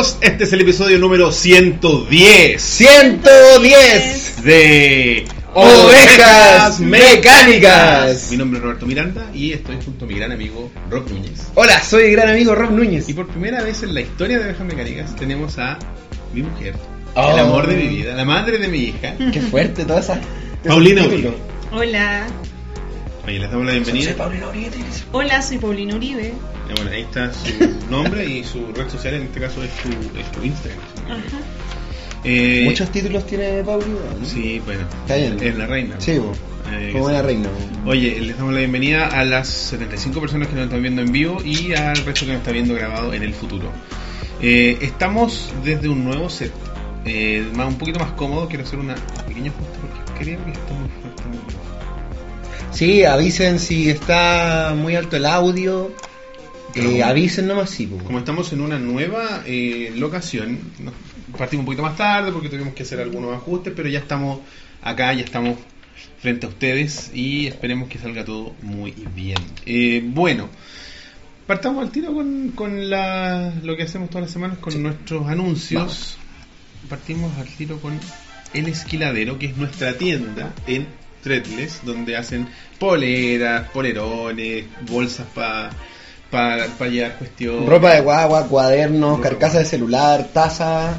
amigos, este es el episodio número 110 110 de Ovejas Mecánicas. Mi nombre es Roberto Miranda y estoy junto a mi gran amigo Rob Núñez. Hola, soy el gran amigo Rob Núñez. Y por primera vez en la historia de Ovejas Mecánicas tenemos a mi mujer, Oh. el amor de mi vida, la madre de mi hija, Qué fuerte toda esa. Paulina Uribe. Hola, Oye, les damos la bienvenida. Soy Paulina Uribe. hola, soy Paulina Uribe. Eh, bueno, ahí está su nombre y su red social, en este caso es su, es su Instagram. Ajá. Eh, Muchos títulos tiene Paulina. ¿no? Sí, bueno, Está bien. es la reina. Sí, bo. Eh, como una reina. Oye, les damos la bienvenida a las 75 personas que nos están viendo en vivo y al resto que nos está viendo grabado en el futuro. Eh, estamos desde un nuevo set, eh, más, un poquito más cómodo. Quiero hacer una pequeña ajuste porque creo que está Sí, avisen si está muy alto el audio. Eh, avisen nomás, sí. Como estamos en una nueva eh, locación, nos partimos un poquito más tarde porque tuvimos que hacer algunos ajustes, pero ya estamos acá, ya estamos frente a ustedes y esperemos que salga todo muy bien. Eh, bueno, partamos al tiro con, con la, lo que hacemos todas las semanas con nuestros anuncios. Partimos al tiro con El Esquiladero, que es nuestra tienda en Tretles, donde hacen poleras, polerones, bolsas para para llevar cuestiones. Ropa de guagua, cuadernos, Ropa. carcasa de celular, taza,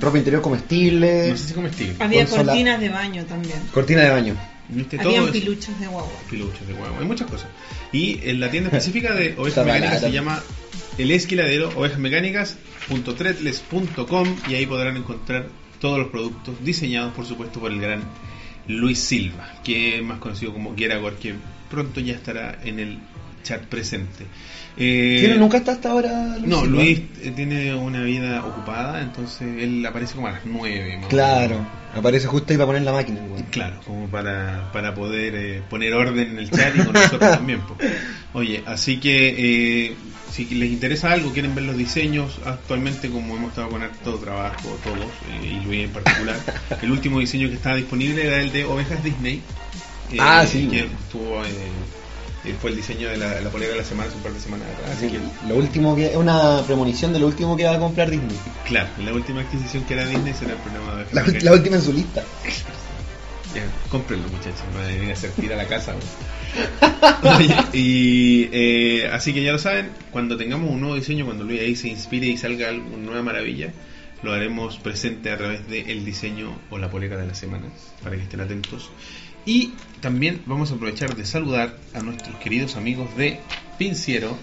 ropa interior comestible, No sé si comestible. Había Consola- cortinas de baño también. cortina de baño. ¿Viste? Todo Habían eso. piluchos de guagua. Piluchos de huevo. Hay muchas cosas. Y en la tienda específica de ovejas mecánicas se llama El Esquiladero, ovejasmecánicas.tretles.com y ahí podrán encontrar todos los productos diseñados, por supuesto, por el gran Luis Silva, que es más conocido como Geragor, que pronto ya estará en el chat presente. Eh, ¿Quién nunca está hasta ahora? No, Silva? Luis eh, tiene una vida ocupada, entonces él aparece como a las 9. Claro, aparece justo ahí para poner la máquina. weón. Claro, como para, para poder eh, poner orden en el chat y con nosotros también. po. Oye, así que eh, si les interesa algo, quieren ver los diseños, actualmente como hemos estado con harto trabajo todos, eh, y Luis en particular, el último diseño que estaba disponible era el de Ovejas Disney. eh, Ah, sí. Que estuvo, eh, eh, fue el diseño de la, la polera de la semana, hace un par de semanas atrás. Así que, Lo último que es una premonición de lo último que va a comprar Disney. claro, la última adquisición que era Disney será el programa de Ovejas La, la última en su lista. Ya, cómprenlo muchachos, no a hacer tira a la casa. güey. Y eh, así que ya lo saben, cuando tengamos un nuevo diseño, cuando Luis ahí se inspire y salga una nueva maravilla, lo haremos presente a través del diseño o la polera de la semana, para que estén atentos. Y también vamos a aprovechar de saludar a nuestros queridos amigos de Pinciero.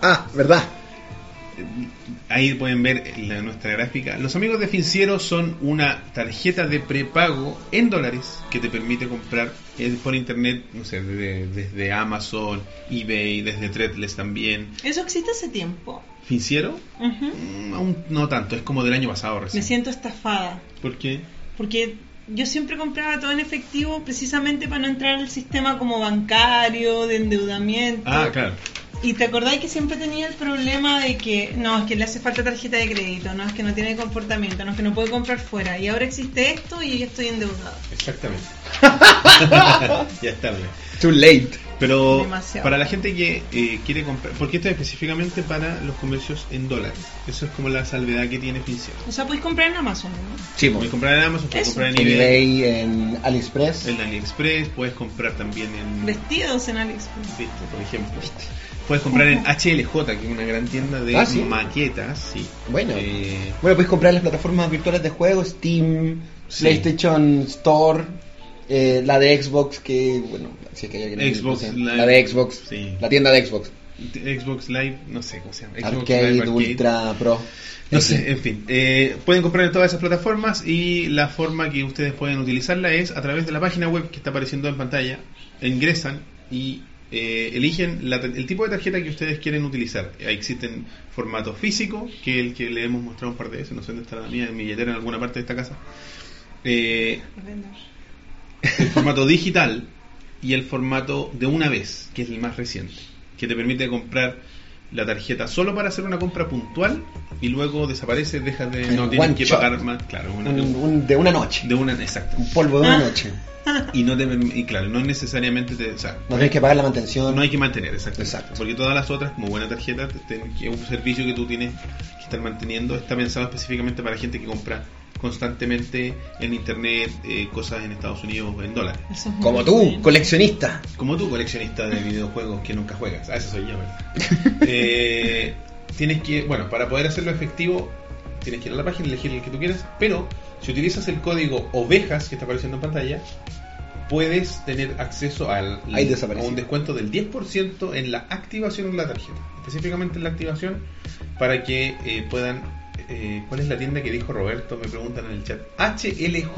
Ah, verdad. Ahí pueden ver la- nuestra gráfica. Los amigos de Finciero son una tarjeta de prepago en dólares que te permite comprar eh, por internet, no sé, desde, desde Amazon, eBay, desde Threadless también. Eso existe hace tiempo. ¿Finciero? Ujú. Mm, aún no tanto, es como del año pasado Me recién. siento estafada. ¿Por qué? Porque yo siempre compraba todo en efectivo precisamente para no entrar al sistema como bancario, de endeudamiento. Ah, claro. Y te acordás que siempre tenía el problema de que no, es que le hace falta tarjeta de crédito, no, es que no tiene comportamiento, no, es que no puede comprar fuera. Y ahora existe esto y yo estoy endeudada. Exactamente. ya es tarde. Too late. Pero Demasiado. para la gente que eh, quiere comprar, porque esto es específicamente para los comercios en dólares. Eso es como la salvedad que tiene Finciero. O sea, puedes comprar en Amazon, ¿no? Sí, Puedes comprar en Amazon, puedes Eso. comprar en eBay, en AliExpress. en AliExpress, puedes comprar también en Vestidos en AliExpress. Viste, por ejemplo. Puedes comprar en HLJ, que es una gran tienda de Ah, ¿sí? maquetas, sí. Bueno. Eh, Bueno, puedes comprar en las plataformas virtuales de juegos, Steam, Sí. PlayStation Store, eh, la de Xbox, que, bueno, si es que hay alguien Xbox sé, Live. la de Xbox, Sí. la tienda de Xbox, Xbox Live, no sé cómo se llama. Xbox Arcade, Live Ultra, Pro. No sé, en fin. eh, pueden comprar en todas esas plataformas y la forma que ustedes pueden utilizarla es a través de la página web que está apareciendo en pantalla. Ingresan y eh, eligen la- el tipo de tarjeta que ustedes quieren utilizar. Existen formato físico, que es el que le hemos mostrado un par de veces, no sé dónde está la mía, en mi billetera en alguna parte de esta casa. Eh, el formato digital y el formato de una vez, que es el más reciente, que te permite comprar la tarjeta solo para hacer una compra puntual y luego desaparece, dejas de no tienes que shot. pagar más, claro, una- Un- un- de una noche, de una exacto. un polvo de una Ah. noche. Y no te y claro, no necesariamente te, o sea, No tienes que pagar la mantención. no hay que mantener, exacto. Exacto. Porque todas las otras, como buena tarjeta, que es un servicio que tú tienes, que están manteniendo está pensado específicamente para gente que compra constantemente en internet eh, cosas en Estados Unidos en dólares. Eso es Como tú, coleccionista. Como tú, coleccionista de videojuegos que nunca juegas. Ah, ese soy yo, ¿verdad? Eh, tienes que, bueno, para poder hacerlo efectivo, tienes que ir a la página, elegir el que tú quieras, pero si utilizas el código ovejas que está apareciendo en pantalla, puedes tener acceso al, Ahí a un descuento del 10% en la activación de la tarjeta. Específicamente en la activación, para que eh, puedan... eh, ¿Cuál es la tienda que dijo Roberto? Me preguntan en el chat. HLJ.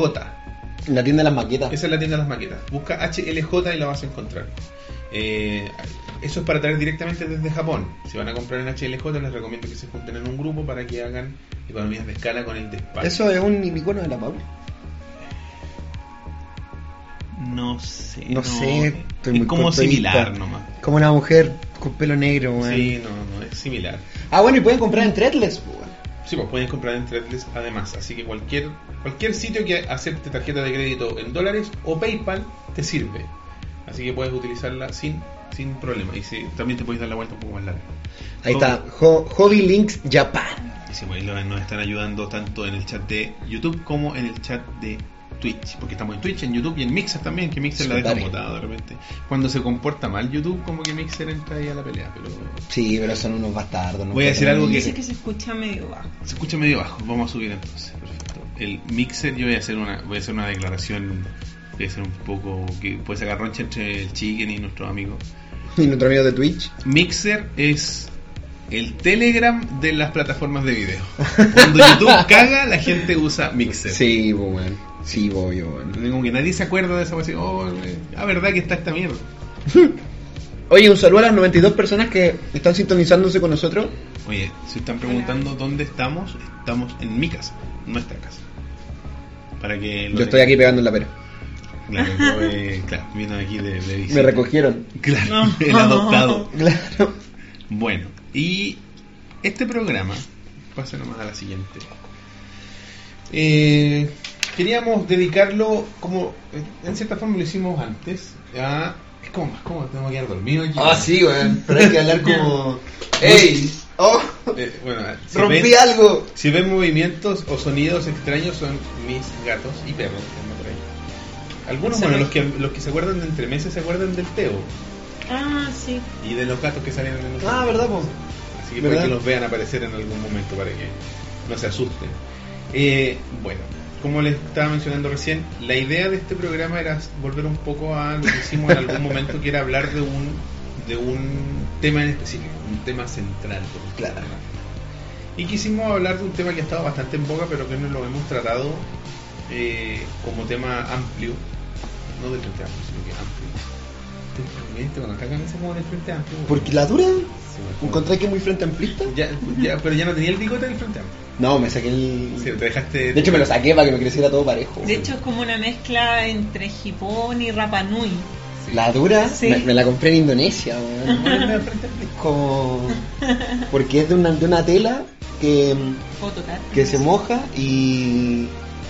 La tienda de las maquetas. Esa es la tienda de las maquetas. Busca HLJ y la vas a encontrar. Eh, eso es para traer directamente desde Japón. Si van a comprar en HLJ, les recomiendo que se junten en un grupo para que hagan economías de escala con el despacho. Eso es un icono de la Paula. no sé. No sé, estoy es muy como similar vista. nomás. Como una mujer con pelo negro. Sí, no, no, es similar. Ah, bueno, y pueden comprar en Threadless, weón. Sí, pues pueden comprar en Threadless además. Así que cualquier, cualquier sitio que acepte tarjeta de crédito en dólares o PayPal te sirve. Así que puedes utilizarla sin, sin problema. Y sí, también te puedes dar la vuelta un poco más larga. Ahí está, Ho- Hobby Links Japan. Y sí, pues, nos están ayudando tanto en el chat de YouTube como en el chat de Twitch. Porque estamos en Twitch, en YouTube y en Mixer también, que Mixer la deja botada de repente. Cuando se comporta mal YouTube, como que Mixer entra ahí a la pelea. Pero Sí, pero son unos bastardos. Voy a decir algo que- Dice que se escucha medio bajo. se escucha medio bajo. Vamos a subir entonces. Perfecto. El Mixer, yo voy a hacer una, voy a hacer una declaración. Voy a hacer un poco que puede sacar roncha entre el Chicken y nuestros amigos. Y nuestro amigo de Twitch. Mixer es el Telegram de las plataformas de video. Cuando YouTube caga, la gente usa Mixer. Sí, pues, weón. Sí, obvio, weón. Como que nadie se acuerda de esa cosa. Oh, eh, ah, verdad que está esta mierda. Oye, un saludo a las 92 personas que están sintonizándose con nosotros. Oye, si están preguntando dónde estamos, estamos en mi casa, nuestra casa. Para que lo Yo estoy aquí pegando en la pera. Claro, yo, eh, claro, vino aquí de, de visita. Me recogieron. Claro, No. el adoptado. Claro. Bueno, y este programa, pasa nomás a la siguiente. Eh, queríamos dedicarlo, como en cierta forma lo hicimos antes, a. Es como más cómodo, tengo que quedar dormido aquí. Ah, sí, weón. Pero hay que hablar como. ¡Ey! ¡Oh! Eh, bueno, si ¡Rompí ven, algo! si ven movimientos o sonidos extraños, son mis gatos y perros. Algunos, bueno, los que, los que se acuerdan de entre meses se acuerdan del Teo Ah, sí. y de los gatos que salen en el Ah, ¿verdad, po? Así que para que los vean aparecer en algún momento para que no se asusten. Eh, bueno, como les estaba mencionando recién, la idea de este programa era volver un poco a lo que hicimos en algún momento, que era hablar de un de un tema en específico, un tema central. Claro. de. Y quisimos hablar de un tema que ha estado bastante en boga, pero que no lo hemos tratado eh, como tema amplio, no del Frente Amplio, sino que amplio. ¿Viste? Cuando cagan ese como del Frente Amplio. Porque la dura. Sí, bueno, ¿Encontré que es muy frente amplista? ya, ya, pero ya no tenía el bigote del Frente Amplio. No, me saqué el. Sí, te dejaste. De hecho, me lo saqué para que me creciera todo parejo. De hecho, es como una mezcla entre Hipón y Rapanui. La dura, Sí. me, me la compré en Indonesia, weón. Como. Porque es de una, de una tela que, que se moja y,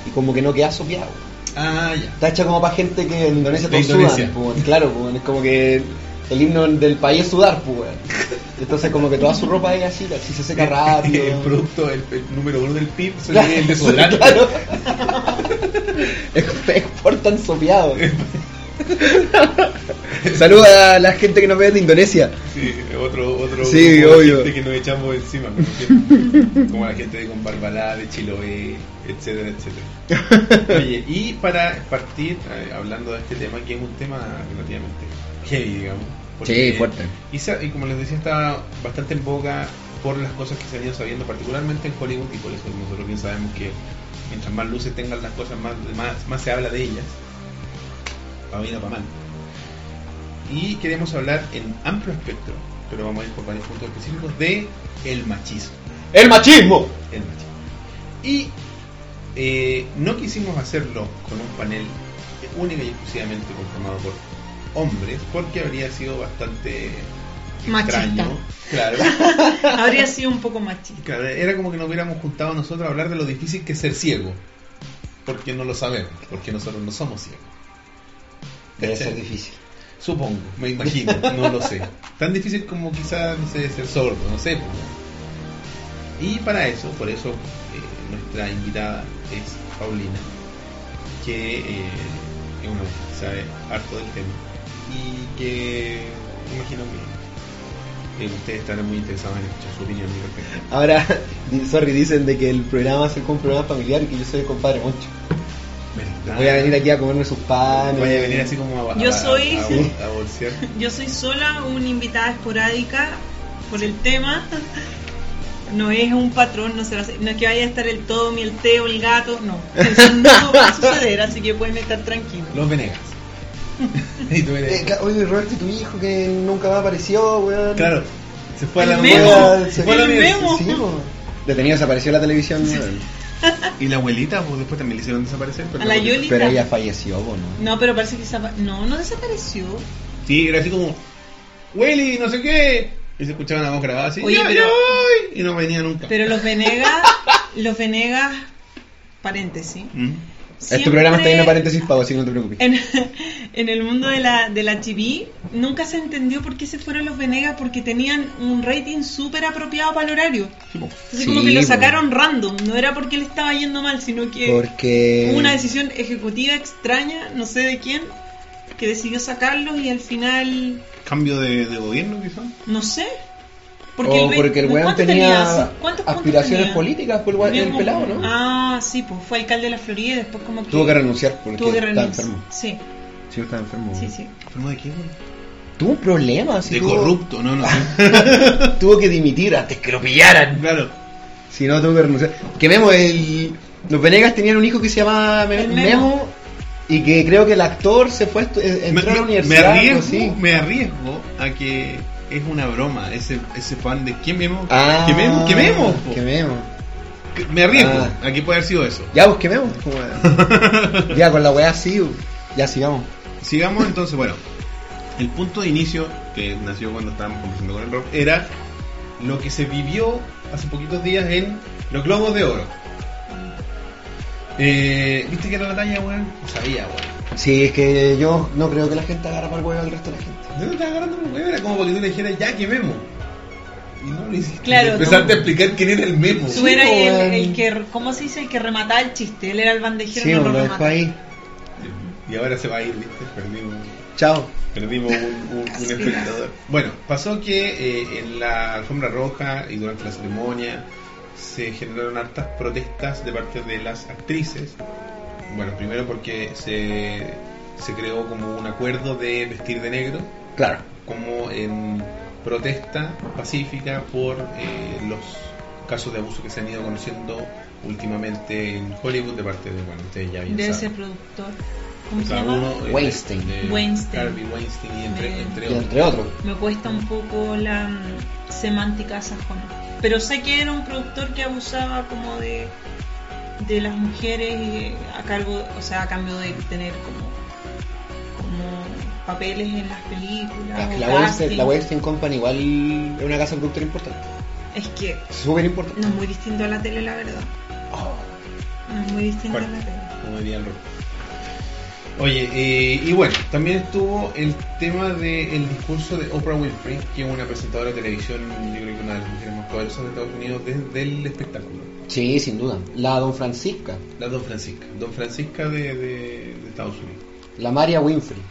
y como que no queda sopeado. Ah, ya. Está hecha como para gente que en Indonesia todos sudan. Pues, claro, pues, es como que el himno del país es sudar, pues. Entonces, como que toda su ropa es así, así se seca rápido. El producto, el, el número uno del PIB, Claro, el desodorante. claro. Ex- Exportan sopeado. Saludos a la gente que nos ve de Indonesia. Sí, otro, otro Sí, obvio. gente que nos echamos encima. ¿no? como la gente de con Barbalá, de Chiloé, etcétera, etcétera. Oye, y para partir, eh, hablando de este tema, que es un tema relativamente heavy, digamos. Sí, fuerte. Y, y como les decía, está bastante en boga por las cosas que se han ido sabiendo, particularmente en Hollywood, y por eso nosotros bien sabemos que mientras más luces tengan las cosas, más, más, más se habla de ellas, para bien o para mal. Y queremos hablar en amplio espectro, pero vamos a ir por varios puntos específicos, de el machismo. ¡El machismo! El machismo. Y eh, no quisimos hacerlo con un panel única y exclusivamente conformado por hombres, porque habría sido bastante Machista. extraño. Claro. Habría sido un poco machista. Claro, era como que nos hubiéramos juntado nosotros a hablar de lo difícil que es ser ciego. Porque no lo sabemos, porque nosotros no somos ciegos. Debe ser difícil. Supongo, me imagino, no lo sé. Tan difícil como quizás, no sé, ser sordo, no sé. Y para eso, por eso eh, nuestra invitada es Paulina, que eh, es una mujer que sabe harto del tema y que imagino que eh, ustedes estarán muy interesados en escuchar su opinión respecto. Ahora, sorry, dicen de que el programa va a ser como un programa familiar y que yo soy el compadre Moncho. ¿Verdad? Voy a venir aquí a comerme sus panes. Voy a venir así como a, a- Yo a- soy- a, a- a bolsear. Yo soy sola una invitada esporádica por el tema. No es un patrón, no, se va a hacer- no es que vaya a estar el Tommy, el Teo, el gato, no. Eso no va a suceder, así que pueden estar tranquilos. Los Venegas. y tú eres. Eh, oye, Roberto, ¿y tu hijo que nunca me apareció, weón? claro, se fue a la mierda. Se fue a la El mierda. Sí. Detenido desapareció en la televisión. Y la abuelita, pues después también le hicieron desaparecer. pero A la. Pero ella falleció, ¿no? No, pero parece que no, no desapareció. Sí, era así como, Willy, no sé qué. Y se escuchaba una voz grabada así, Oye, "Ya, pero- ya voy", y no venía nunca. Pero los Venegas, los Venegas, paréntesis. Mm. Este programa está lleno de paréntesis pago, así que no te preocupes. En, en el mundo de la, de la TV nunca se entendió por qué se fueron los Venegas porque tenían un rating súper apropiado para el horario. Sí, po. Entonces Sí, como que lo po. sacaron random, no era porque le estaba yendo mal, sino que Porque. hubo una decisión ejecutiva extraña, no sé de quién, que decidió sacarlos y al final, Cambio de, de gobierno, quizás. no sé. o ve- porque el weón ¿cuánto tenía ¿Cuántos puntos aspiraciones tenía? políticas por el, el pelado, ¿no? Ah, sí, pues fue alcalde de la Florida y después como que... Tuvo que renunciar porque tuvo que estaba renunciar. enfermo. Sí, Sí, estaba enfermo. sí, sí. ¿Enfermo de qué? Tuvo un problema, sí. de tuvo- corrupto, no, no. Tuvo que dimitir antes que lo pillaran. claro. Si no, tuvo que renunciar. Que Memo, el... los Venegas tenían un hijo que se llamaba Me- El Memo. Memo. Y que creo que el actor se fue eh, Me, entró a la me- me universidad. algo arriesgo, me arriesgo a que es una broma ese, ese fan de ¿quién Memo? Ah, ¿Qué Memo? ¿Qué Memo? po? Que Memo. Que- Me arriesgo Ah. a que puede haber sido eso. Ya, pues que Memo. Como- ya, con la weá así. uh, Ya sigamos. Sigamos entonces, bueno, el punto de inicio que nació cuando estábamos conversando con el rock era lo que se vivió hace poquitos días en los Globos de Oro. Eh, ¿Viste que era la talla, weón? No sabía, weón. Sí, es que yo no creo que la gente agarra para el huevo al resto de la gente. Yo no estaba agarrando el weón, era como para que tú le dijeras ya que memo. Y no lo hiciste. Claro, Empezaste a explicar quién era el memo. Tú eras po, el, que, ¿cómo se dice? El que remataba el chiste. Él era el bandejero Sí, no lo lo dejó ahí. Y ahora se va a ir, ¿viste? Perdimos. Chao. Perdimos un, un- espectador. Bueno, pasó que eh, en la alfombra roja y durante la ceremonia se generaron hartas protestas de parte de las actrices. Bueno, primero porque se, se creó como un acuerdo de vestir de negro, Claro. como en protesta pacífica por eh, los casos de abuso que se han ido conociendo últimamente en Hollywood de parte de, bueno, ustedes ya bien De ese saben. productor. ¿Cómo O se llama? uno, Weinstein. de Weinstein. Harvey Weinstein y entre, Me- entre Y otros. entre otros. Me cuesta un poco la mm, semántica sajona. Pero sé que era un productor que abusaba como de de las mujeres eh, a cargo, o sea, a cambio de tener como como papeles en las películas. La Weinstein, la Weinstein Company igual es una casa productora importante. Es que Súper importante. no es muy distinto a la tele, la verdad. No es muy distinto Bueno. a la tele. como diría el rock. Oye, eh, y bueno, también estuvo el tema del discurso de Oprah Winfrey, que es una presentadora de televisión, yo creo que una de las mujeres más poderosas de Estados Unidos desde el espectáculo. Sí, sin duda. La Don Francisca. La Don Francisca, Don Francisca de, de- de Estados Unidos. La María Winfrey.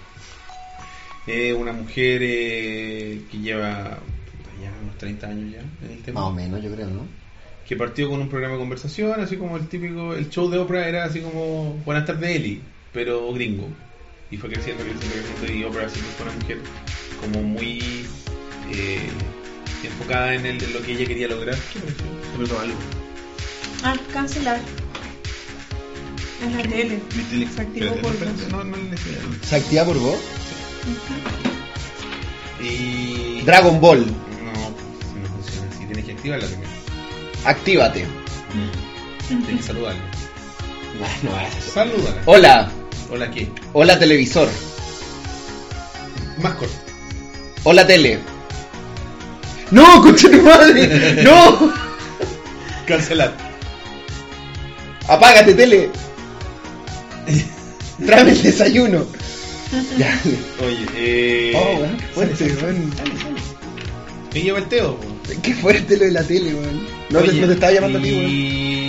Una mujer eh, que lleva ya unos 30 años ya en el tema. Más o menos, yo creo, ¿no? que partió con un programa de conversación, así como el típico, el show de Oprah era así como Buenas tardes Eli, pero gringo. Y fue creciendo, creciendo, creciendo y Oprah siempre fue una mujer como muy eh, enfocada en, el- en lo que ella quería lograr. ¿Qué? Sobre todo algo. Ah, cancelar. En la tele. Mi tele- Se activó por dos. no, no. ¿Se activa por vos? Y... Dragon Ball. No, pues, si no funciona así, tienes que activarla primero. Actívate. Tienes que saludarla. No, no eso. Salúdala. Hola. Hola, ¿qué? Hola televisor. Más corto. Hola tele. ¡No, concha tu madre! ¡No! Cancelar. Apágate tele. Tráeme el desayuno. Ya. Oye, eh... Oh, weón, qué fuerte, weón. Me lleva el Teo. po. Qué fuerte lo de la tele, weón. No, te, no te estaba llamando a ti, weón.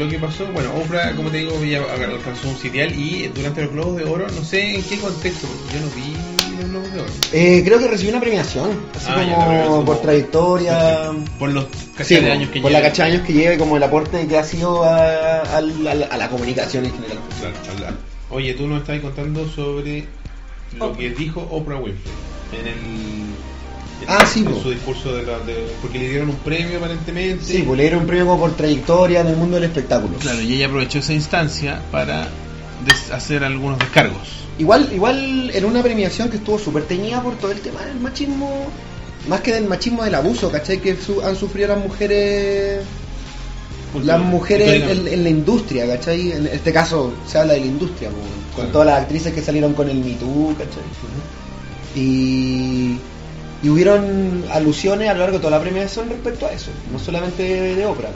Lo que pasó, bueno, Oprah, como te digo, ya alcanzó un sitial y durante los Globos de Oro, no sé en qué contexto, porque yo no vi los Globos de Oro. Eh, creo que recibió una premiación, así Ah, como premiación por como- trayectoria. Por los Sí, de años que por la lleva. cachai de años que lleva y como el aporte que ha sido a, la comunicación en general. Claro, Oye, tú nos estabas contando sobre lo Oprah. que dijo Oprah Winfrey en el. Ah, sí, en po. su discurso de, la- de- porque le dieron un premio aparentemente. Sí, pues le dieron un premio como por trayectoria en el mundo del espectáculo. Claro, y ella aprovechó esa instancia para hacer algunos descargos. Igual, igual en una premiación que estuvo súper teñida por todo el tema del machismo, más que del machismo del abuso, ¿cachai? Que su- han sufrido las mujeres las mujeres en, la industria, ¿cachai? En este caso se habla de la industria, po, con Claro. todas las actrices que salieron con el Me Too, ¿cachai? Y, y hubieron alusiones a lo largo de toda la premiación respecto a eso, no solamente de, de Oprah.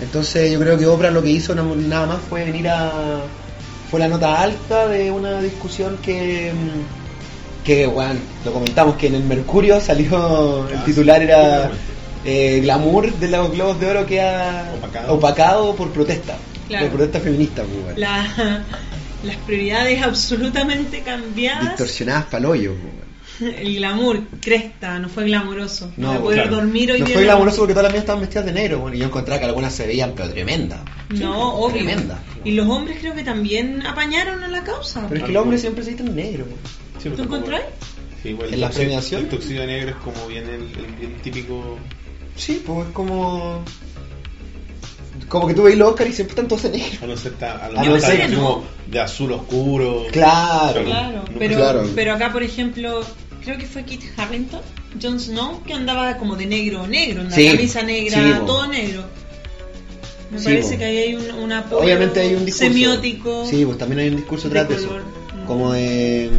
Entonces yo creo que Oprah lo que hizo na- nada más fue venir a... fue la nota alta de una discusión que... mm, que, bueno, lo comentamos, que en el Mercurio salió, el Ah, titular sí, era eh, glamour de los globos de oro queda Opacado. opacado, por protesta, Claro. por protesta feminista, pues. La- las prioridades absolutamente cambiadas. distorsionadas para hoyo. pues. El glamour, cresta, no fue glamuroso. No, a poder claro. dormir hoy No día fue en la glamuroso porque todas las mías estaban vestidas de negro, bueno, y yo encontraba que algunas se veían pero tremenda. No, obvio. Tremenda. Y los hombres creo que también apañaron a la causa. Pero es que los hombres siempre se visten de negro. Sí, ¿Tú porque como- encontrás? Sí, pues, el ¿En la premiación? El tuxido negro es como bien el, el- el típico. Sí, pues es como. Como que tú veis los Oscar y siempre están todos de negro. A no ser, a lo A mejor no ser- como de azul oscuro. Claro. Pero, Claro. pero acá, por ejemplo, creo que fue Kit Harrington, Jon Snow, que andaba como de negro negro, una Sí, camisa negra, sí, todo negro. Me Sí, parece que ahí hay un, un apoyo Obviamente hay un discurso. semiótico. Sí, pues también hay un discurso de detrás de eso. Mm. Como de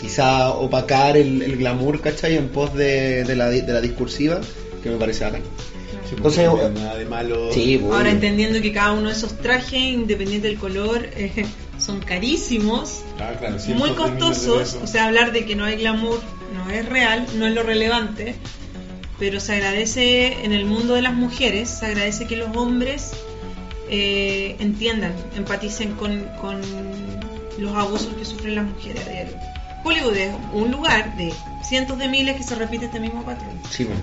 quizá opacar el, el glamour, ¿cachai? En pos de, de la, di- de la discursiva, que me parece bacán. Entonces, no hay nada de malo. Sí, Ahora entendiendo que cada uno de esos trajes, independiente del color, eh, son carísimos, Ah, claro, sí, muy costosos. O sea, hablar de que no hay glamour no es real, no es lo relevante. Pero se agradece en el mundo de las mujeres, se agradece que los hombres eh, entiendan, empaticen con, con los abusos que sufren las mujeres a diario. Hollywood es un lugar de cientos de miles que se repite este mismo patrón. Sí, pues.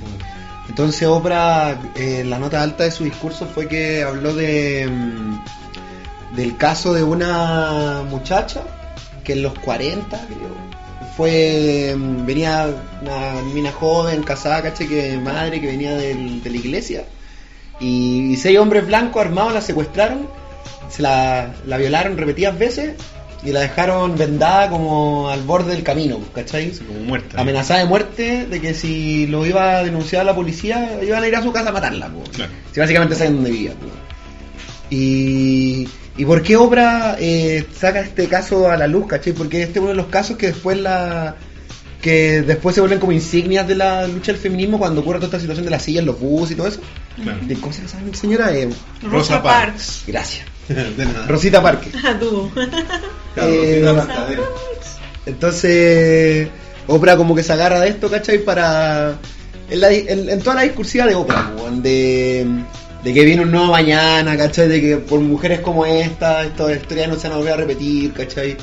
Entonces Oprah, eh, la nota alta de su discurso fue que habló de mm, del caso de una muchacha que en los 40, creo, fue mm, venía una mina joven, casada, caché, que madre que venía de la iglesia y, y seis hombres blancos armados la secuestraron, se la, la violaron repetidas veces y la dejaron vendada como al borde del camino, ¿cachai? Sí, como muerta. amenazada de muerte de que si lo iba a denunciar a la policía iban a ir a su casa a matarla po. Claro. si básicamente saben dónde vivía po. y y por qué Obra eh, saca este caso a la luz ¿cachai? porque este es uno de los casos que después la que después se vuelven como insignias de la lucha del feminismo cuando ocurre toda esta situación de las sillas, los bus y todo eso Claro. de cómo se llama señora Eh, Rosa, Rosa Parks. gracias de nada. Rosita Parque Ah, tú. Claro, Eh. Entonces, Oprah como que se agarra de esto, ¿cachai? Para. En, la- en- en toda la discursiva de Oprah, de, de que viene un nuevo mañana, ¿cachai? De que por mujeres como esta, esta historia no se nos va a repetir, ¿cachai?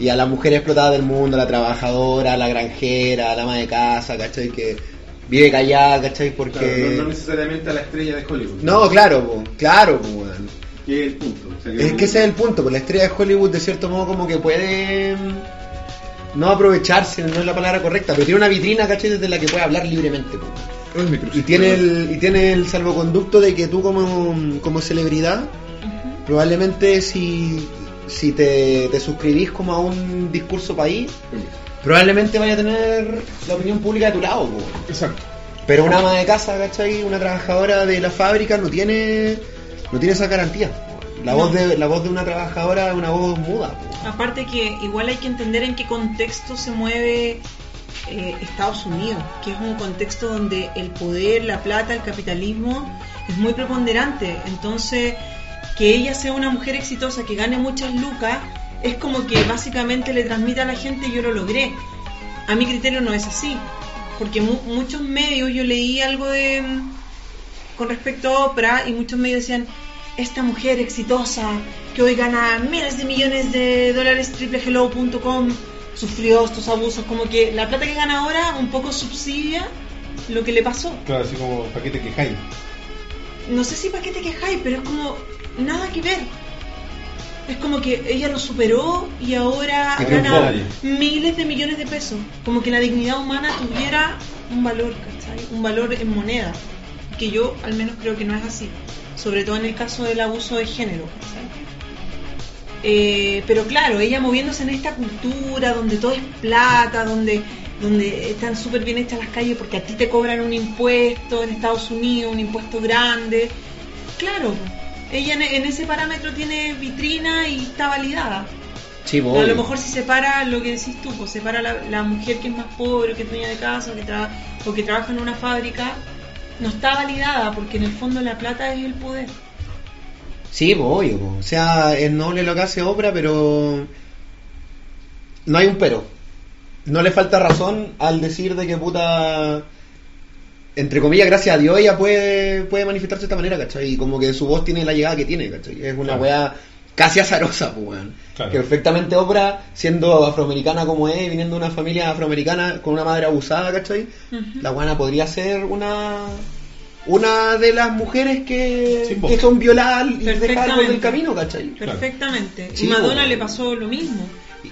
Y a la mujer explotada del mundo, la trabajadora, la granjera, la ama de casa, ¿cachai? Que vive callada, ¿cachai? Porque. Claro, no, no necesariamente a la estrella de Hollywood. No, claro, po, claro, po. Que es el punto. Es que ese es el punto, pues la estrella de Hollywood de cierto modo como que puede mm, no aprovecharse, no es la palabra correcta, pero tiene una vitrina, ¿cachai? Desde la que puede hablar libremente. pues. Y tiene el, y tiene el salvoconducto de que tú como, como celebridad, probablemente si, si te, te suscribís como a un discurso país, probablemente vaya a tener la opinión pública de tu lado. pues. Exacto. Pero una ama de casa, ¿cachai? Una trabajadora de la fábrica no tiene no tiene esa garantía. La, voz de, la voz de una trabajadora es una voz muda. Aparte que igual hay que entender en qué contexto se mueve eh, Estados Unidos, que es un contexto donde el poder, la plata, el capitalismo es muy preponderante. Entonces, que ella sea una mujer exitosa, que gane muchas lucas, es como que básicamente le transmite a la gente yo lo logré. A mi criterio no es así. porque mu- muchos medios, yo leí algo de con respecto a Oprah y muchos medios decían, esta mujer exitosa que hoy gana miles de millones de dólares triplehello.com sufrió estos abusos, como que la plata que gana ahora un poco subsidia lo que le pasó. Claro, así como paquete que hay. No sé si para qué te quejáis, pero es como nada que ver. Es como que ella lo superó y ahora gana miles de millones de pesos. Como que la dignidad humana tuviera un valor, ¿cachai? Un valor en moneda. Que yo al menos creo que no es así. Sobre todo en el caso del abuso de género. Eh, pero claro, ella moviéndose en esta cultura donde todo es plata, donde, donde están súper bien hechas las calles porque a ti te cobran un impuesto en Estados Unidos, un impuesto grande. Claro, ella en, en ese parámetro tiene vitrina y está validada. Sí, a lo mejor si separa lo que decís tú, pues separa la, la mujer que es más pobre, que es dueña de casa, que, tra- o que trabaja en una fábrica, no está validada porque en el fondo la plata es el poder. Sí, pues, obvio. po. O sea, es noble lo que hace Oprah, pero no hay un pero. No le falta razón al decir de que puta, entre comillas, gracias a Dios, ella puede, puede manifestarse de esta manera, ¿cachai? Y como que su voz tiene la llegada que tiene, ¿cachai? Es una Claro. weá casi azarosa, pues. Claro. Que perfectamente Oprah, siendo afroamericana como es, viniendo de una familia afroamericana con una madre abusada, ¿cachai? La buena podría ser una una de las mujeres que, Sí, po. que son violadas y dejadas del camino, ¿cachai? Perfectamente. Sí, y Madonna po. le pasó lo mismo.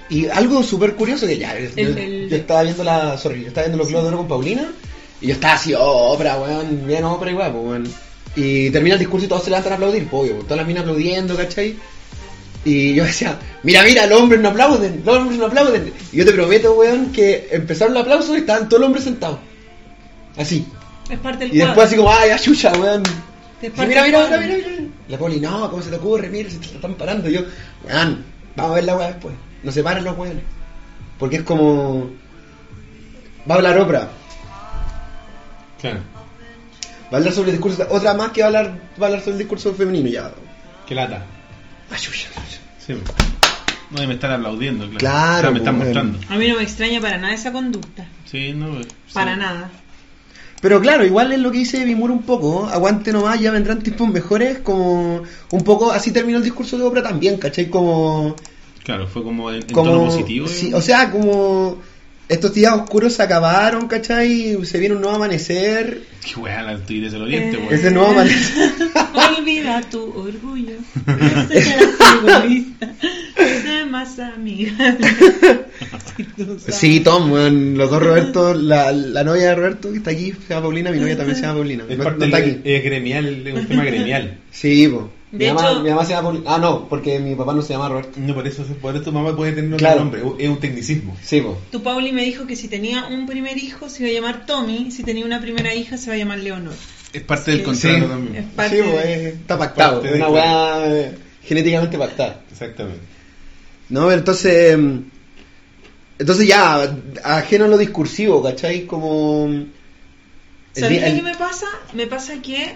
Y, y algo súper curioso que ya, yo, el- yo estaba viendo la, sorry, yo estaba viendo los Globos de Oro con Paulina y yo estaba así, oh, weón, bien y guapo, weón. Y termina el discurso y todos se levantan a aplaudir, po, obvio, todas las minas aplaudiendo, ¿cachai? Y yo decía, mira, mira, los hombres no aplauden, los hombres no aplauden. Y yo te prometo, weón, que empezaron los aplausos y estaban todos los hombres sentados. Así. Es parte del Y después así como, ay, ayuya, weón. Es mira, mira, mira, mira, mira. La poli, no, ¿cómo se te ocurre? Mira, se te están parando. Y yo, weón, vamos a ver la weá después. No se paran los weones. Porque es como. Va a hablar Oprah. Claro. Va a hablar sobre el discurso. Otra más que va a hablar, va a hablar sobre el discurso femenino ya. Qué lata. Sí. No, y me están aplaudiendo, claro. Claro, O sea, me están pues, mostrando. A mí no me extraña para nada esa conducta. Sí, no. eh, Para sí. nada. Pero claro, igual es lo que dice Bimur un poco. Aguante nomás, ya vendrán tiempos mejores. Como. Un poco así terminó el discurso de Oprah también, ¿cachai? Como. Claro, fue como en, en como tono positivo. sí, o sea, como estos días oscuros se acabaron, ¿cachai? Se viene un nuevo amanecer. Qué weá, la actriz del oriente, Eh, weón. Ese nuevo amanecer. Olvida tu orgullo. Sé egoísta. Sé más sabes. Sí, Tom, weón, los dos Roberto, la, la novia de Roberto que está aquí, se llama Paulina, mi novia también se llama Paulina. Es No, parte no está aquí. es gremial, es un tema gremial. Sí, po. Mi De mamá, hecho- mi mamá se llama Paulina. Ah, no, porque mi papá no se llama Roberto. No, por eso, por eso tu mamá puede tener otro Claro. nombre, es un tecnicismo. Sí, po. Tu Pauli me dijo que si tenía un primer hijo se iba a llamar Tommy, si tenía una primera hija se va a llamar Leonor. Es parte del contrato Sí. Es también. parte Sí, po, de- está pactado, Parte es de- una weá genéticamente pactada. Exactamente. No, pero entonces. mm, Entonces ya, ajeno a lo discursivo, ¿cachai? Como. el ¿Sabes día- el- qué me pasa? Me pasa que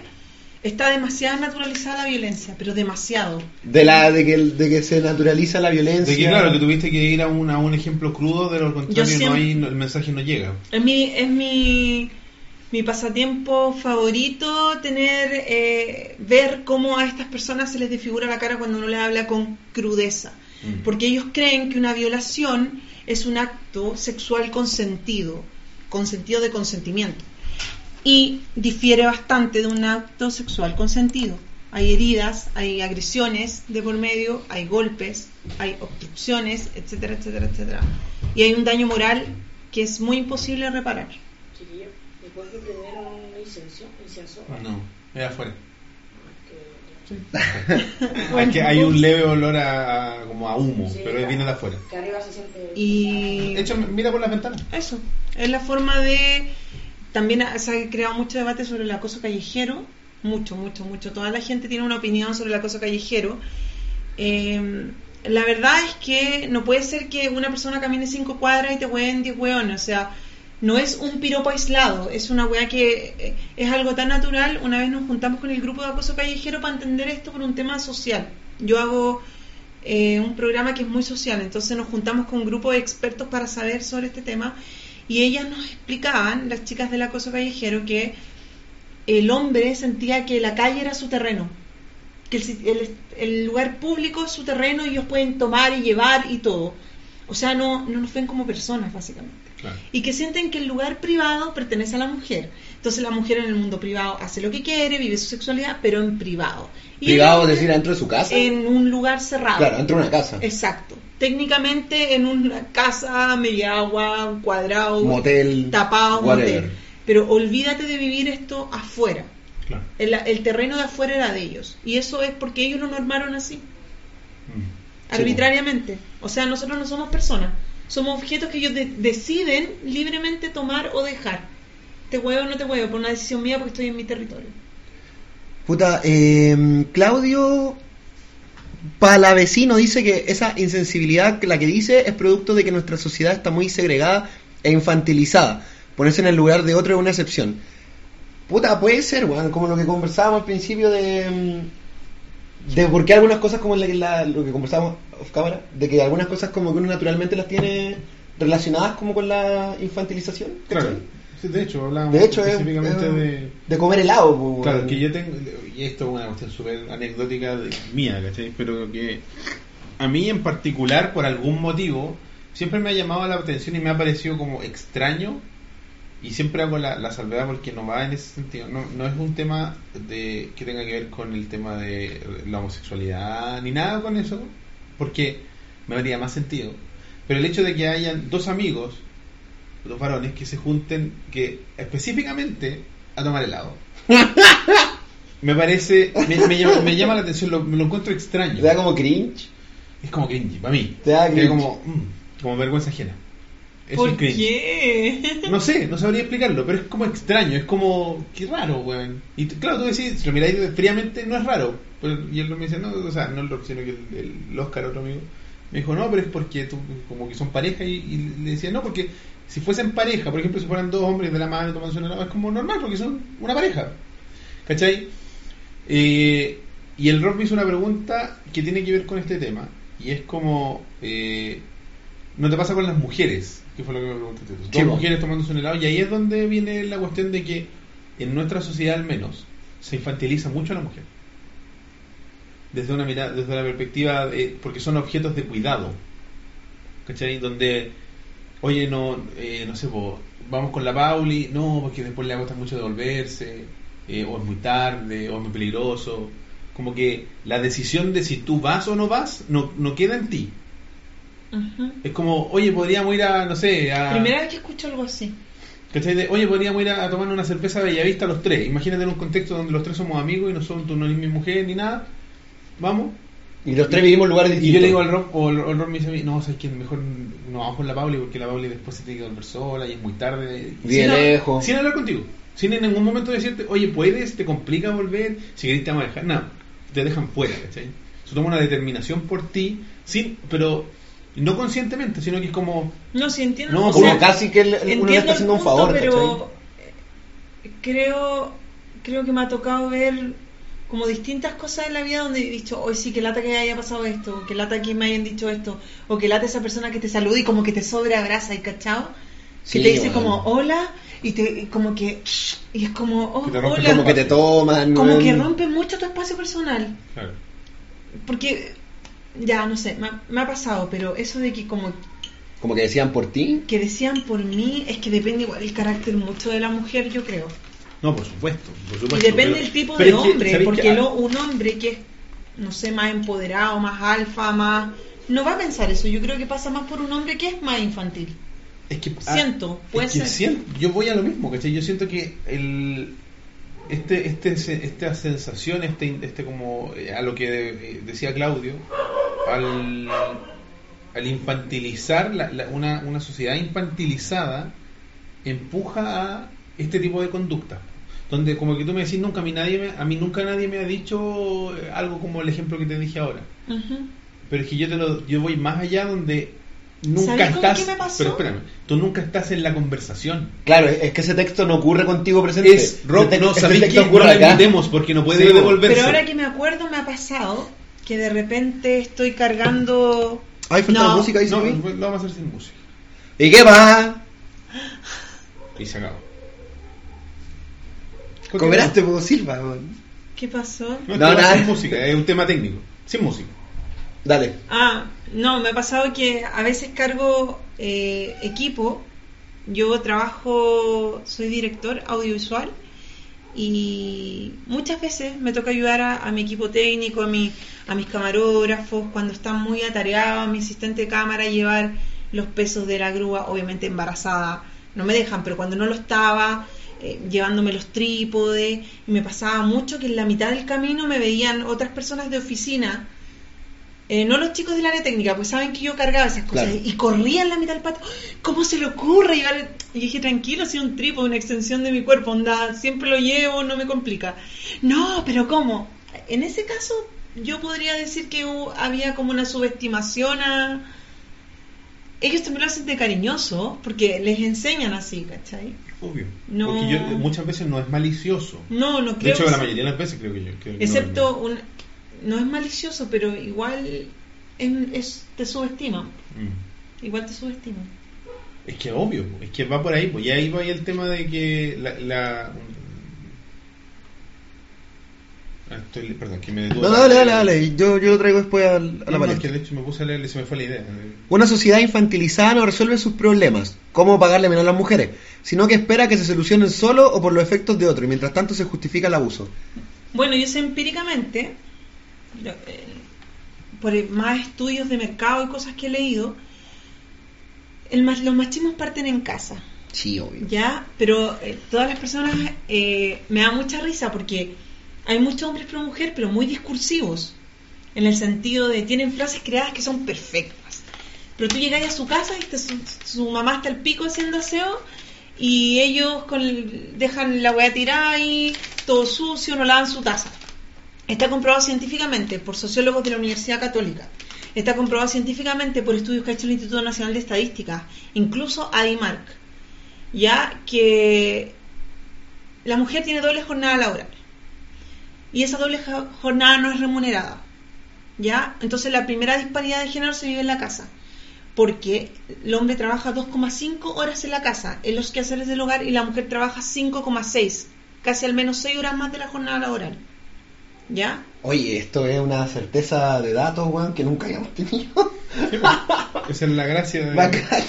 está demasiado naturalizada la violencia, pero demasiado. De la de que, de que se naturaliza la violencia. De que claro, que tuviste que ir a un, a un ejemplo crudo, de lo contrario no hay, no- el mensaje no llega. Es mi, es mi, mi pasatiempo favorito tener, eh, ver cómo a estas personas se les desfigura la cara cuando uno les habla con crudeza. Mm. Porque ellos creen que una violación es un acto sexual consentido, consentido de consentimiento. Y difiere bastante de un acto sexual consentido. Hay heridas, hay agresiones de por medio, hay golpes, hay obstrucciones, etcétera, etcétera, etcétera. Y hay un daño moral que es muy imposible de reparar. Chiquillo, ¿me puedes un incienso? No, es afuera. Que, Es que hay un leve olor a, a- como a humo, sí, pero claro, viene de afuera. Que arriba se siente. Y De hecho, mira por las ventanas. eso, es la forma de... También se ha creado mucho debate sobre el acoso callejero, mucho, mucho, mucho. Toda la gente tiene una opinión sobre el acoso callejero. Eh, la verdad es que no puede ser que una persona camine cinco cuadras y te hueen 10 hueones, o sea, no es un piropo aislado, es una wea que eh, es algo tan natural. Una vez nos juntamos con el grupo de acoso callejero para entender esto por un tema social. Yo hago eh, un programa que es muy social, entonces nos juntamos con un grupo de expertos para saber sobre este tema Y ellas nos explicaban, las chicas del acoso callejero, que el hombre sentía que la calle era su terreno, que el, el- el lugar público es su terreno y ellos pueden tomar y llevar y todo. O sea, no, no nos ven como personas, básicamente. Claro. Y que sienten que el lugar privado pertenece a la mujer. Entonces la mujer en el mundo privado hace lo que quiere, vive su sexualidad, pero en privado. Y Privado, es decir, dentro de su casa. En un lugar cerrado. Claro, dentro de una casa. Exacto. Técnicamente en una casa, media agua, un cuadrado, Motel, tapado, un whatever. motel. Pero olvídate de vivir esto afuera. Claro. El, el terreno de afuera era de ellos. Y eso es porque ellos lo normaron así, Mm. arbitrariamente. O sea, nosotros no somos personas. Somos objetos que ellos de- deciden libremente tomar o dejar. Te huevo o no te huevo, por una decisión mía porque estoy en mi territorio. Puta, eh, Claudio Palavecino dice que esa insensibilidad, la que dice, es producto de que nuestra sociedad está muy segregada e infantilizada. Ponerse en el lugar de otro es una excepción. Puta, puede ser, weón, como lo que conversábamos al principio de. mm, De por qué algunas cosas, como la, lo que conversábamos off cámara, de que algunas cosas como que uno naturalmente las tiene relacionadas como con la infantilización. Claro. Sí, de hecho, hablábamos De hecho, específicamente es- de... de comer helado. pues. Claro, que yo tengo, y esto es una cuestión súper anecdótica de- mía, ¿cachai? Pero que a mí en particular, por algún motivo, siempre me ha llamado la atención y me ha parecido como extraño, y siempre hago la, la salvedad porque no va en ese sentido, no, no es un tema de que tenga que ver con el tema de la homosexualidad, ni nada con eso, porque me haría más sentido. Pero el hecho de que hayan dos amigos, dos varones, que se junten, que específicamente a tomar helado. me parece, me, me llama, me llama la atención, lo, me lo encuentro extraño. Te da como cringe. Es como cringy, para mí. Te da Es cringe. como, mm, como vergüenza ajena. Eso ¿Por es cringe. qué? No sé, no sabría explicarlo, pero es como extraño, es como, qué raro, weón. Y claro, tú decís, si lo miráis fríamente, no es raro. Pero- y él me dice, no, o sea, no el sino que el, el Oscar, otro amigo, me dijo, no, pero es porque tú, como que son pareja, y, y le decía, no, porque si fuesen pareja, por ejemplo, si fueran dos hombres de la mano tomándose un helado, es como normal, porque son una pareja. ¿Cachai? Eh, y el Rob me hizo una pregunta que tiene que ver con este tema, y es como, eh, ¿no te pasa con las mujeres? Que fue lo que me preguntaste. Sí, Dos mujeres tomándose un helado, y ahí es donde viene la cuestión de que en nuestra sociedad al menos se infantiliza mucho a la mujer. Desde una mirada, desde la perspectiva, de- porque son objetos de cuidado. ¿Cachai? Donde, oye, no, eh, no sé, po, vamos con la Pauli, no, porque después le cuesta mucho devolverse, eh, o es muy tarde, o es muy peligroso. Como que la decisión de si tú vas o no vas no, no queda en ti. Ujú. Es como, oye, podríamos ir a, no sé, a... Primera vez que escucho algo así. ¿Cachai? De, oye, podríamos ir a, a tomar una cerveza a Bellavista los tres. Imagínate en un contexto donde los tres somos amigos y no son tú no eres mi mujer ni nada. Vamos. Y los tres vivimos lugares Y distintos. yo le digo al Rob, o el, o el Rob me dice a mí, no, sabes que mejor no vamos con la Pauli porque la Pauli después se tiene que volver sola y es muy tarde. Y Vive sin lejos. Sin hablar contigo. Sin en ningún momento decirte, oye, ¿puedes? ¿Te complica volver? Si querés te vamos a dejar. No, te dejan fuera, ¿cachai? Se toma una determinación por ti, sin, pero no conscientemente, sino que es como, No, sí entiendo. No, o Uno sea, casi que el- uno le está haciendo un favor, pero eh, creo creo que me ha tocado ver como distintas cosas en la vida donde he dicho, hoy sí, que lata que haya pasado esto, que lata que me hayan dicho esto, o que lata esa persona que te saluda y como que te sobreabraza y cachao, Sí, que te dice bueno. como hola y te y como que y es como oh, Que te rompe hola, Como que te toman. como que rompe mucho tu espacio personal, claro. porque ya no sé, me ha, me ha pasado, pero eso de que como Como que decían por ti. que decían por mí es que depende igual el carácter mucho de la mujer, yo creo. No, por supuesto. por Y depende pero- del tipo de que, hombre, ¿sabéis porque qué? lo- un hombre que es, no sé, más empoderado, más alfa, más... No va a pensar eso, yo creo que pasa más por un hombre que es más infantil. Es que, ah, Siento, puede es que ser. siento- yo voy a lo mismo, ¿cachai? Yo siento que el este este esta sensación, este este como eh, a lo que eh, decía Claudio, al al infantilizar la- la- una, una sociedad infantilizada empuja a este tipo de conducta donde como que tú me decís nunca a mí nadie me- a mí nunca nadie me ha dicho eh, algo como el ejemplo que te dije ahora pero es que yo te lo, yo voy más allá donde nunca ¿Sabes con estás. qué me pasó? Pero espérame, tú nunca estás en la conversación. Claro, es que ese texto no ocurre contigo presente. Es te- no sabéis que no porque no puede Sí, devolverse. Pero ahora que me acuerdo me ha pasado que de repente estoy cargando... Ay, falta No, música, dice no, lo vamos a hacer sin música. ¿Y qué va? Y se acabó. Cobraste, Silva, weón. ¿Qué pasó? No, nada. sin música, es un tema técnico. Sin música. Dale. Ah, no, me ha pasado que a veces cargo eh, equipo. Yo trabajo, soy director audiovisual y muchas veces me toca ayudar a, a mi equipo técnico, a, mi, a mis camarógrafos, cuando están muy atareados, a mi asistente de cámara, a llevar los pesos de la grúa, obviamente embarazada, no me dejan, pero cuando no lo estaba, eh, llevándome los trípodes, y me pasaba mucho que en la mitad del camino me veían otras personas de oficina eh, no los chicos del área técnica, pues saben que yo cargaba esas cosas Claro. y corría en la mitad del patio. ¿Cómo se le ocurre llevar? el-?" Y dije, tranquilo, si un trípode, una extensión de mi cuerpo, onda, siempre lo llevo, no me complica. No, pero ¿cómo? En ese caso, yo podría decir que hubo- había como una subestimación a. Ellos también lo hacen de cariñoso, porque les enseñan así, ¿cachai? Obvio. No. Porque yo, muchas veces no es malicioso. No, no De creo. hecho, que la sea- mayoría de las veces creo que yo. no Excepto es- un. No es malicioso, pero igual es, es- te subestiman. Mm. Igual te subestiman. Es que obvio, es que va por ahí, pues ya ahí va ahí el tema de que la... la- Ah, estoy- perdón, que me detuve. No, dale, dale, dale. Yo, yo lo traigo después a, No, la palestra. que de hecho me puse a leer y se me fue la idea. Una sociedad infantilizada no resuelve sus problemas, cómo pagarle menos a las mujeres, sino que espera que se solucionen solo o por los efectos de otro, y mientras tanto se justifica el abuso. Bueno, yo sé empíricamente, eh, por más estudios de mercado y cosas que he leído, el, los machismos parten en casa. Sí, obvio. Ya, pero eh, todas las personas eh, me da mucha risa porque hay muchos hombres pro mujer, pero muy discursivos, en el sentido de tienen frases creadas que son perfectas. Pero tú llegas a su casa y su, mamá está al pico haciendo aseo y ellos con dejan la weá tirada ahí, todo sucio, no lavan su taza. Está comprobado científicamente por sociólogos de la Universidad Católica. Está comprobado científicamente por estudios que ha hecho el Instituto Nacional de Estadística, incluso ADIMARC, ya que la mujer tiene doble jornada laboral y esa doble jo- jornada no es remunerada. ¿Ya? Entonces la primera disparidad de género se vive en la casa. Porque el hombre trabaja 2,5 horas en la casa, en los quehaceres del hogar, y la mujer trabaja 5,6, casi al menos 6 horas más de la jornada laboral. ¿Ya? Oye, esto es una certeza de datos, weón, que nunca habíamos tenido. Esa es la gracia de... Bacán.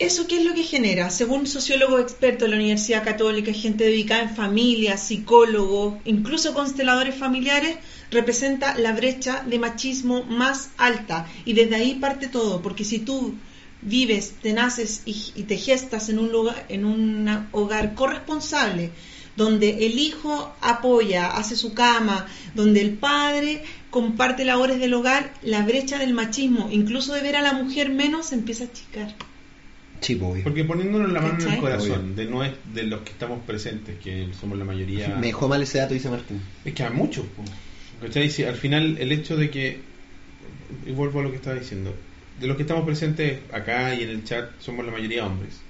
¿Eso qué es lo que genera? Según sociólogos expertos de la Universidad Católica, gente dedicada en familia, psicólogos, incluso consteladores familiares, representa la brecha de machismo más alta. Y desde ahí parte todo, porque si tú vives, te naces y, y te gestas en un lugar, en un hogar corresponsable, donde el hijo apoya, hace su cama, donde el padre comparte labores del hogar, la brecha del machismo, incluso de ver a la mujer menos, se empieza a achicar. Sí, pues. Porque poniéndonos la mano en el corazón de, no es, de los que estamos presentes, que somos la mayoría... Me dejó mal ese dato, dice Martín. Es que hay muchos. Si al final el hecho de que, y vuelvo a lo que estaba diciendo, de los que estamos presentes acá y en el chat somos la mayoría hombres,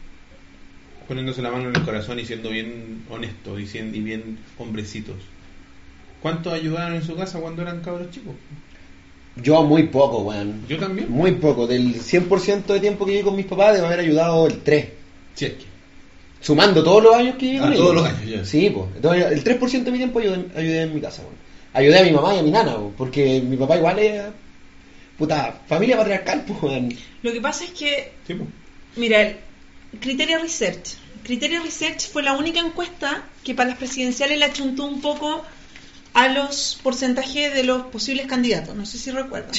poniéndose la mano en el corazón y siendo bien honestos y, y bien hombrecitos. ¿Cuántos ayudaron en su casa cuando eran cabros chicos? Yo muy poco, weón. Yo también. Muy poco. Del 100% de tiempo que viví con mis papás, debo haber ayudado el 3. Sí, es que. Sumando todos los años que viví Ah, con todos ellos. los años, ya. Sí, pues. Entonces, el 3% de mi tiempo ayudé, ayudé en mi casa, weón. Ayudé a mi mamá y a mi nana, weón, porque mi papá igual es... Puta, familia patriarcal, pues, weón. Lo que pasa es que, Sí, po. mira, el Criteria Research. Criteria Research fue la única encuesta que para las presidenciales le achuntó un poco a los porcentajes de los posibles candidatos. No sé si recuerdan.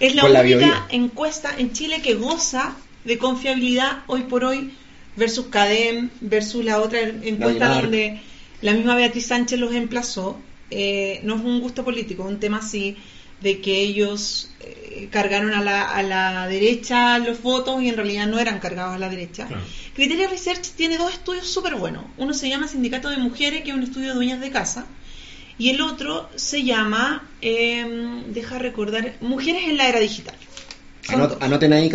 Es la única Bio Bio. encuesta en Chile que goza de confiabilidad hoy por hoy versus CADEM, versus la otra encuesta donde la misma Beatriz Sánchez los emplazó. Eh, no es un gusto político, es un tema así de que ellos eh, cargaron a la, a la derecha los votos y en realidad no eran cargados a la derecha. Claro. Criteria Research tiene dos estudios súper buenos. Uno se llama Sindicato de Mujeres, que es un estudio de dueñas de casa, y el otro se llama, eh, deja recordar, Mujeres en la Era Digital. Anot- anoten ahí,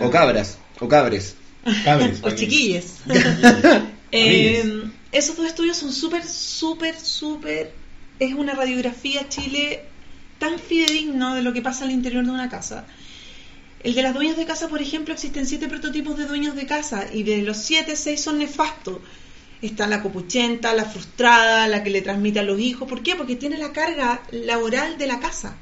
O cabras. O cabres. Cabres, o chiquilles. Eh, esos dos estudios son súper, súper, súper. Es una radiografía Chile tan fidedigno de lo que pasa al interior de una casa. El de las dueñas de casa, por ejemplo, existen siete prototipos de dueños de casa y de los siete, seis son nefastos. Está la copuchenta, la frustrada, la que le transmite a los hijos. ¿Por qué? Porque tiene la carga laboral de la casa.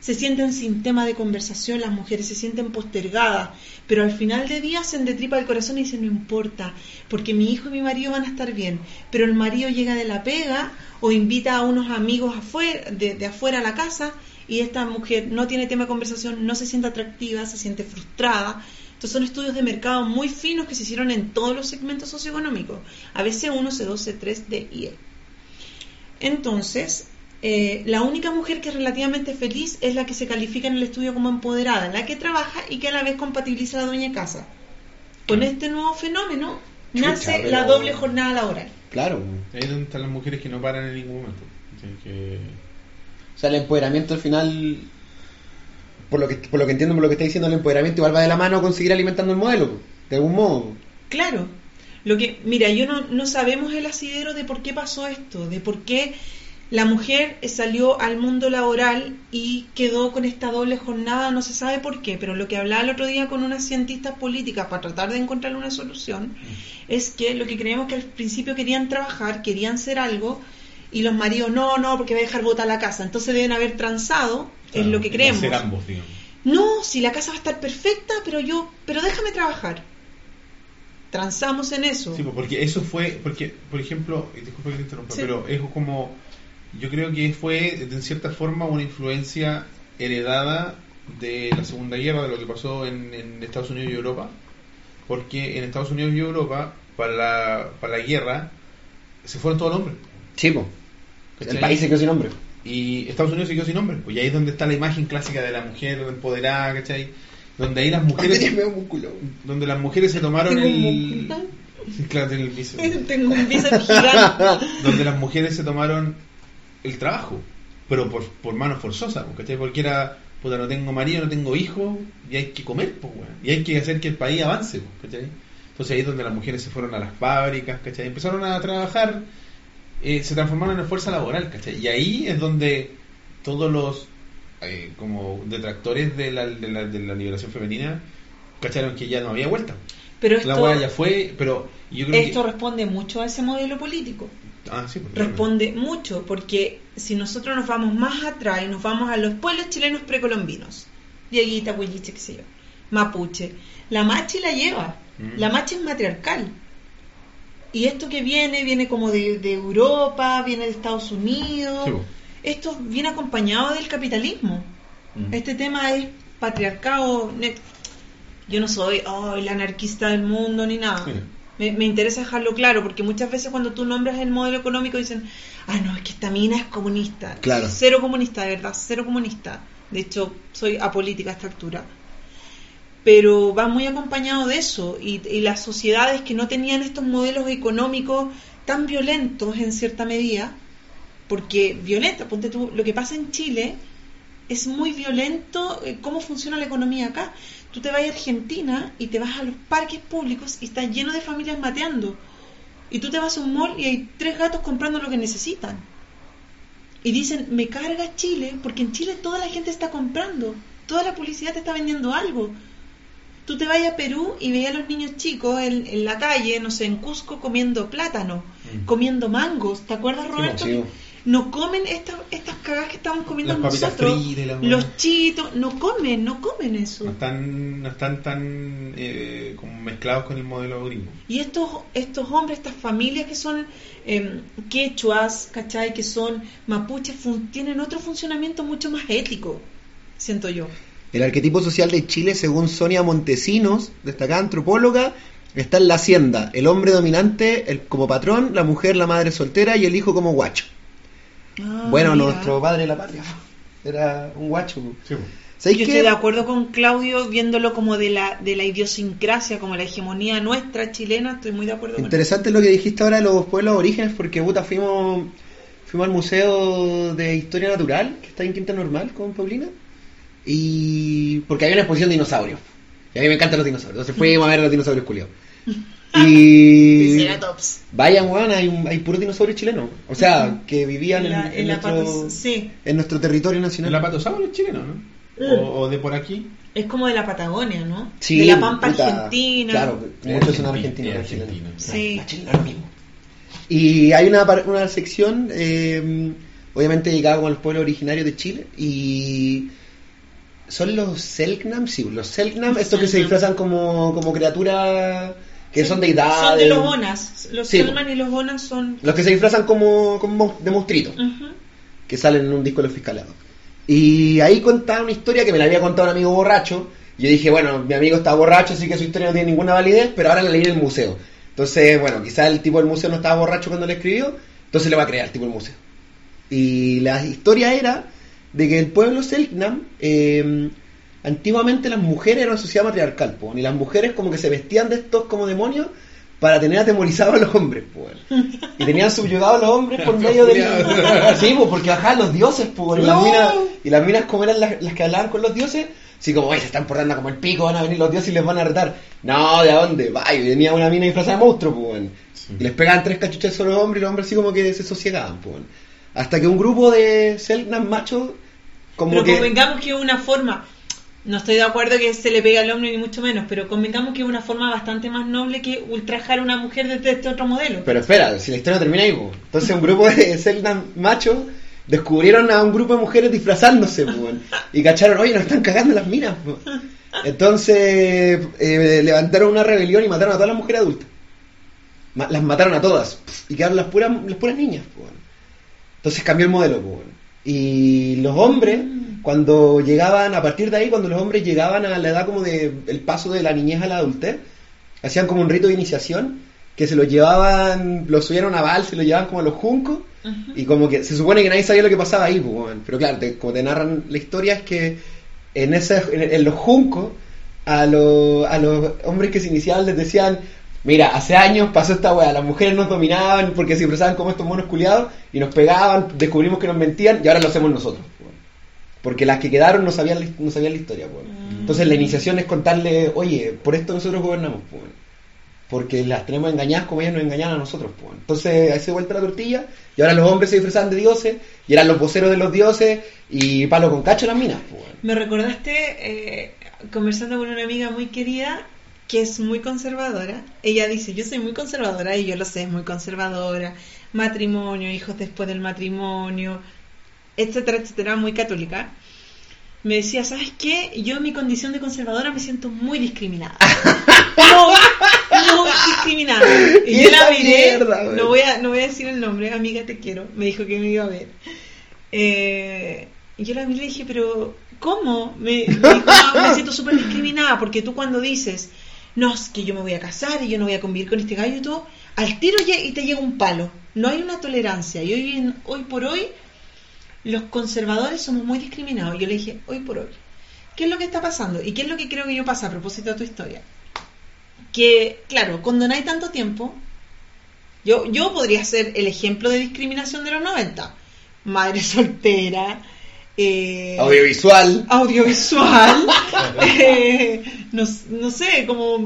Se sienten sin tema de conversación, las mujeres se sienten postergadas, pero al final de día se endetripa el corazón y dicen, no importa, porque mi hijo y mi marido van a estar bien. Pero el marido llega de la pega o invita a unos amigos afuera, de afuera a la casa y esta mujer no tiene tema de conversación, no se siente atractiva, se siente frustrada. Entonces son estudios de mercado muy finos que se hicieron en todos los segmentos socioeconómicos, ABC1, C2, C3, D y E. Entonces, eh, la única mujer que es relativamente feliz es la que se califica en el estudio como empoderada, la que trabaja y que a la vez compatibiliza a la dueña de casa. Con este nuevo fenómeno Chucha, nace pero- la doble jornada laboral. Claro. Ahí es donde están las mujeres que no paran en ningún momento. Que- O sea, el empoderamiento al final, por lo que, por lo que entiendo, por lo que está diciendo, el empoderamiento igual va de la mano con seguir alimentando el modelo, de algún modo. Claro. Lo que, mira, yo no, no sabemos el asidero de por qué pasó esto, de por qué la mujer salió al mundo laboral y quedó con esta doble jornada, no se sabe por qué, pero lo que hablaba el otro día con unas cientistas políticas para tratar de encontrar una solución es que lo que creemos que al principio querían trabajar, querían ser algo y los maridos no, no, porque va a dejar botar la casa, entonces deben haber transado, es lo que creemos. Ser ambos, digamos. No, si la casa va a estar perfecta, pero yo, pero déjame trabajar. Transamos en eso. Sí, pues, porque eso fue, porque, por ejemplo, y disculpa que te interrumpa, Sí. pero es como, yo creo que fue, de cierta forma, una influencia heredada de la Segunda Guerra, de lo que pasó en, en Estados Unidos y Europa, porque en Estados Unidos y Europa, para la, para la guerra, se fueron todos los hombres. Sí, po. ¿cachai? El país se quedó sin nombre. Y Estados Unidos se quedó sin hombre. Pues y ahí es donde está la imagen clásica de la mujer empoderada, ¿cachai? Donde ahí las mujeres, músculo. donde las mujeres se tomaron Tengo un el... músculo. Sí, claro, tiene el bíceps. Tengo un bíceps gigante. donde las mujeres se tomaron el trabajo, pero por, por manos forzosas, pues, ¿cachai? Porque era, puta, no tengo marido, no tengo hijo, y hay que comer, pues, weón. Y hay que hacer que el país avance, pues, ¿cachai? Entonces ahí es donde las mujeres se fueron a las fábricas, ¿cachai? Empezaron a trabajar, eh, se transformaron en fuerza laboral, ¿cachai? Y ahí es donde todos los eh, como detractores de la, de, la, de la liberación femenina cacharon que ya no había vuelta. Pero La esto, weá ya fue, pero yo creo esto que... responde mucho a ese modelo político. Ah, sí, pues, Responde mucho, porque si nosotros nos vamos más atrás y nos vamos a los pueblos chilenos precolombinos, Dieguita, Huilliche, qué sé yo, Mapuche, la machi la lleva, Mm. la machi es matriarcal. Y esto que viene, viene como de, de Europa, viene de Estados Unidos, Sí, esto viene acompañado del capitalismo. Mm. Este tema es patriarcado. Yo no soy oh, el anarquista del mundo ni nada. Sí. Me, me interesa dejarlo claro porque muchas veces cuando tú nombras el modelo económico dicen, ah, no, es que esta mina es comunista. Claro. Cero comunista, de verdad, cero comunista. De hecho, soy apolítica a esta altura. Pero va muy acompañado de eso y, las sociedades que no tenían estos modelos económicos tan violentos en cierta medida, porque violenta, ponte tú, lo que pasa en Chile es muy violento eh, cómo funciona la economía acá. Tú te vas a Argentina y te vas a los parques públicos y está lleno de familias mateando. Y tú te vas a un mall y hay tres gatos comprando lo que necesitan. Y dicen, me carga Chile, porque en Chile toda la gente está comprando. Toda la publicidad te está vendiendo algo. Tú te vas a Perú y veías a los niños chicos en, en la calle, no sé, en Cusco, comiendo plátano, Mm. comiendo mangos. ¿Te acuerdas, Roberto? No comen estas estas cagas que estamos comiendo Las nosotros. fritas los chitos, no comen, no comen eso. No están, no están tan eh, como mezclados con el modelo gringo. Y estos, estos hombres, estas familias que son eh, quechuas, ¿cachai? Que son mapuches, tienen otro funcionamiento mucho más ético, siento yo. El arquetipo social de Chile, según Sonia Montesinos, destacada antropóloga, está en la hacienda. El hombre dominante el, como patrón, la mujer, la madre soltera y el hijo como guacho. Ah, bueno, mira. nuestro padre de la patria era un guacho. Sí, ¿Sabéis Yo estoy de acuerdo con Claudio viéndolo como de la, de la idiosincrasia, como la hegemonía nuestra chilena, estoy muy de acuerdo con Interesante lo que dijiste ahora de los pueblos orígenes, porque puta, fuimos, fuimos al Museo de Historia Natural, que está en Quinta Normal con Paulina, y porque había una exposición de dinosaurios. Y a mí me encantan los dinosaurios, entonces fuimos a ver los dinosaurios culiados. Y vayan, weón, hay, un- hay puros dinosaurios chilenos. O sea, que vivían En en, la- en en la nuestro, sí. en nuestro territorio El nacional. apatosaurio es chileno, ¿no? O, o de por aquí. Es como de la Patagonia, ¿no? Sí, de la Pampa puta, Argentina. Claro, muchos son argentino, argentinos. chilenos. Sí. La chilena es lo mismo. Y hay una, una sección, eh, obviamente dedicada como al pueblo originario de Chile, y son los Selknam, sí, los Selknam, estos que se disfrazan como, como criaturas que Sí, son deidades. Son de los Onas. Los Sí, Selman y los Onas son. Los que se disfrazan como, como de monstruitos, Ujú. que salen en un disco de los fiscalados. Y ahí contaba una historia que me la había contado un amigo borracho. Y yo dije, bueno, mi amigo está borracho, así que su historia no tiene ninguna validez, pero ahora la leí en el museo. Entonces, bueno, quizás el tipo del museo no estaba borracho cuando le escribió, entonces le va a creer al tipo del museo. Y la historia era de que el pueblo Selknam, eh, antiguamente las mujeres eran una sociedad matriarcal, po, y las mujeres como que se vestían de estos como demonios para tener atemorizados a los hombres, po, y tenían subyugados a los hombres por medio de... Sí, pues porque bajaban los dioses, pues, y las No. minas, y las minas como eran las, las que hablaban con los dioses, así como, "Ay, se están portando como el pico, van a venir los dioses y les van a retar. No, ¿de dónde? Va, y venía una mina disfrazada de monstruo, pues, y les pegaban tres cachuchas a los hombres y los hombres así como que se sosiegaban, pues. Hasta que un grupo de Selknam machos, como Pero que... convengamos que es una forma. No estoy de acuerdo que se le pegue al hombre ni mucho menos, pero convengamos que es una forma bastante más noble que ultrajar a una mujer desde este otro modelo. Pero espera, si la historia termina ahí, entonces un grupo de Zelda machos descubrieron a un grupo de mujeres disfrazándose, weón. y cacharon, oye, nos están cagando las minas. po". Entonces eh, levantaron una rebelión y mataron a todas las mujeres adultas. Ma- las mataron a todas y quedaron las puras, las puras niñas. Entonces cambió el modelo. Y los hombres, cuando llegaban, a partir de ahí, cuando los hombres llegaban a la edad como de el paso de la niñez a la adultez, hacían como un rito de iniciación que se lo llevaban, lo subieron a Val, se lo llevaban como a los juncos y como que se supone que nadie sabía lo que pasaba ahí, pues, pero claro, te- como te narran la historia es que en, ese, en, en los juncos a, los- a los hombres que se iniciaban les decían, mira, hace años pasó esta weá, las mujeres nos dominaban porque se expresaban como estos monos culiados y nos pegaban, descubrimos que nos mentían y ahora lo hacemos nosotros. Porque las que quedaron no sabían, la- no sabían la historia. pues. Entonces la iniciación es contarle, oye, por esto nosotros gobernamos. Porque las tenemos engañadas como ellas nos engañaban a nosotros. Entonces ahí se vuelta la tortilla y ahora los hombres se disfrazaban de dioses y eran los voceros de los dioses y palo con cacho las minas. Me recordaste eh, conversando con una amiga muy querida que es muy conservadora. Ella dice, yo soy muy conservadora y yo lo sé, es muy conservadora. Matrimonio, hijos después del matrimonio, etcétera, etcétera, muy católica. Me decía, ¿sabes qué? Yo en mi condición de conservadora me siento muy discriminada. muy, muy discriminada. Y yo la miré, mierda, no voy, a, no voy a decir el nombre, amiga, te quiero. Me dijo que me iba a ver. Eh, y yo la miré y dije, pero ¿cómo? Me, me dijo, "No, me siento súper discriminada porque tú cuando dices, no, es que yo me voy a casar y yo no voy a convivir con este gallo y todo, al tiro y te llega un palo. No hay una tolerancia. Y hoy, hoy por hoy, los conservadores somos muy discriminados. Yo le dije, hoy por hoy. ¿Qué es lo que está pasando? ¿Y qué es lo que creo que yo pasa a propósito de tu historia? Que, claro, cuando no hay tanto tiempo, yo, yo podría ser el ejemplo de discriminación de los 90. Madre soltera, eh, Audiovisual. audiovisual, eh, no, no sé, como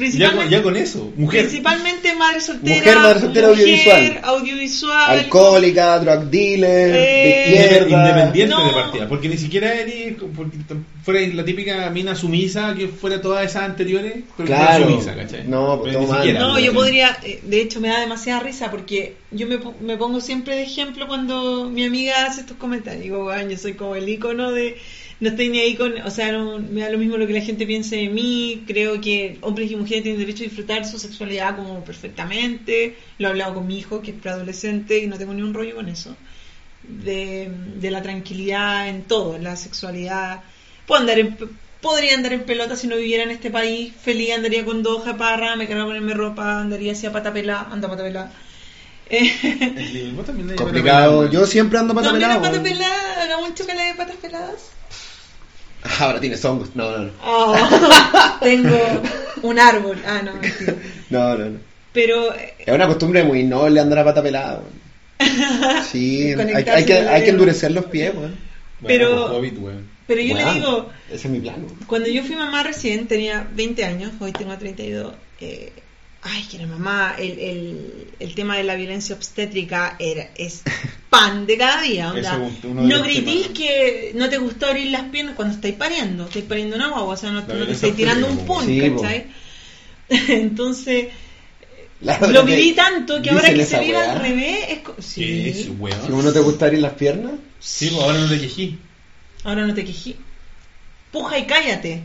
principalmente, ya con eso, mujer. principalmente madre soltera, Mujer, madre soltera, mujer, audiovisual. audiovisual, Alcohólica, drug dealer, de Eh, izquierda. Independiente No. de partida, porque ni siquiera eres, porque fuera la típica mina sumisa que fuera todas esas anteriores, pero Claro. fuera sumisa, ¿cachai? No, pues, Pero ni todo mal. siquiera, No, ¿cachai? yo podría, eh, de hecho me da demasiada risa porque yo me, me pongo siempre de ejemplo cuando mi amiga hace estos comentarios. Digo, "Weón, yo soy como el icono de, no estoy ni ahí con, o sea, no, me da lo mismo lo que la gente piense de mí. Creo que hombres y mujeres tienen derecho a disfrutar su sexualidad como perfectamente. Lo he hablado con mi hijo, que es preadolescente, y no tengo ni un rollo con eso. De, de la tranquilidad en todo, en la sexualidad. Puedo andar en, podría andar en pelota si no viviera en este país. Feliz andaría con dos parra, me quedaría ponerme ropa, andaría hacia pata pelada, anda pata pelada. Eh, Vos también andás Complicado. pata pelada, Yo siempre ando pata no, mira, pelado. pata weón. pelada, hagamos un chocolate de patas peladas. Ahora tienes hongos. No, no, no. Oh, tengo un árbol. Ah, no, mentira. No, no, no. Pero Es una costumbre muy noble andar a pata pelada. Sí, hay, hay que, hay que endurecer los pies, weón. Pero- pero yo le digo, Ese es mi plan. weón. Cuando yo fui mamá recién, tenía 20 años, hoy tengo 32, eh, Ay, que la mamá, el, el, el tema de la violencia obstétrica era, es pan de cada día. onda. No gritís temas. que no te gustó abrir las piernas cuando estáis pariendo, estáis pariendo una guagua, o sea, no, no te estáis tirando un pun, Sí. ¿cachai? Entonces, lo viví tanto que ahora que se vive weá. al revés es... co- Sí. Si uno te gusta abrir las piernas, Sí, pues ahora no te quejí. ahora no te quejí. Puja y cállate.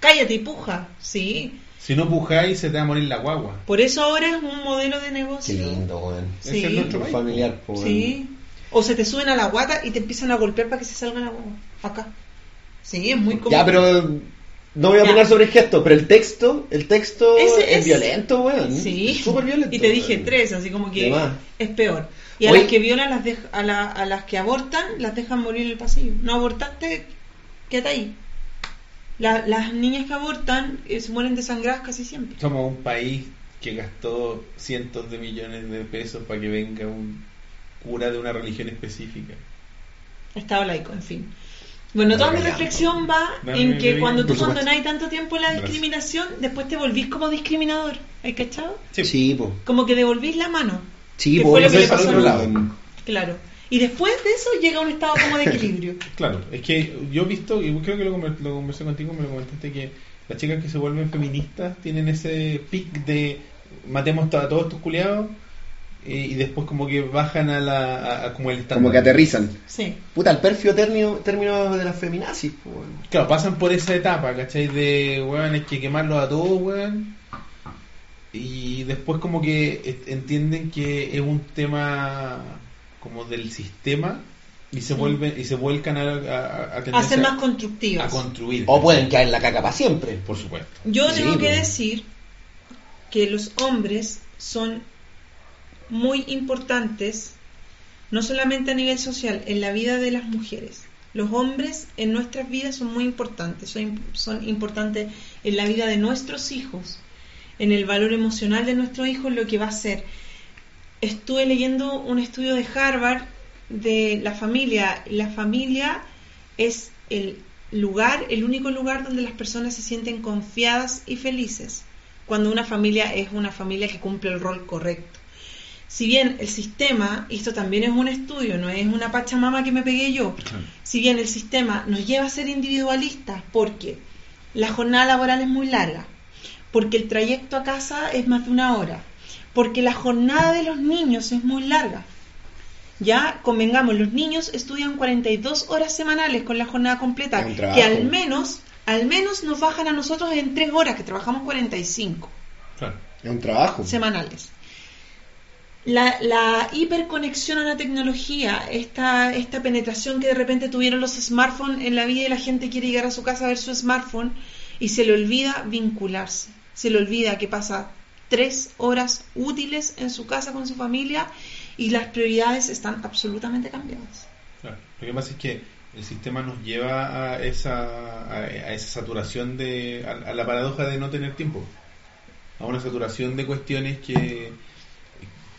Cállate y puja, sí. Si no pujáis, se te va a morir la guagua. Por eso ahora es un modelo de qué negocio. lindo, weón. Sí. Es nuestro país. Familiar. Sí. O se te suben a la guata y te empiezan a golpear para que se salga la guagua. Acá. Sí, es muy común. Ya, pero no voy a poner sobre gesto, pero el texto, el texto es, es- violento, weón. Sí. Es Súper violento. Y te dije weón. tres, así como que es peor. Y a Oye. las que violan, las dej- a, la- a las que abortan, las dejan morir en el pasillo. No abortaste, quédate ahí. La- las niñas que abortan eh, se mueren desangradas casi siempre. Somos un país que gastó cientos de millones de pesos para que venga un cura de una religión específica. Estado laico, en fin. Bueno, No toda mi reflexión va en que cuando tú condonáis tanto tiempo la discriminación, después te volvís como discriminador. ¿Has cachado? Sí, po. Como que devolvís la mano. Sí, Que po. fue lo eso que le es al pasó otro a- lado. Claro. Y después de eso llega un estado como de equilibrio. Claro, es que yo he visto, y creo que lo, conver- lo conversé contigo, me lo comentaste, que las chicas que se vuelven feministas tienen ese pic de matemos a todos estos culiados eh, y después como que bajan a la a, a como el estándar. Como que aterrizan. Sí. Puta, el perfio término, término de las feminazis, weón. Claro, pasan por esa etapa, ¿cachai? De, weón, hay que quemarlos a todos, weón. Y después como que est- entienden que es un tema como del sistema y se vuelven y se vuelcan a, a, a A tendencia ser más constructivas. a construir. O pueden caer en la caca para siempre. Por supuesto. Yo Sí, tengo que pues. decir que los hombres son muy importantes, no solamente a nivel social, en la vida de las mujeres. Los hombres en nuestras vidas son muy importantes, son, son importantes en la vida de nuestros hijos, en el valor emocional de nuestros hijos, lo que va a ser. Estuve leyendo un estudio de Harvard de la familia. La familia es el lugar, el único lugar donde las personas se sienten confiadas y felices. Cuando una familia es una familia que cumple el rol correcto. Si bien el sistema, y esto también es un estudio, no es una pachamama que me pegué yo, si bien el sistema nos lleva a ser individualistas porque la jornada laboral es muy larga, porque el trayecto a casa es más de una hora, porque la jornada de los niños es muy larga. Ya convengamos, los niños estudian 42 horas semanales con la jornada completa, que al menos, al menos nos bajan a nosotros en 3 horas, que trabajamos 45 Claro. Es un trabajo. semanales. La, la hiperconexión a la tecnología, esta, esta penetración que de repente tuvieron los smartphones en la vida y la gente quiere llegar a su casa a ver su smartphone y se le olvida vincularse, se le olvida que pasa tres horas útiles en su casa con su familia y las prioridades están absolutamente cambiadas. Claro. Lo que pasa es que el sistema nos lleva a esa, a, esa saturación de, a, a la paradoja de no tener tiempo, a una saturación de cuestiones que,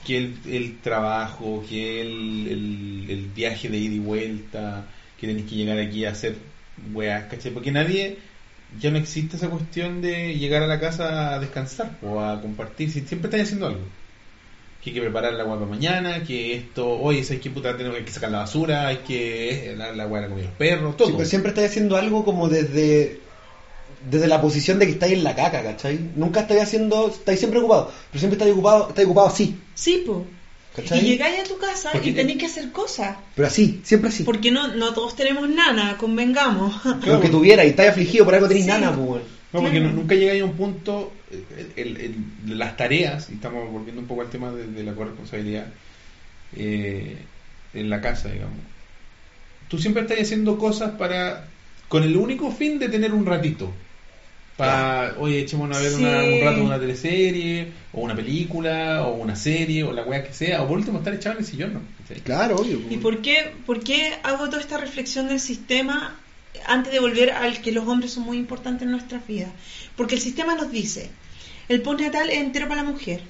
que el, el trabajo, que el, el, el viaje de ida y vuelta, que tenés que llegar aquí a hacer weas, ¿cachai? Porque nadie, ya no existe esa cuestión de llegar a la casa a descansar o a compartir, si siempre estás haciendo algo que hay que preparar la agua para mañana, que esto, oye, ¿sabes qué puta? Tenemos que sacar la basura, hay que dar la agua a comer los perros, todo. Sí, pero siempre estás haciendo algo como desde desde la posición de que estáis en la caca, ¿cachai? Nunca estáis haciendo, estáis siempre ocupados, pero siempre estáis ocupados, estáis ocupados así, Sí, po. ¿Cachai? Y llegáis a tu casa Porque- y tenéis que hacer cosas. Pero así, siempre así. Porque no, no todos tenemos nana, convengamos. Lo que tuviera y estáis afligido por algo tenéis Sí. nana, pues. No, porque Claro. nunca llegáis a un punto, eh, el- el- las tareas, y estamos volviendo un poco al tema de, de la corresponsabilidad eh, en la casa, digamos. Tú siempre estás haciendo cosas para, con el único fin de tener un ratito. Para, oye, echémonos a ver una- un rato una teleserie, o una película, o una serie, o la weá que sea, o por último estar echado en el sillón, ¿no? Claro, obvio. ¿Y por qué, por qué hago toda esta reflexión del sistema antes de volver al que los hombres son muy importantes en nuestras vidas? Porque el sistema nos dice, el postnatal es entero para la mujer,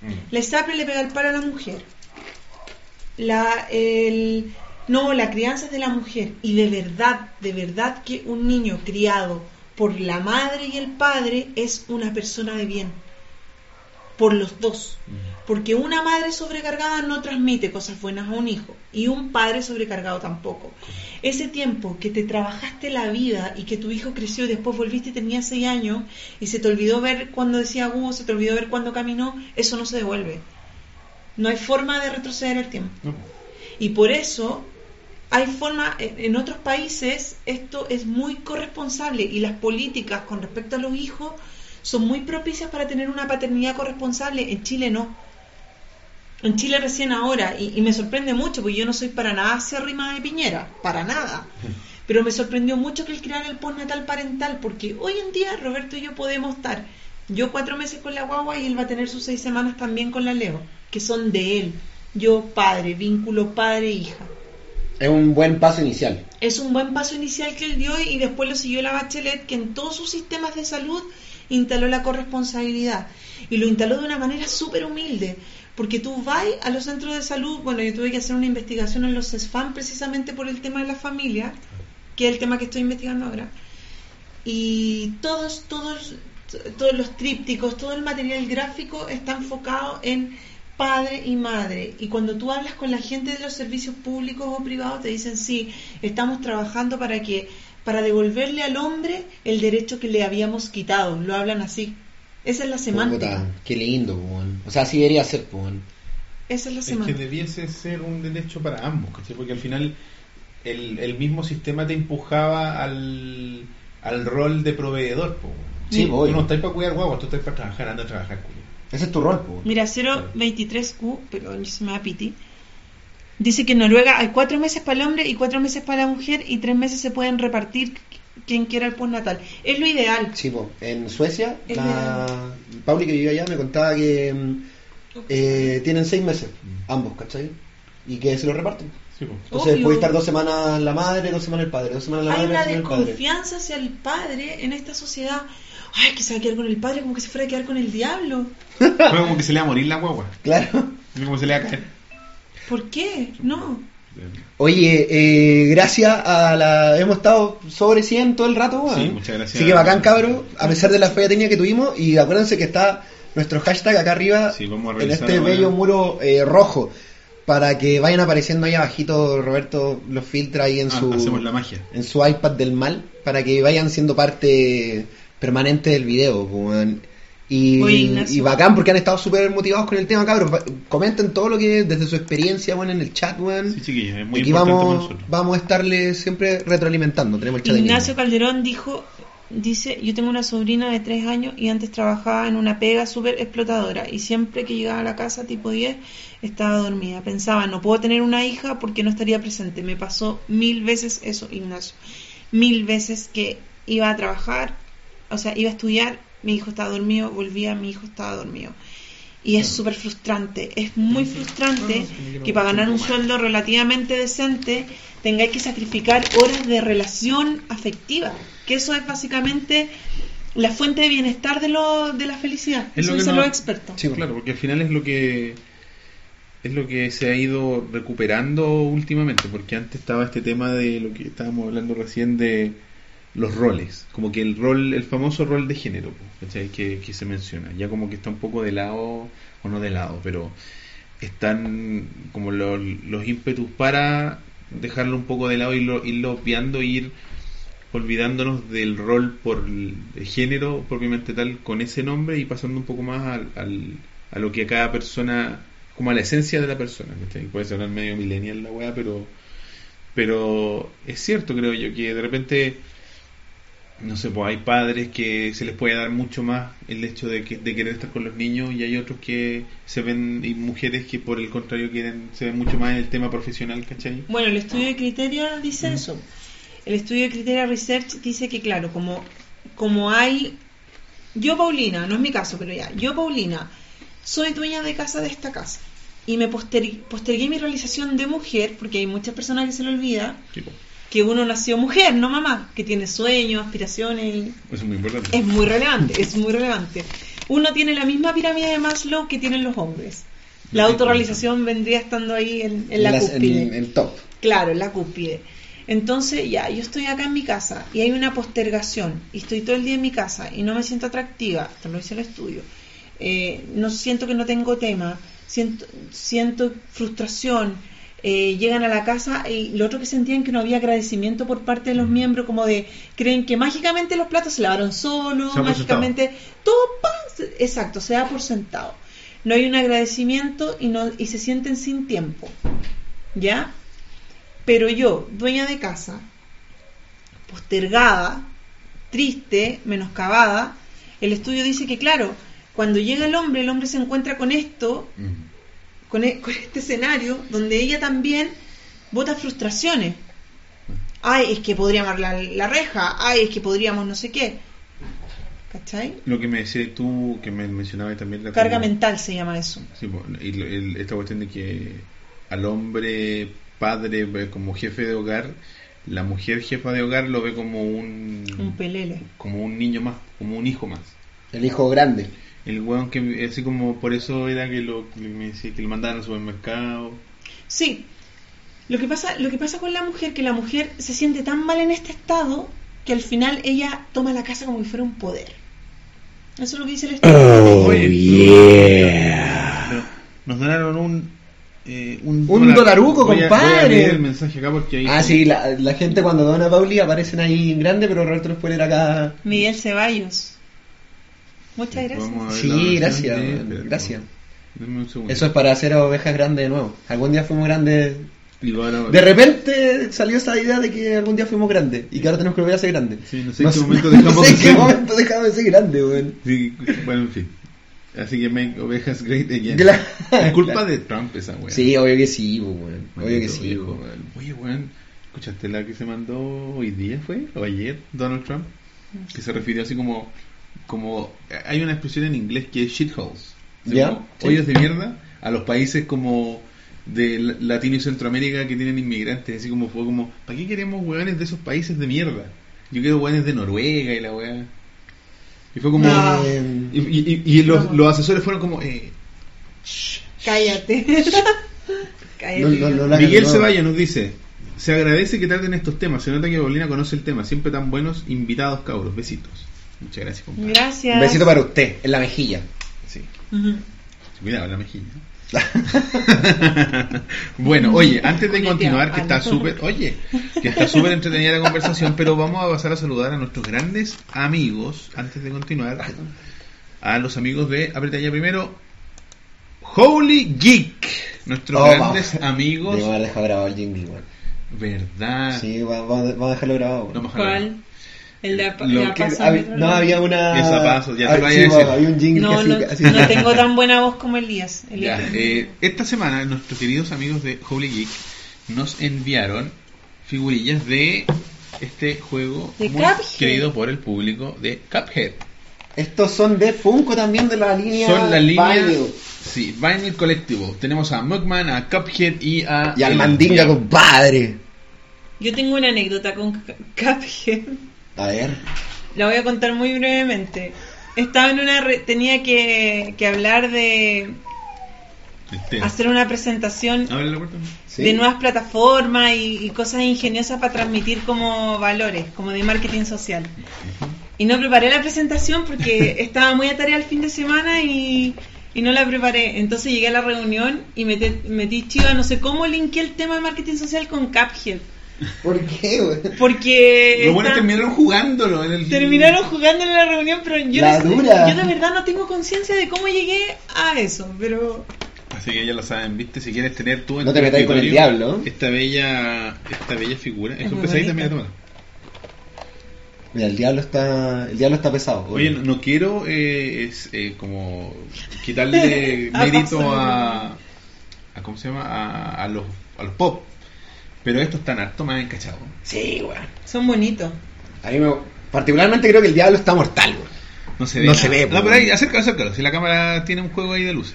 Mm. la SAPRE le pega el palo a la mujer, la, el, no, la crianza es de la mujer, y de verdad, de verdad que un niño criado por la madre y el padre es una persona de bien. por los dos. Porque una madre sobrecargada no transmite cosas buenas a un hijo y un padre sobrecargado tampoco. Ese tiempo que te trabajaste la vida y que tu hijo creció y después volviste y tenía seis años y se te olvidó ver cuando decía Hugo, se te olvidó ver cuando caminó, eso no se devuelve. No hay forma de retroceder el tiempo. No. Y por eso hay forma, en otros países esto es muy corresponsable y las políticas con respecto a los hijos son muy propicias para tener una paternidad corresponsable. En Chile no. En Chile recién ahora, y, y me sorprende mucho, porque yo no soy para nada acérrima de Piñera, para nada. Pero me sorprendió mucho que él creara el postnatal parental, porque hoy en día Roberto y yo podemos estar, yo cuatro meses con la guagua y él va a tener sus seis semanas también con la Leo, que son de él. Yo padre, vínculo padre-hija. Es un buen paso inicial. Es un buen paso inicial que él dio y después lo siguió la Bachelet, que en todos sus sistemas de salud instaló la corresponsabilidad. Y lo instaló de una manera súper humilde, porque tú vas a los centros de salud, bueno, yo tuve que hacer una investigación en los CESFAM precisamente por el tema de la familia, que es el tema que estoy investigando ahora. Y todos, todos, todos los trípticos, todo el material gráfico está enfocado en padre y madre. Y cuando tú hablas con la gente de los servicios públicos o privados, te dicen, sí, estamos trabajando para que para devolverle al hombre el derecho que le habíamos quitado. Lo hablan así. Esa es la semántica. Puta, qué lindo. O sea, así debería ser, weón. Esa es la Es que semántica. debiese ser un derecho para ambos, ¿cachai? Porque al final el, el mismo sistema te empujaba al, al rol de proveedor. Po. Sí, tú voy. no estás para cuidar guaguas, tú estás para trabajar, anda a trabajar. Ese es tu rol, po. Mira, 023Q, pero se me da piti. Dice que en Noruega hay cuatro meses para el hombre y cuatro meses para la mujer y tres meses se pueden repartir quien quiera el postnatal. Es lo ideal. Sí, po. En Suecia, Es la Pauli que vive allá me contaba que mm, eh, tienen seis meses, ambos, ¿cachai? Y que se lo reparten. Sí, po. Entonces Obvio. puede estar dos semanas la madre, dos semanas el padre, dos semanas la Hay madre, una el padre. desconfianza hacia el padre en esta sociedad. Ay, que se va a quedar con el padre como que se fuera a quedar con el diablo. Fue como que se le va a morir la guagua. Claro. Fue como se le va a caer. ¿Por qué? No. Oye, eh, gracias a la... Hemos estado sobre 100 todo el rato, weón. Sí, muchas gracias. Así que bacán, cabro, a pesar de la fea técnica que tuvimos. Y acuérdense que está nuestro hashtag acá arriba, Sí, vamos a en este bello muro eh, rojo. Para que vayan apareciendo ahí abajito, Roberto los filtra ahí en Ah, su... hacemos la magia. en su iPad del mal para que vayan siendo parte permanente del video. pues, weón. Y, Oye, Ignacio. y bacán porque han estado súper motivados con el tema, cabros. Comenten todo lo que desde su experiencia, bueno, en el chat, weón. Sí, chiquillos, es muy Aquí vamos, vamos a estarle siempre retroalimentando. Tenemos el chat Ignacio. Calderón dijo, dice, yo tengo una sobrina de tres años y antes trabajaba en una pega súper explotadora y siempre que llegaba a la casa tipo 10 estaba dormida. Pensaba, no puedo tener una hija porque no estaría presente. Me pasó mil veces eso, Ignacio. Mil veces que iba a trabajar, o sea, iba a estudiar, mi hijo estaba dormido, volvía, mi hijo estaba dormido. Y es súper frustrante, es muy frustrante que para ganar un sueldo relativamente decente tengáis que sacrificar horas de relación afectiva, que eso es básicamente la fuente de bienestar de, lo, de la felicidad. Es Eso lo que dicen no- los expertos. Sí, Claro, porque al final es lo que es lo que se ha ido recuperando últimamente, porque antes estaba este tema de lo que estábamos hablando recién de los roles, como que el rol, el famoso rol de género. Que, que se menciona, ya como que está un poco de lado o no de lado, pero están como los, los ímpetus para dejarlo un poco de lado y irlo, irlo obviando, ir olvidándonos del rol por género propiamente tal con ese nombre y pasando un poco más al, al- a lo que cada persona, como a la esencia de la persona. ¿cachai? Puede sonar medio millennial la weá, pero, pero es cierto, creo yo, que de repente, no sé, pues hay padres que se les puede dar mucho más el hecho de, que, de querer estar con los niños y hay otros que se ven, y mujeres que por el contrario quieren, se ven mucho más en el tema profesional, ¿cachai? Bueno, el estudio de criteria dice eso. El estudio de criteria research dice que, claro, como, como hay. Yo, Paulina, no es mi caso, pero ya, yo, Paulina, soy dueña de casa de esta casa. Y me postergué, postergué mi realización de mujer, porque hay muchas personas que se le olvida que uno nació mujer, no mamá, que tiene sueños, aspiraciones. y- es muy importante. Es muy relevante, es muy relevante. Uno tiene la misma pirámide de Maslow que tienen los hombres. La autorrealización vendría estando ahí en, en la las- cúspide. en el top. Claro, en la cúspide. Entonces, ya, yo estoy acá en mi casa y hay una postergación y estoy todo el día en mi casa y no me siento atractiva, esto lo dice el estudio. eh, no siento que no tengo tema, siento, siento frustración. Eh, llegan a la casa y lo otro que sentían que no había agradecimiento por parte de los miembros, como de creen que mágicamente los platos se lavaron solos, mágicamente todo pasa, exacto, se da por sentado. No hay un agradecimiento y no y se sienten sin tiempo, ¿ya? Pero yo, dueña de casa, postergada, triste, menoscabada, el estudio dice que, claro, cuando llega el hombre, el hombre se encuentra con esto, con, e- con este escenario, donde ella también bota frustraciones. Ay, es que podríamos la, la reja, ay, es que podríamos no sé qué. ¿Cachai? Lo que me decías tú, que me mencionabas también. la Carga como- mental se llama eso. Sí, y el- esta cuestión de que al hombre padre ve como jefe de hogar, la mujer jefa de hogar lo ve como un, Un pelele. como un niño más, como un hijo más. El hijo grande. El weón que así como por eso era que lo que me decía que lo mandaban al supermercado. Sí. Lo que pasa, lo que pasa con la mujer, que la mujer se siente tan mal en este estado que al final ella toma la casa como si fuera un poder. Eso es lo que dice el estudio. Oye, yeah. nos donaron un eh, un, Un dolaruco, Voy a- compadre. Voy a leer el mensaje acá porque ahí Ah, sí, la, la gente cuando dona a Pauli aparecen ahí en grande, pero Roberto los poner acá. Miguel Ceballos. Muchas gracias. A Sí, gracias, weón, gracias. Dame un segundo. Eso es para hacer ovejas grandes de nuevo. Algún día fuimos grandes. Y ahora- De repente salió esa idea de que algún día fuimos grandes y que ahora tenemos que volver a ser grandes. Sí, no sé en qué momento no dejamos sé de qué ser- momento dejamos de ser grandes, weón. Sí, bueno, en fin. Así que make ovejas great again. Claro. Es culpa de Trump esa weá. Sí, obvio que sí, weón. Obvio que sí, weón. weón. Oye, weón, ¿escuchaste la que se mandó hoy día, fue? ¿O ayer? Donald Trump. Que se refirió así como... como Hay una expresión en inglés que es shitholes. Ya, sí. Hoyos de mierda a los países como de Latino y Centroamérica que tienen inmigrantes. Así como fue como... ¿Para qué queremos weones de esos países de mierda? Yo quiero weones de Noruega y la weá. Y fue como... No. Eh, Y, y- y- y los, No. los asesores fueron como... Eh, Cállate. Cállate. No, no, Miguel. Ceballos nos dice, se agradece que traten estos temas, se nota que Paulina conoce el tema, siempre tan buenos invitados cabros, besitos. Muchas gracias, compadre. Gracias. Un besito para usted, en la mejilla. Sí. Cuidado en la mejilla. bueno, oye, antes de continuar, que está súper, oye, que está súper entretenida la conversación, pero vamos a pasar a saludar a nuestros grandes amigos, antes de continuar, a los amigos de, aprieta ya primero, Holy Geek, nuestros Oh, grandes amigos, Debemos haber dejado grabado el jingle. ¿verdad? Sí, va- vamos, a dejarlo grabado. ¿Cuál? El de la que Hab- no, había una. Esa paso, ya te lo sí, iba a decir. va, Había un jingle No, que no, así- no tengo tan buena voz como Elías. Elías. Ya, eh, esta semana nuestros queridos amigos de Holy Geek nos enviaron figurillas de este juego De muy Cuphead. querido por el público de Cuphead. Estos son de Funko también de la línea. Son la línea Vinyl. sí, Vinyl Collectible. Tenemos a Mugman, a Cuphead y a Y al mandinga, compadre. Yo tengo una anécdota con Cu- Cuphead. A ver. La voy a contar muy brevemente. Estaba en una. re- tenía que, que hablar de. hacer una presentación de nuevas plataformas y, y cosas ingeniosas para transmitir como valores, como de marketing social. Y no preparé la presentación porque estaba muy atareada el fin de semana y, y no la preparé. Entonces llegué a la reunión y metí, metí chiva, no sé cómo linké el tema de marketing social con Cuphead. ¿Por qué, güey? Porque Los buenos terminaron jugándolo en el terminaron jugando en la reunión, pero yo, La no dura. yo de verdad no tengo conciencia de cómo llegué a eso, pero Así que ya lo saben, ¿viste? Si quieres tener tú en No tu te metáis con el diablo. Esta bella, esta bella figura. Es Es muy pesadita, mira, bonita. toma. Mira, el diablo está, el diablo está pesado. Oye, güey. no, no quiero eh, es, eh, como quitarle Ah, mérito pasó. a, a ¿cómo se llama? A, a los a los pop, pero estos están harto más encachados. Sí, güey. son bonitos. A mí me, particularmente creo que el diablo está mortal, güey. No se ve. No nada. se ve, No, pero ahí, acércalo, acércalo. Si la cámara tiene un juego ahí de luces.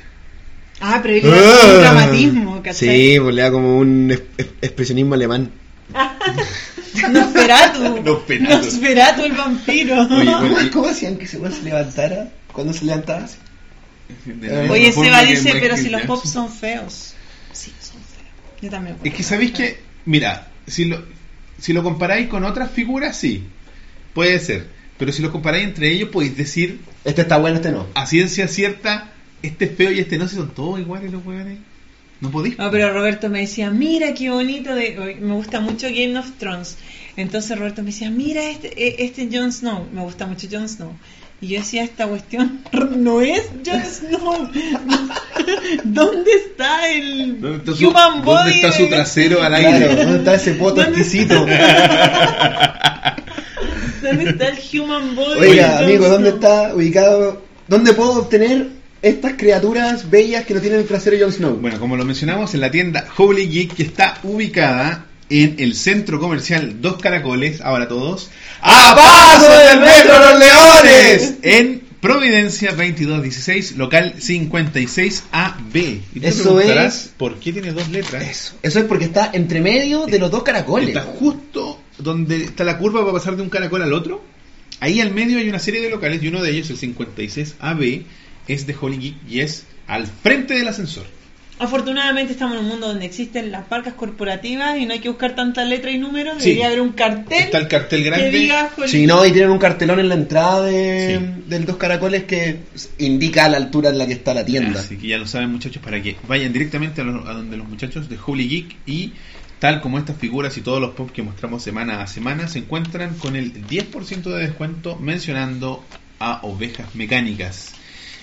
Ah, pero él le da como un dramatismo, ¿cachai? Sí, pues le da como un es- es- expresionismo alemán. Nosferatu. Nosferatu. Nosferatu el vampiro. Oye, bueno, y- ¿Cómo hacían que ese güey se levantara? ¿Cuándo se levantaba? la Oye, Seba dice, pero si los pops son feos. Sí, son feos. Yo también. Es que sabéis que, mira, si lo, si lo comparáis con otras figuras, sí, puede ser. Pero si los comparáis entre ellos, podéis decir Este está bueno, este no. a ciencia cierta, este es feo y este no, si son todos iguales los hueones. No podéis. No, pero Roberto me decía, mira qué bonito, de, me gusta mucho Game of Thrones. Entonces Roberto me decía, mira este, eh, este Jon Snow, me gusta mucho Jon Snow. Y yo decía, esta cuestión no es Jon Snow. ¿Dónde está el ¿Dónde está su, human body? ¿dónde está su de- trasero al Claro, aire? ¿dónde está ese poto ¿Dónde- exquisito? ¿Dónde está el human body? Oiga, amigo, ¿dónde está ubicado? ¿Dónde puedo obtener estas criaturas bellas que no tienen el trasero de Jon Snow? Bueno, como lo mencionamos, en la tienda Holy Geek, que está ubicada en el centro comercial Dos Caracoles, ahora todos, ¡A paso del Metro Los Leones! En Providencia 2216, local 56AB. Y tú te Eso preguntarás, es- ¿Por qué tiene dos letras? Eso, eso es porque está entre medio de los dos caracoles. Está justo donde está la curva para pasar de un caracol al otro. Ahí al medio hay una serie de locales y uno de ellos, el 56AB, es de Holy Geek y es al frente del ascensor. Afortunadamente estamos en un mundo donde existen las marcas corporativas y no hay que buscar tanta letra y números. Sí. Debería haber un cartel Está el cartel grande. que diga no, y tienen un cartelón en la entrada de, Sí. del dos caracoles que indica la altura en la que está la tienda. Así que ya lo saben muchachos para que vayan directamente a, lo- a donde los muchachos de Holy Geek y tal como estas figuras y todos los pops que mostramos semana a semana se encuentran con el 10% de descuento mencionando a ovejas mecánicas.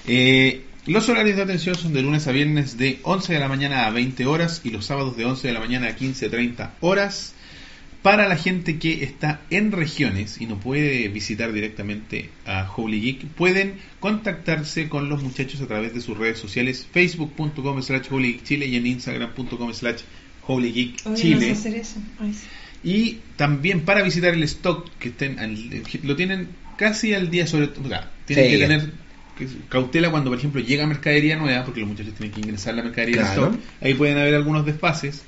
Eh, los horarios de atención son de lunes a viernes de 11 de la mañana a 20 horas y los sábados de 11 de la mañana a 15.30 horas. Para la gente que está en regiones y no puede visitar directamente a Holy Geek, pueden contactarse con los muchachos a través de sus redes sociales, facebook.com slash Holy Geek Chile y en instagram.com slash Holy Chile. hacer eso. Ay, sí. Y también para visitar el stock que estén al- lo tienen casi al día sobre todo, sea, tienen Sí. que tener cautela cuando por ejemplo llega mercadería nueva, porque los muchachos tienen que ingresar la mercadería al Claro. stock, ahí pueden haber algunos desfases,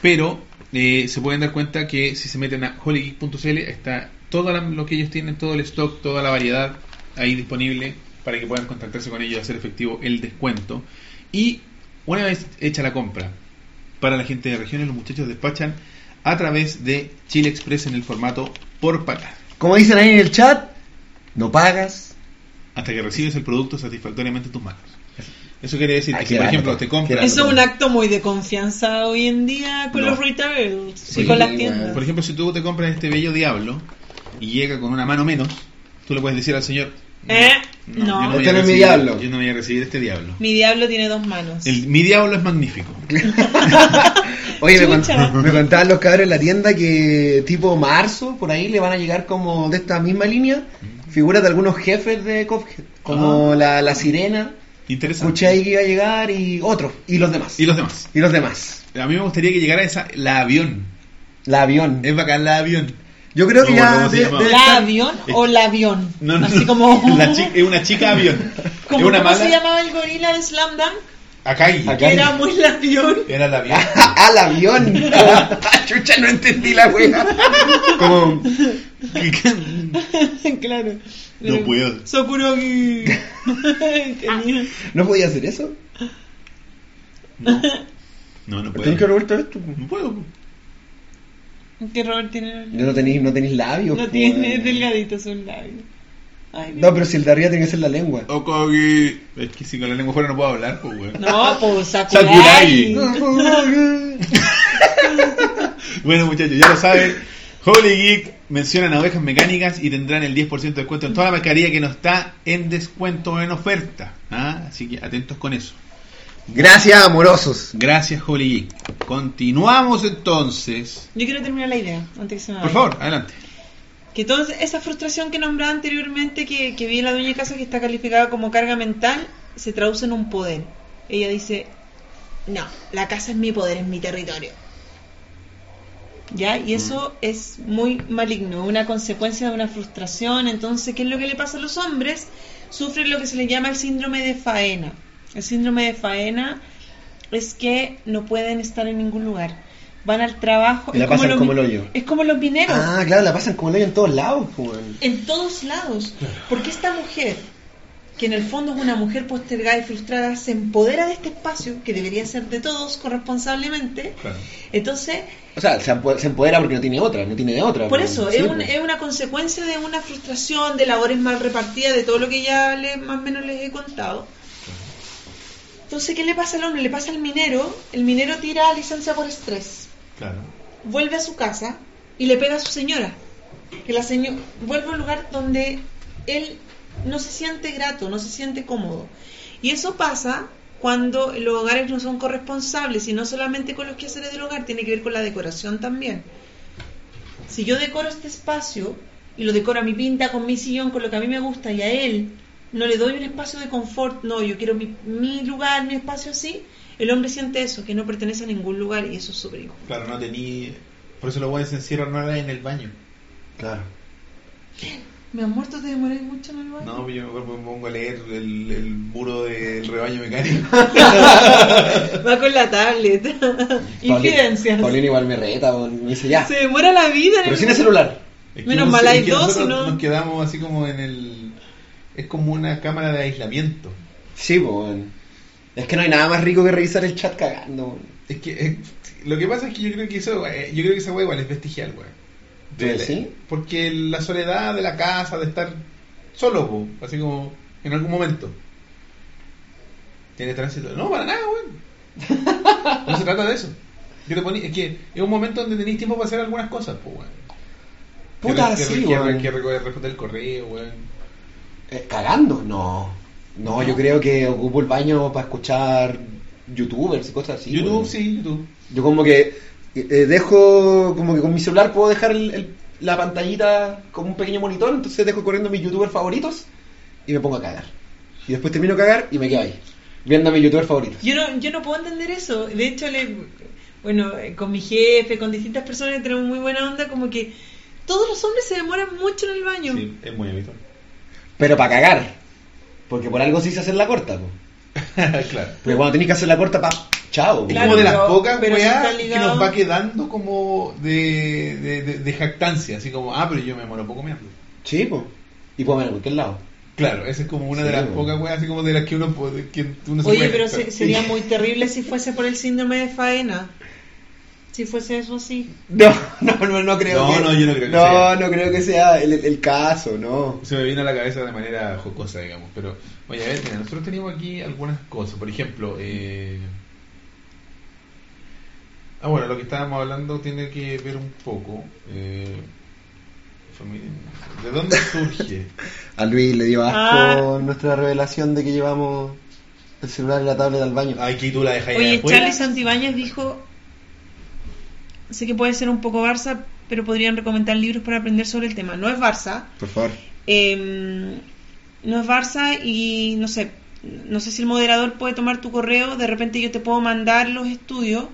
pero eh, se pueden dar cuenta que si se meten a holygeek.cl está todo lo que ellos tienen, todo el stock, toda la variedad ahí disponible para que puedan contactarse con ellos y hacer efectivo el descuento. Y una vez hecha la compra, para la gente de regiones, los muchachos despachan a través de Chile Express en el formato por pagar. Como dicen ahí en el chat, no pagas. Hasta que recibes el producto satisfactoriamente en tus manos. Eso quiere decir que si, por ejemplo, te compras... Eso es un acto muy de confianza hoy en día con No. los retailers Sí, y con las bueno. tiendas. Por ejemplo, si tú te compras este bello diablo y llega con una mano menos, tú le puedes decir al señor... Eh, yo no. Este a no es mi diablo. Yo no voy a recibir este diablo. Mi diablo tiene dos manos. El, mi diablo es magnífico. Oye, me, cont- me contaban los cabros en la tienda que tipo marzo, por ahí le van a llegar como de esta misma línea, figuras de algunos jefes de Cuphead, como la, la sirena, Interesante. escuché ahí que iba a llegar y otros, y los demás. Y los demás. Y los demás. A mí me gustaría que llegara esa, la avión. La avión. Es bacán la avión. Yo creo que ya ¿La estar- avión o la avión? No, no, Así no. como... La es una chica avión. como es una ¿Cómo mala. se llamaba el gorila de Slam Dunk? Akai. Akai. Era muy el avión. Era la avión. ¡Al avión! Chucha, no entendí la wea. Como, claro. No puedo. Sokurogi. Tenía- ¿no podía hacer eso? No, no, no ¿Por qué nunca puedo. Roberto esto? No puedo. Que Robert tiene... Yo no tenéis no tenéis labios. No tiene weón. delgaditos sus labios. Ay, No, pero si el de arriba tiene que ser la lengua. Okagi. Es que si con la lengua fuera no puedo hablar, pues, weón. No, pues Sakurai. Sakurai. Bueno, muchachos, ya lo saben. Holy Geek mencionan a ovejas mecánicas y tendrán el 10% de descuento en toda la mascarilla que no está en descuento o en oferta. ¿ah? Así que atentos con eso. Gracias, amorosos. Gracias, Holy Geek. Continuamos entonces. Yo quiero terminar la idea antes que se me Por favor, adelante. Que toda esa frustración que nombraba anteriormente, que, que vi en la dueña de casa que está calificada como carga mental, se traduce en un poder. Ella dice, no, la casa es mi poder, es mi territorio. ¿Ya? Y eso es muy maligno, una consecuencia de una frustración. Entonces, ¿qué es lo que le pasa a los hombres? Sufren lo que se le llama el síndrome de faena. El síndrome de faena es que no pueden estar en ningún lugar. Van al trabajo. Y la es como pasan los como el hoyo. Es como los mineros Ah, claro, la pasan como el hoyo en todos lados, weón. en todos lados. Porque esta mujer que en el fondo es una mujer postergada y frustrada, se empodera de este espacio, que debería ser de todos corresponsablemente. Claro. Entonces, O sea, se empo- se empodera porque no tiene otra, no tiene de otra. por eso, Sí, es, un- pues. es una consecuencia de una frustración, de labores mal repartidas, de todo lo que ya le- más o menos les he contado. Entonces, ¿qué le pasa al hombre? Le pasa al minero, el minero tira licencia por estrés, Claro. vuelve a su casa y le pega a su señora. Que la señora vuelve a un lugar donde él no se siente grato, no se siente cómodo. Y eso pasa cuando los hogares no son corresponsables y no solamente con los quehaceres del hogar, tiene que ver con la decoración también. Si yo decoro este espacio y lo decoro a mi pinta, con mi sillón, con lo que a mí me gusta y a él no le doy un espacio de confort, no, yo quiero mi, mi lugar, mi espacio así, el hombre siente eso, que no pertenece a ningún lugar y eso es súper injusto. Claro, no tenía. Por eso los buenos se encierran ahora en el baño. Claro. Me han muerto, te demoráis mucho en el baño. No, yo me pongo a leer el, el muro del rebaño mecánico. Va con la tablet. Infidencias. Paulina igual me reta, me dice ya. Se demora la vida. Pero el- sin el celular. Es que Menos no mal hay dos, no- Nos quedamos así como en el. Es como una cámara de aislamiento. Sí, pues. Es que no hay nada más rico que revisar el chat cagando. weón. Es que lo que pasa es que yo creo que eso, eh, yo creo que esa wea igual es vestigial, weón. Porque la soledad de la casa, de estar solo, po, así como en algún momento. Tiene tránsito. No, para nada, weón. No se trata de eso. Que te poní- es que es un momento donde tenéis tiempo para hacer algunas cosas, pues, weón. Puta, que, sí, que, weón. que, que responder el correo, weón. Eh, ¿Cagando? No. No, yo creo que ocupo el baño para escuchar youtubers y cosas así. YouTube, weón. sí, YouTube. Yo como que eh, dejo, como que con mi celular puedo dejar el- el- la pantallita como un pequeño monitor, entonces dejo corriendo mis youtubers favoritos y me pongo a cagar. Y después termino de cagar y me quedo ahí, viendo a mis youtubers favoritos. Yo no, yo no puedo entender eso. De hecho, le, bueno, eh, con mi jefe, con distintas personas tenemos muy buena onda, como que todos los hombres se demoran mucho en el baño. Sí, es muy habitual. Pero para cagar, porque por algo sí se hace la corta. po. claro. Porque cuando tenés que hacer la corta, pa, chao. Claro, como de las pero- pocas pero weas que nos va quedando como de, de, de- de jactancia, así como, ah, pero yo me muero poco meando. Sí, pues. Y puedo ver en cualquier lado. Claro, esa es como una de las po. pocas weas así como de las que uno, puede- que uno se Oye, puede pero se- sería muy terrible si fuese por el síndrome de faena. Si fuese eso así. No, no, no, no creo No, que no, yo no creo que no, sea. no creo que sea el, el caso, no. Se me vino a la cabeza de manera jocosa, digamos. Pero, oye, a ver, mira, nosotros teníamos aquí algunas cosas. Por ejemplo, eh... ah, bueno, lo que estábamos hablando tiene que ver un poco. Eh... familia- ¿De dónde surge? A Luis le dio asco Ah. nuestra revelación de que llevamos el celular y la tablet al baño. Aquí tú la dejas ahí Oye. Charlie Santibáñez dijo, sé que puede ser un poco Barça, pero podrían recomendar libros para aprender sobre el tema. No es Barça, Por favor. eh, no es Barça y no sé, no sé si el moderador puede tomar tu correo, de repente yo te puedo mandar los estudios,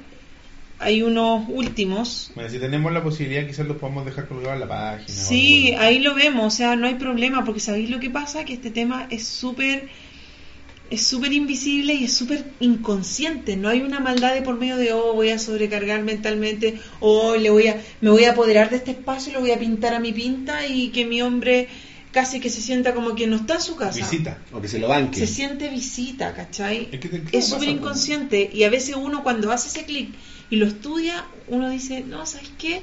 hay unos últimos. Bueno, si tenemos la posibilidad, quizás los podemos dejar colgados en la página. Sí, ahí lo vemos, o sea, no hay problema, porque sabéis lo que pasa, que este tema es súper es súper invisible y es súper inconsciente, no hay una maldad de por medio de oh voy a sobrecargar mentalmente, o le voy a me voy a apoderar de este espacio y lo voy a pintar a mi pinta y que mi hombre casi que se sienta como que no está en su casa. Visita. O que se lo banque. Se siente visita, ¿cachai? Es que súper inconsciente y a veces uno cuando hace ese clic y lo estudia, uno dice, no, ¿sabes qué?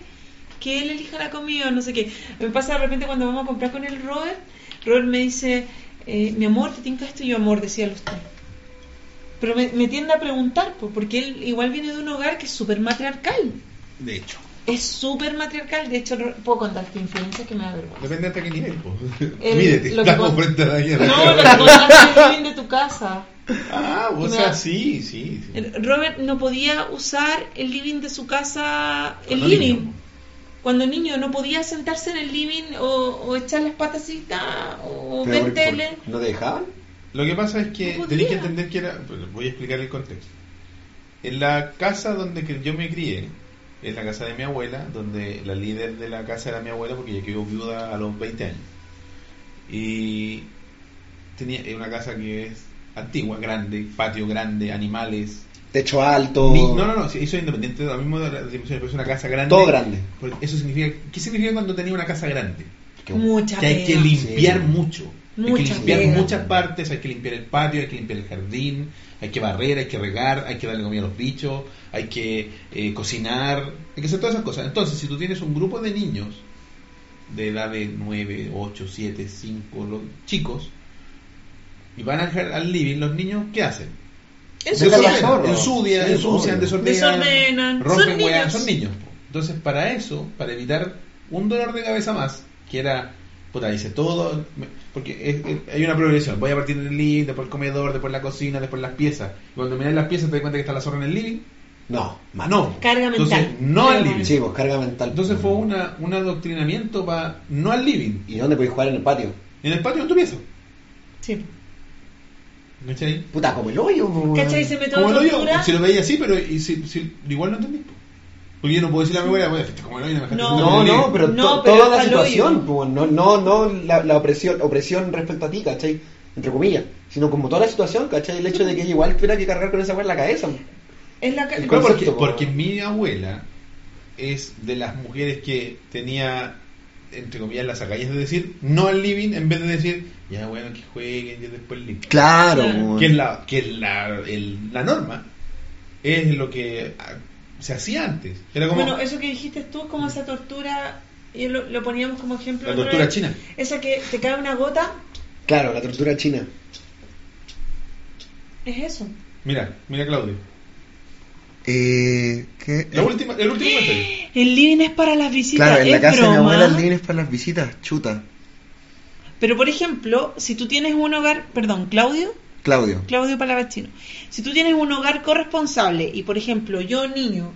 Que él elija la comida, no sé qué. Me pasa de repente cuando vamos a comprar con el Robert, Robert me dice, eh, mi amor, ¿te tinca esto? Y yo, amor, decía usted. Pero me, me tiende a preguntar, pues, porque él igual viene de un hogar que es súper matriarcal. De hecho. Es súper matriarcal, de hecho, puedo contarte infidencias que me da vergüenza. Depende hasta qué nivel, po. El- Mídete, lo que con- frente a la guerra. No, lo que contaste el de tu casa. Ah, o sea, sí, sí. sí. El- Robert no podía usar el living de su casa, el living. Cuando niño no podía sentarse en el living o, o echar las patasitas o Pero ver por- por- tele. ¿No te dejaban? Lo que pasa es que No tenéis que entender que era. pues, Voy a explicar el contexto. En la casa donde yo me crié, es la casa de mi abuela, donde la líder de la casa era mi abuela porque ella quedó viuda a los 20 años. Y tenía es una casa que es antigua, grande, patio grande, animales. Techo alto. Ni- no, no, no, eso es independiente de lo mismo de las dimensiones, pero es una casa grande. Todo grande. Porque Eso significa, ¿qué significa cuando tenía una casa grande? Que- Mucha Que hay que limpiar Sí. mucho. hay que Mucha limpiar pega. muchas partes, hay que limpiar el patio, hay que limpiar el jardín, hay que barrer, hay que regar, hay que darle comida a los bichos, hay que eh, cocinar, hay que hacer todas esas cosas. Entonces, si tú tienes un grupo de niños de edad de 9, 8, 7, 5, los chicos, y van al, al living, los niños, ¿qué hacen? La zorra. Ensucian, Sí, ensucian, obvio. desordenan, Desordenan. rompen Son weas, niños. son niños. Entonces, para eso, para evitar un dolor de cabeza más, que era, puta, dice todo, porque es- es- hay una progresión, voy a partir del living, después el comedor, después la cocina, después las piezas. Y cuando miras las piezas te das cuenta que está la zorra en el living. No, más. No. Carga Entonces, mental. no al living. Sí, pues carga mental. Entonces fue una, un adoctrinamiento para no al living. ¿Y dónde podéis jugar en el patio? En el patio en tu pieza. Sí. ¿Cachai? Puta, como el hoyo, pues. ¿Cachai? Se metió Como digo, tortura. si lo veía así, pero y si, si- igual no entendí. po. Porque yo no puedo decirle a mi abuela, "Oye, como el hoyo, no me dejaste No. No, el no, living". pero, No, to- pero toda la el hoyo. situación, pues, no, no, no la, la opresión, opresión respecto a ti, ¿cachai? Entre comillas, sino como toda la situación, ¿cachai? El hecho de que igual tuviera que cargar con esa weá en la cabeza. Es la ca- El No, concepto, porque, po. porque mi abuela es de las mujeres que tenía, entre comillas, las agallas de decir no al living en vez de decir, ya bueno, que jueguen y después el living. Claro. Que es la, que es la, el- la norma, es lo que ah, se hacía antes. Era como Bueno, eso que dijiste tú es como esa tortura, y lo, lo poníamos como ejemplo. la tortura vez. china. Esa que te cae una gota, Claro, la tortura china. es eso. Mira, mira Claudio. Eh, ¿qué? La última, el último comentario. El living es para las visitas. Claro, en la casa de mi abuela el living es para las visitas, chuta. Pero por ejemplo, si tú tienes un hogar, perdón, Claudio, Claudio. Claudio Palavecino, si tú tienes un hogar corresponsable y por ejemplo yo niño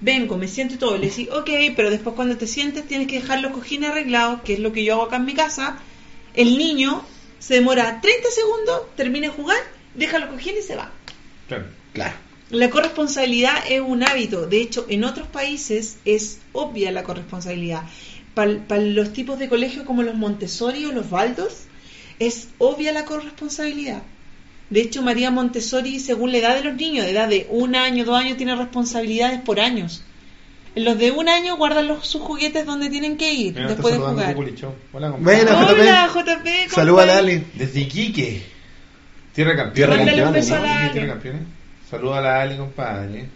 vengo, me siento y todo, le decís, ok, pero después cuando te sientes tienes que dejar los cojines arreglados, que es lo que yo hago acá en mi casa, el niño se demora 30 segundos, termina de jugar, deja los cojines y se va. Claro. Claro. La corresponsabilidad es un hábito. De hecho, en otros países es obvia la corresponsabilidad. Para los tipos de colegios como los Montessori o los Baldos, es obvia la corresponsabilidad. De hecho, María Montessori, según la edad de los niños, de edad de un año, dos años, tiene responsabilidades por años. En los de un año guardan los, sus juguetes donde tienen que ir Mira, después de jugar. Hola, compadre. Hola, JP. JP. ¿cómo Saluda a? Lali. Desde Iquique. Tierra Tierra campeona. Mándale un campeones, beso a ¿no? la Iquique, Ale. Tierra campeona. Saluda a la Ali, compadre.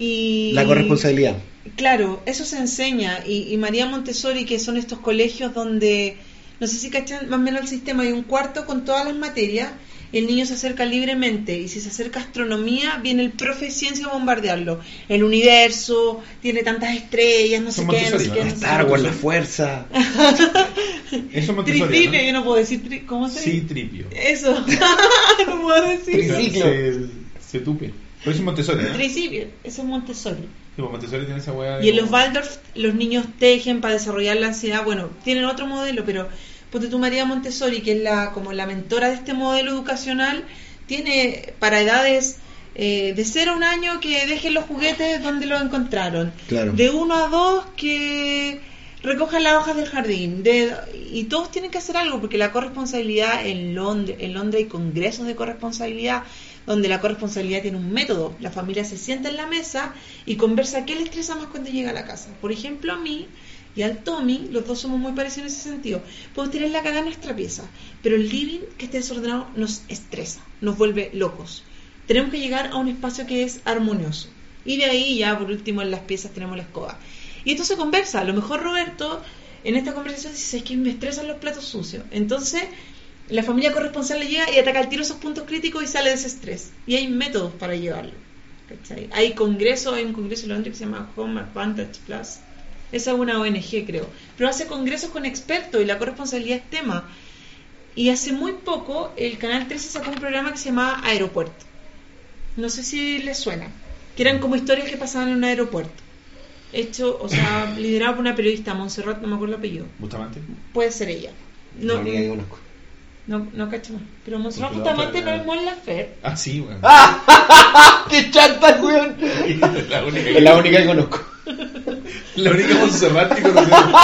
Y... La corresponsabilidad. Claro, eso se enseña. Y, y María Montessori, que son estos colegios donde, no sé si cachan más o menos el sistema, hay un cuarto con todas las materias, y el niño se acerca libremente. Y si se acerca a astronomía, viene el profe de ciencia a bombardearlo. El universo tiene tantas estrellas, no sé qué, no sé qué. Star. Wars, la fuerza. Eso es Tritripio, ¿no? yo no puedo decir. tri- ¿Cómo se Sí, tripio. Eso. no puedo decir. Triciclo. Se, se tupe. Pero eso es Montessori, ¿no? Tricipio, eso es Montessori. Sí, pues Montessori tiene esa hueá. de Y en los Waldorf los niños tejen para desarrollar la ansiedad. Bueno, tienen otro modelo, pero ponte tú María Montessori, que es la como la mentora de este modelo educacional, tiene para edades eh, de 0 a un año que dejen los juguetes donde los encontraron. Claro. De 1 a 2 que recojan las hojas del jardín. De, y todos tienen que hacer algo, porque la corresponsabilidad en Londres, en Londres hay congresos de corresponsabilidad donde la corresponsabilidad tiene un método. La familia se sienta en la mesa y conversa qué le estresa más cuando llega a la casa. Por ejemplo, a mí y al Tommy, los dos somos muy parecidos en ese sentido. Podemos tener la cagada en nuestra pieza, pero el living que esté desordenado nos estresa, nos vuelve locos. Tenemos que llegar a un espacio que es armonioso. Y de ahí ya, por último, en las piezas tenemos la escoba. Y esto se conversa. A lo mejor Roberto en esta conversación dice, es que me estresan los platos sucios. Entonces, la familia corresponsable llega y ataca al tiro esos puntos críticos y sale de ese estrés. Y hay métodos para llevarlo. ¿cachai? Hay congresos, hay un congreso en Londres que se llama Home Advantage Plus. Esa es una ONG, creo. Pero hace congresos con expertos y la corresponsabilidad es tema. Y hace muy poco el Canal 13 sacó un programa que se llamaba Aeropuerto. No sé si les suena. Que eran como historias que pasaban en un aeropuerto. Hecho, o sea, liderado por una periodista, Montserrat, no me acuerdo el apellido. Bustamante. Puede ser ella. No, La única que conozco. no, no cacho más. Pero Montserrat Porque la justamente otra no es Mon Laferte. Ah, sí, weón. ¡Qué chanta, weón! la única Es la única que conozco. La única Montserrat que conocemos.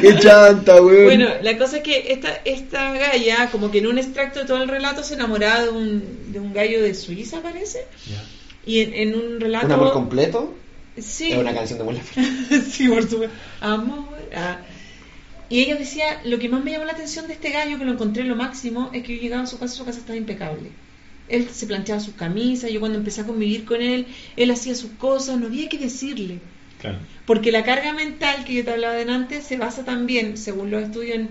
¡Qué chanta, weón! Bueno, la cosa es que esta, esta galla, como que en un extracto de todo el relato, se enamoraba de un, de un gallo de Suiza, parece. Ya. Y en, en un relato. ¿Un amor completo? Sí. Es una canción de Mon sí, por supuesto. Amor. ah. Y ella decía, lo que más me llamó la atención de este gallo, que lo encontré lo máximo, es que yo llegaba a su casa, su casa estaba impecable. Él se planchaba sus camisas, yo cuando empecé a convivir con él, él hacía sus cosas, no había que decirle. Claro. Porque la carga mental que yo te hablaba delante se basa también, según los estudios, en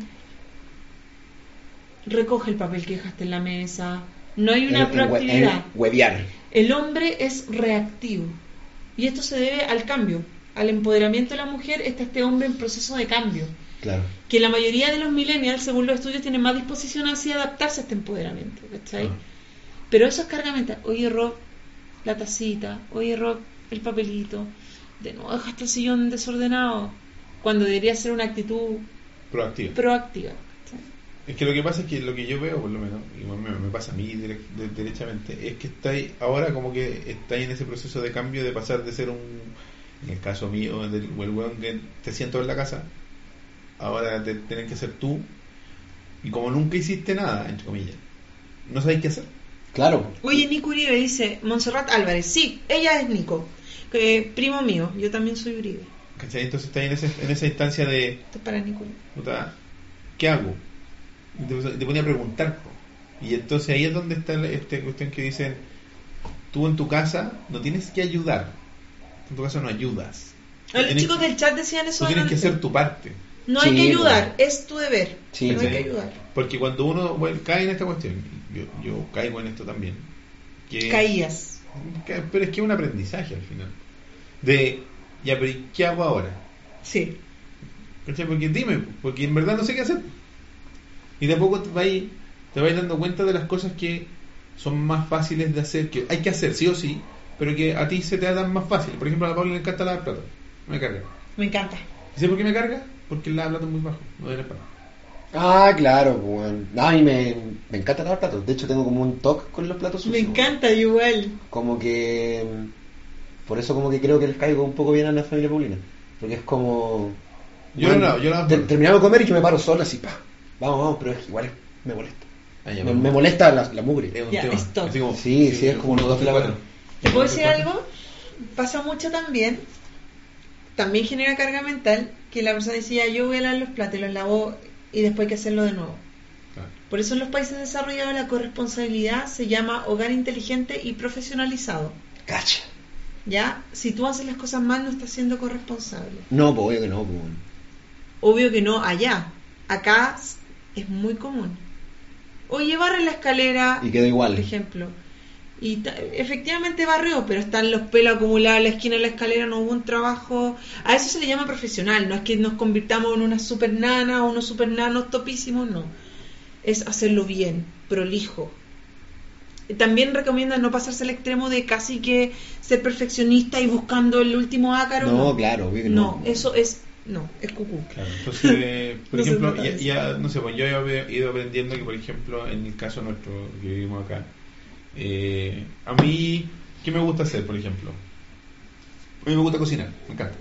recoge el papel que dejaste en la mesa. No hay una En- en hue- proactividad. en huevear. El hombre es reactivo. Y esto se debe al cambio. Al empoderamiento de la mujer está este hombre en proceso de cambio. Claro. Que la mayoría de los millennials, según los estudios, tienen más disposición hacia adaptarse a este empoderamiento. ¿cachai? Ah. Pero eso es carga mental. Oye, Rob, la tacita. Oye, Rob, el papelito. De nuevo dejaste el sillón desordenado. Cuando debería ser una actitud Proactiva. proactiva. Es que lo que pasa es que lo que yo veo, por lo menos, y me, me pasa a mí direct- de- derechamente, es que estáis ahora como que estáis en ese proceso de cambio de pasar de ser un, en el caso mío, del el weón que te siento en la casa, ahora te tienes que ser tú, y como nunca hiciste nada, entre comillas, no sabéis qué hacer. Claro. Oye, Nico Uribe dice, Montserrat Álvarez, sí, ella es Nico, primo mío, yo también soy Uribe. ¿Cachai? Entonces estáis en, ese- en esa instancia de, Esto es para Nico Uribe. ¿qué hago? Te, ponía a preguntar. Y entonces ahí es donde está esta cuestión que dicen, tú en tu casa no tienes que ayudar, en tu casa no ayudas. Los tienes- chicos del chat decían eso Tú tienes que hacer tu parte. No hay Sí, que ayudar, es tu deber. Sí, pero hay que ayudar. Porque cuando uno bueno, cae en esta cuestión, yo, yo caigo en esto también. Que, Caías. que- pero es que es un aprendizaje al final. De, ya, pero ¿y ¿qué hago ahora? Sí. Porque dime, porque en verdad no sé qué hacer. Y de a poco te vais, te vais dando cuenta de las cosas que son más fáciles de hacer, que hay que hacer sí o sí, pero que a ti se te dan más fácil. Por ejemplo, a la Paula le encanta lavar platos. Me carga. Me encanta. ¿Y sabes por qué me carga? Porque el lava platos muy bajo, no de la espalda. Ah, claro, pues, weón. No, a mí me, me encanta lavar platos. De hecho, tengo como un toque con los platos Me sucios. encanta igual. Como que. Por eso, como que creo que les caigo un poco bien a la familia Paulina. Porque es como. Yo no lavo, yo lavo te- solo. Terminamos de comer y yo me paro solo así, pa. Vamos, vamos, pero es que igual es- me molesta. Ah, Me, molesta la, la mugre. Es un Ya, tema. stop. Así como- Sí, sí, es como uno, dos, tres, cuatro. ¿Te puedo decir algo? Pasa mucho también. También genera carga mental que la persona decía, yo voy a lavar los platos y los lavo y después hay que hacerlo de nuevo. Claro. Por eso en los países desarrollados la corresponsabilidad se llama hogar inteligente y profesionalizado. Cacha. ¿Ya? Si tú haces las cosas mal, no estás siendo corresponsable. No, pues obvio que no, pues. Obvio que no allá. Acá es muy común. Oye, barre la escalera, Y queda igual. por ejemplo. Y efectivamente barrió, pero están los pelos acumulados en la esquina de la escalera, no hubo un trabajo. A eso se le llama profesional, no es que nos convirtamos en una super nana o unos super nanos topísimos, no. Es hacerlo bien, prolijo. También recomiendan no pasarse al extremo de casi que ser perfeccionista y buscando el último ácaro. No, claro, no. eso es. No, es cucú. Claro, entonces, por No se ejemplo, ya, ya, no sé, pues yo he ido aprendiendo que, por ejemplo, en el caso nuestro que vivimos acá, eh, a mí, ¿qué me gusta hacer, por ejemplo? A mí me gusta cocinar, me encanta.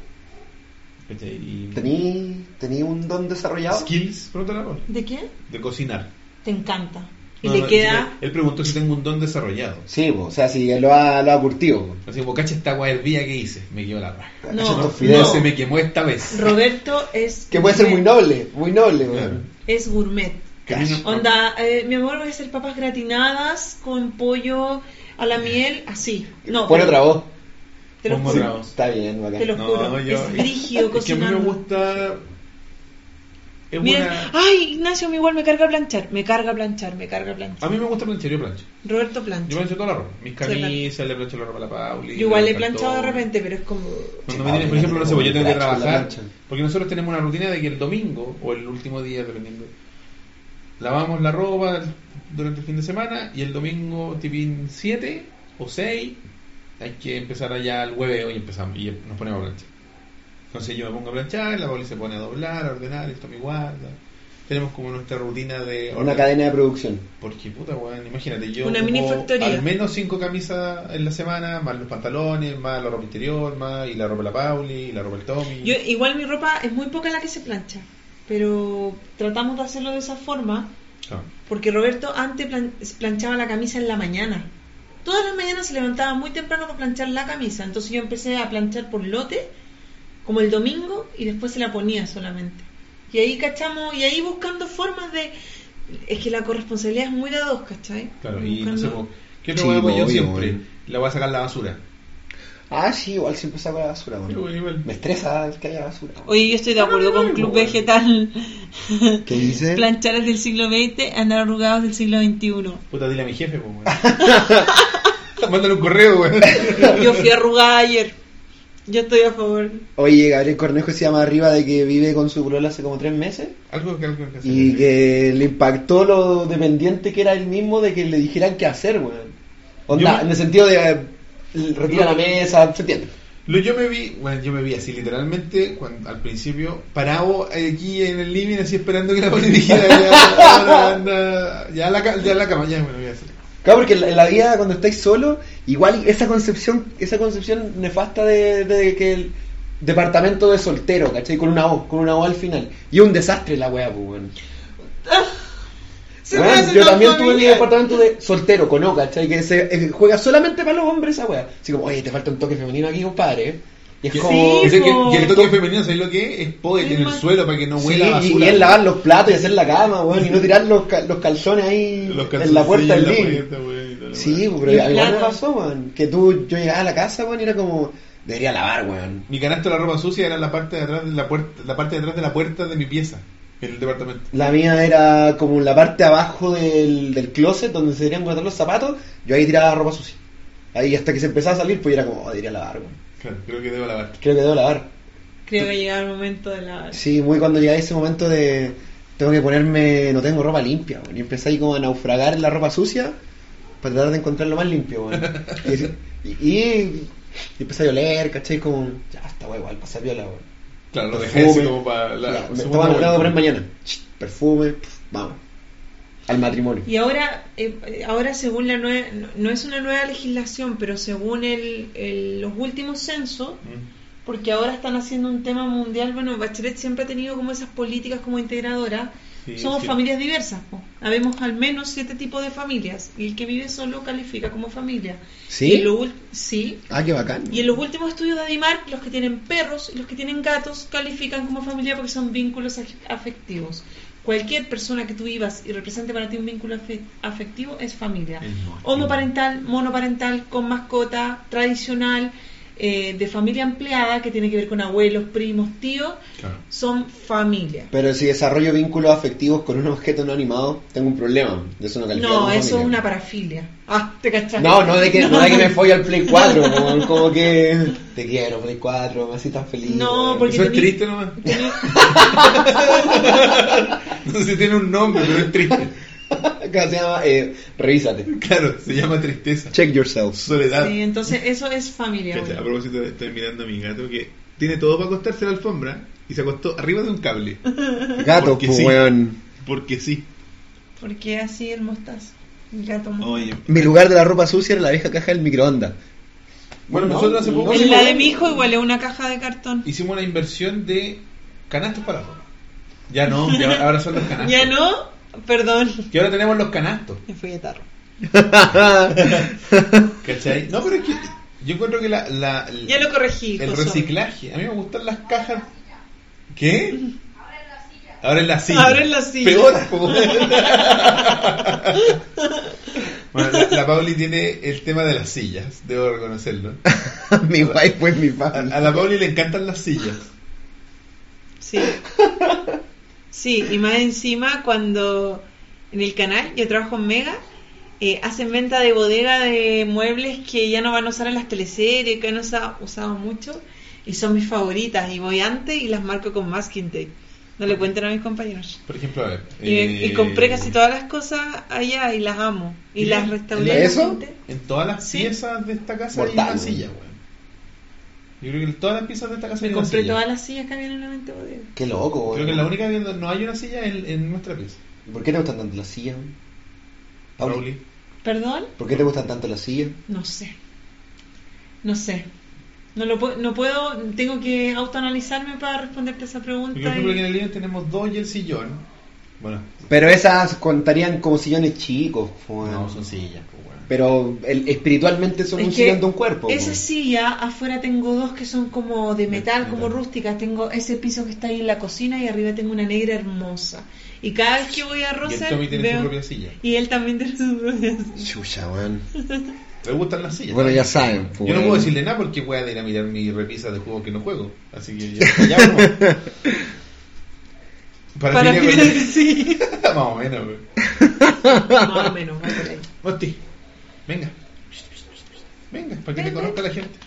¿Tení, tení un don desarrollado? skills, pregúntale ¿De qué? de cocinar. Te encanta. Y No, le no, queda. Él preguntó si tengo un don desarrollado. Sí, o sea, si lo ha, lo ha curtido. Así como, cacha esta agua hervía que hice, me quedó la raja. No, no. se me quemó esta vez. Roberto es. Que puede ser muy noble, muy noble, Claro. weón. Es gourmet. No- Onda, eh, mi amor, voy a hacer papas gratinadas con pollo a la miel, así. No, pero- otra voz. Te lo juro. Está bien, bacán. Te lo No, juro. yo- es brígido es que a mí me cocinando. gusta. Es Mira, buena- ay, Ignacio, mi igual me carga planchar, me carga planchar, me carga planchar. A mí me gusta planchar, yo plancho. Roberto Yo plancha. plancho toda la ropa. Mis camisas, le plancho la ropa a la Pauli. Yo igual le he planchado de repente, pero es como. Cuando me tienes, por ejemplo, no sé, pues yo tengo que trabajar. Porque nosotros tenemos una rutina de que el domingo, o el último día, dependiendo, lavamos la ropa durante el fin de semana y el domingo, tipín 7 o 6, hay que empezar allá al hueveo y empezamos y nos ponemos a planchar. Entonces yo me pongo a planchar, la Pauli se pone a doblar, a ordenar, esto me guarda. Tenemos como nuestra rutina de Una cadena de producción. Porque puta weón, imagínate, yo Una mini factoría. al menos cinco camisas en la semana, más los pantalones, más la ropa interior, más y la ropa de la Pauli, y la ropa del Tommy. Yo, igual mi ropa es muy poca la que se plancha, pero tratamos de hacerlo de esa forma Ah, porque Roberto antes plan- planchaba la camisa en la mañana. Todas las mañanas se levantaba muy temprano para planchar la camisa, entonces yo empecé a planchar por lote, como el domingo, y después se la ponía solamente. Y ahí cachamos, y ahí buscando formas de... Es que la corresponsabilidad es muy de dos, ¿cachai? Claro, y no sé, ¿qué otro Sí, hago yo siempre? weón. La voy a sacar la basura. Ah, sí, igual siempre saco la basura, igual. Me estresa que haya basura. weón. Oye, yo estoy de acuerdo con Club Vegetal. ¿Qué dice? Planchares del siglo XX, andar arrugados del siglo XXI. Puta, dile a mi jefe, pues. Mándale un correo, weón. Yo fui arrugada ayer. Yo estoy a favor. Oye, Gabriel Cornejo se llama arriba de que vive con su polola hace como tres meses Algo que algo que hacer. y que le impactó lo dependiente que era él mismo de que le dijeran qué hacer, weón. Onda, en el sentido de eh, retira la mesa, ¿se entiende? Lo, yo me vi, bueno, yo me vi así literalmente cuando, al principio parado aquí en el living así esperando que la poli dijera ya, anda, ya, a la, ya la cama, ya bueno, voy a hacer. Claro, porque en la, vida cuando estáis solo, igual esa concepción, esa concepción nefasta de, de que el departamento de soltero, ¿cachai? Con una O, con una O al final. Y es un desastre la weá, pues, me hace yo también tuve mi departamento de soltero con O, ¿cachai? Que se eh, juega solamente para los hombres esa weá. Así como, oye, te falta un toque femenino aquí, compadre. Y es como... Sí, que el toque femenino, ¿sabes lo que es? Es poder en el man. suelo para que no huela y, basura. y es lavar los platos y hacer la cama, weón, y no tirar los, los calzones ahí Los en la puerta del y la Sí, pero Y a mí me pasó, weón. Que tú, yo llegaba a la casa, weón, y era como, debería lavar, weón. Mi canasto de la ropa sucia era la parte de atrás de la puerta, la parte de atrás de la puerta de mi pieza, en el departamento. La mía era como la parte abajo del, del closet donde se deberían guardar los zapatos. Yo ahí tiraba la ropa sucia. Ahí hasta que se empezaba a salir, pues era como, oh, debería lavar, weón. Claro, creo que debo lavar. Creo que debo lavar. Creo que llega el momento de la... Sí, muy cuando llega ese momento de tengo que ponerme, no tengo ropa limpia, weón. Y empecé ahí como a naufragar en la ropa sucia para tratar de encontrar lo más limpio, weón. Y, y, y empecé a oler, ¿cachai? Como, ya está, weón, igual, pasa piola, weón. Claro, lo dejé así como para la Ya, me estaba vuelta. a poner mañana. Perfume, pf, vamos. Al matrimonio. Y ahora, eh, eh, ahora según la nueva, no, no es una nueva legislación, pero según el, el- los últimos censos, Mm. porque ahora están haciendo un tema mundial, bueno, Bachelet siempre ha tenido como esas políticas como integradoras, Sí, somos sí. familias diversas, po. habemos al menos siete tipos de familias, y el que vive solo califica como familia. ¿Sí? Y lo sí. Ah, qué bacán. Y en los últimos estudios de Adimark, los que tienen perros y los que tienen gatos califican como familia porque son vínculos af- afectivos. Cualquier persona que tú vivas y represente para ti un vínculo afe- afectivo es familia. Homoparental, monoparental, con mascota, tradicional, eh, de familia empleada, que tiene que ver con abuelos, primos, tíos, Claro. son familia. Pero si desarrollo vínculos afectivos con un objeto no animado, tengo un problema. De eso no califica No, eso es una parafilia. Ah, te cachai. No, no de que, no de que me folle al Play 4, como, como que te quiero, Play 4, me así tan feliz. No, porque Eso es tení- triste nomás. tení- No sé si tiene un nombre, pero es triste. Acá se llama, eh, revísate. Claro, se llama tristeza. Check yourself. Soledad. Sí, entonces eso es familia. Cacha, A propósito, estoy mirando a mi gato que tiene todo para acostarse en la alfombra y se acostó arriba de un cable. Gato, Porque pues, sí. weón. Porque sí. Porque así el mostazo. El gato mostazo. Oye. Mi lugar de la ropa sucia era la vieja caja del microondas. Bueno, No, nosotros hace poco no, la hicimos, de mi hijo igual es una caja de cartón. hicimos una inversión de canastos para la ropa. Ya no, ya ahora son los canastos. Ya no, perdón. Que ahora tenemos los canastos. Me fui de tarro. ¿Cachai? No, pero es que yo encuentro que la, la- Ya lo corregí. el José. reciclaje. A mí me gustan las cajas. ¿Qué? Ahora en la silla. Ahora en la silla. Peor. bueno, la, la Pauli tiene el tema de las sillas, debo reconocerlo. mi wife fue mi A, fan. a la Pauli le encantan las sillas. Sí. Sí, y más encima cuando en el canal, yo trabajo en Mega, eh, hacen venta de bodega de muebles que ya no van a usar en las teleseries, que han usa- usado mucho, y son mis favoritas, y voy antes y las marco con masking tape. No le cuenten a mis compañeros. Por ejemplo, a ver. Y, eh, y compré casi todas las cosas allá y las amo. Y ¿Y las restauré. en eso? nuevamente. En todas las Sí. piezas de esta casa hay una silla, weón. Yo creo que todas las piezas de esta casa Me compré silla. todas las sillas que habían en la venta bodega. Qué loco, weón. Creo que la única que no hay una silla en, en nuestra pieza. ¿Por qué te gustan tanto las sillas? Pauli? Pauli. ¿Perdón? ¿Por qué te gustan tanto las sillas? No sé. No sé. No lo puedo, no puedo, tengo que autoanalizarme para responderte esa pregunta. Porque, por ejemplo, y- aquí en el living tenemos dos y el sillón. Bueno, Pero esas contarían como sillones chicos. po, no, son sillas. Pero el- espiritualmente son Es un sillón de un cuerpo. Esa po. silla, afuera tengo dos que son como de metal, metal. como rústicas. Tengo ese piso que está ahí en la cocina y arriba tengo una negra hermosa. Y cada vez que voy a Y Rosa Tommy tiene veo... su propia silla. Y él también tiene su propia silla. Chucha, weón. Le gustan las sillas. Bueno, ya saben. po, Yo no weón. puedo decirle nada porque voy a ir a mirar mi repisa de juego que no juego. Así que ya, ya vamos. Para, Para fin de que cuentas- sí. Más o menos, güey. Más o menos, va por ahí. Mosti, venga. Venga, para que te Ven, conozca la gente.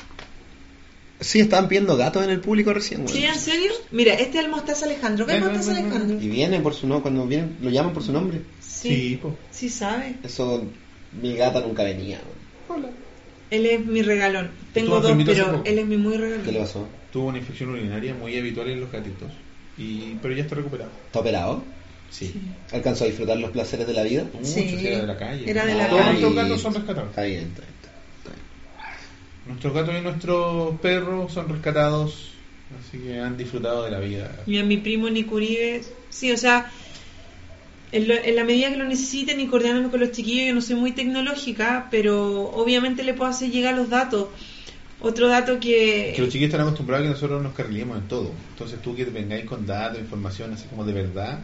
Sí, estaban pidiendo gatos en el público recién, weón. ¿Sí, en serio? Mira, este es el Mostaza Alejandro. ¿Ves Mostaza. Alejandro? Y vienen por su nombre, cuando vienen, lo llaman por su nombre. Sí, po. sí sabe. Eso, mi gata nunca venía. Hola. Él es mi regalón. Tengo dos, pero él es mi muy ¿Qué le regalón. pasó? Tuvo una infección urinaria muy habitual en los gatitos. Y, pero ya está recuperado. ¿Está operado? Sí. ¿Alcanzó a disfrutar los placeres de la vida? Mucho, Sí. si era de la calle. Era de la Todos calle. nuestros gatos son rescatados. Está bien, está bien. está bien. Nuestros gatos y nuestros perros son rescatados. Así que han disfrutado de la vida. Y a mi primo Nicuribe, sí, o sea, en, lo- en la medida que lo necesiten y coordinándome con los chiquillos, yo no soy muy tecnológica, pero obviamente le puedo hacer llegar los datos. Otro dato que... Que los chiquillos están acostumbrados a que nosotros nos carrilemos en todo. Entonces tú que vengáis con datos, información así como de verdad,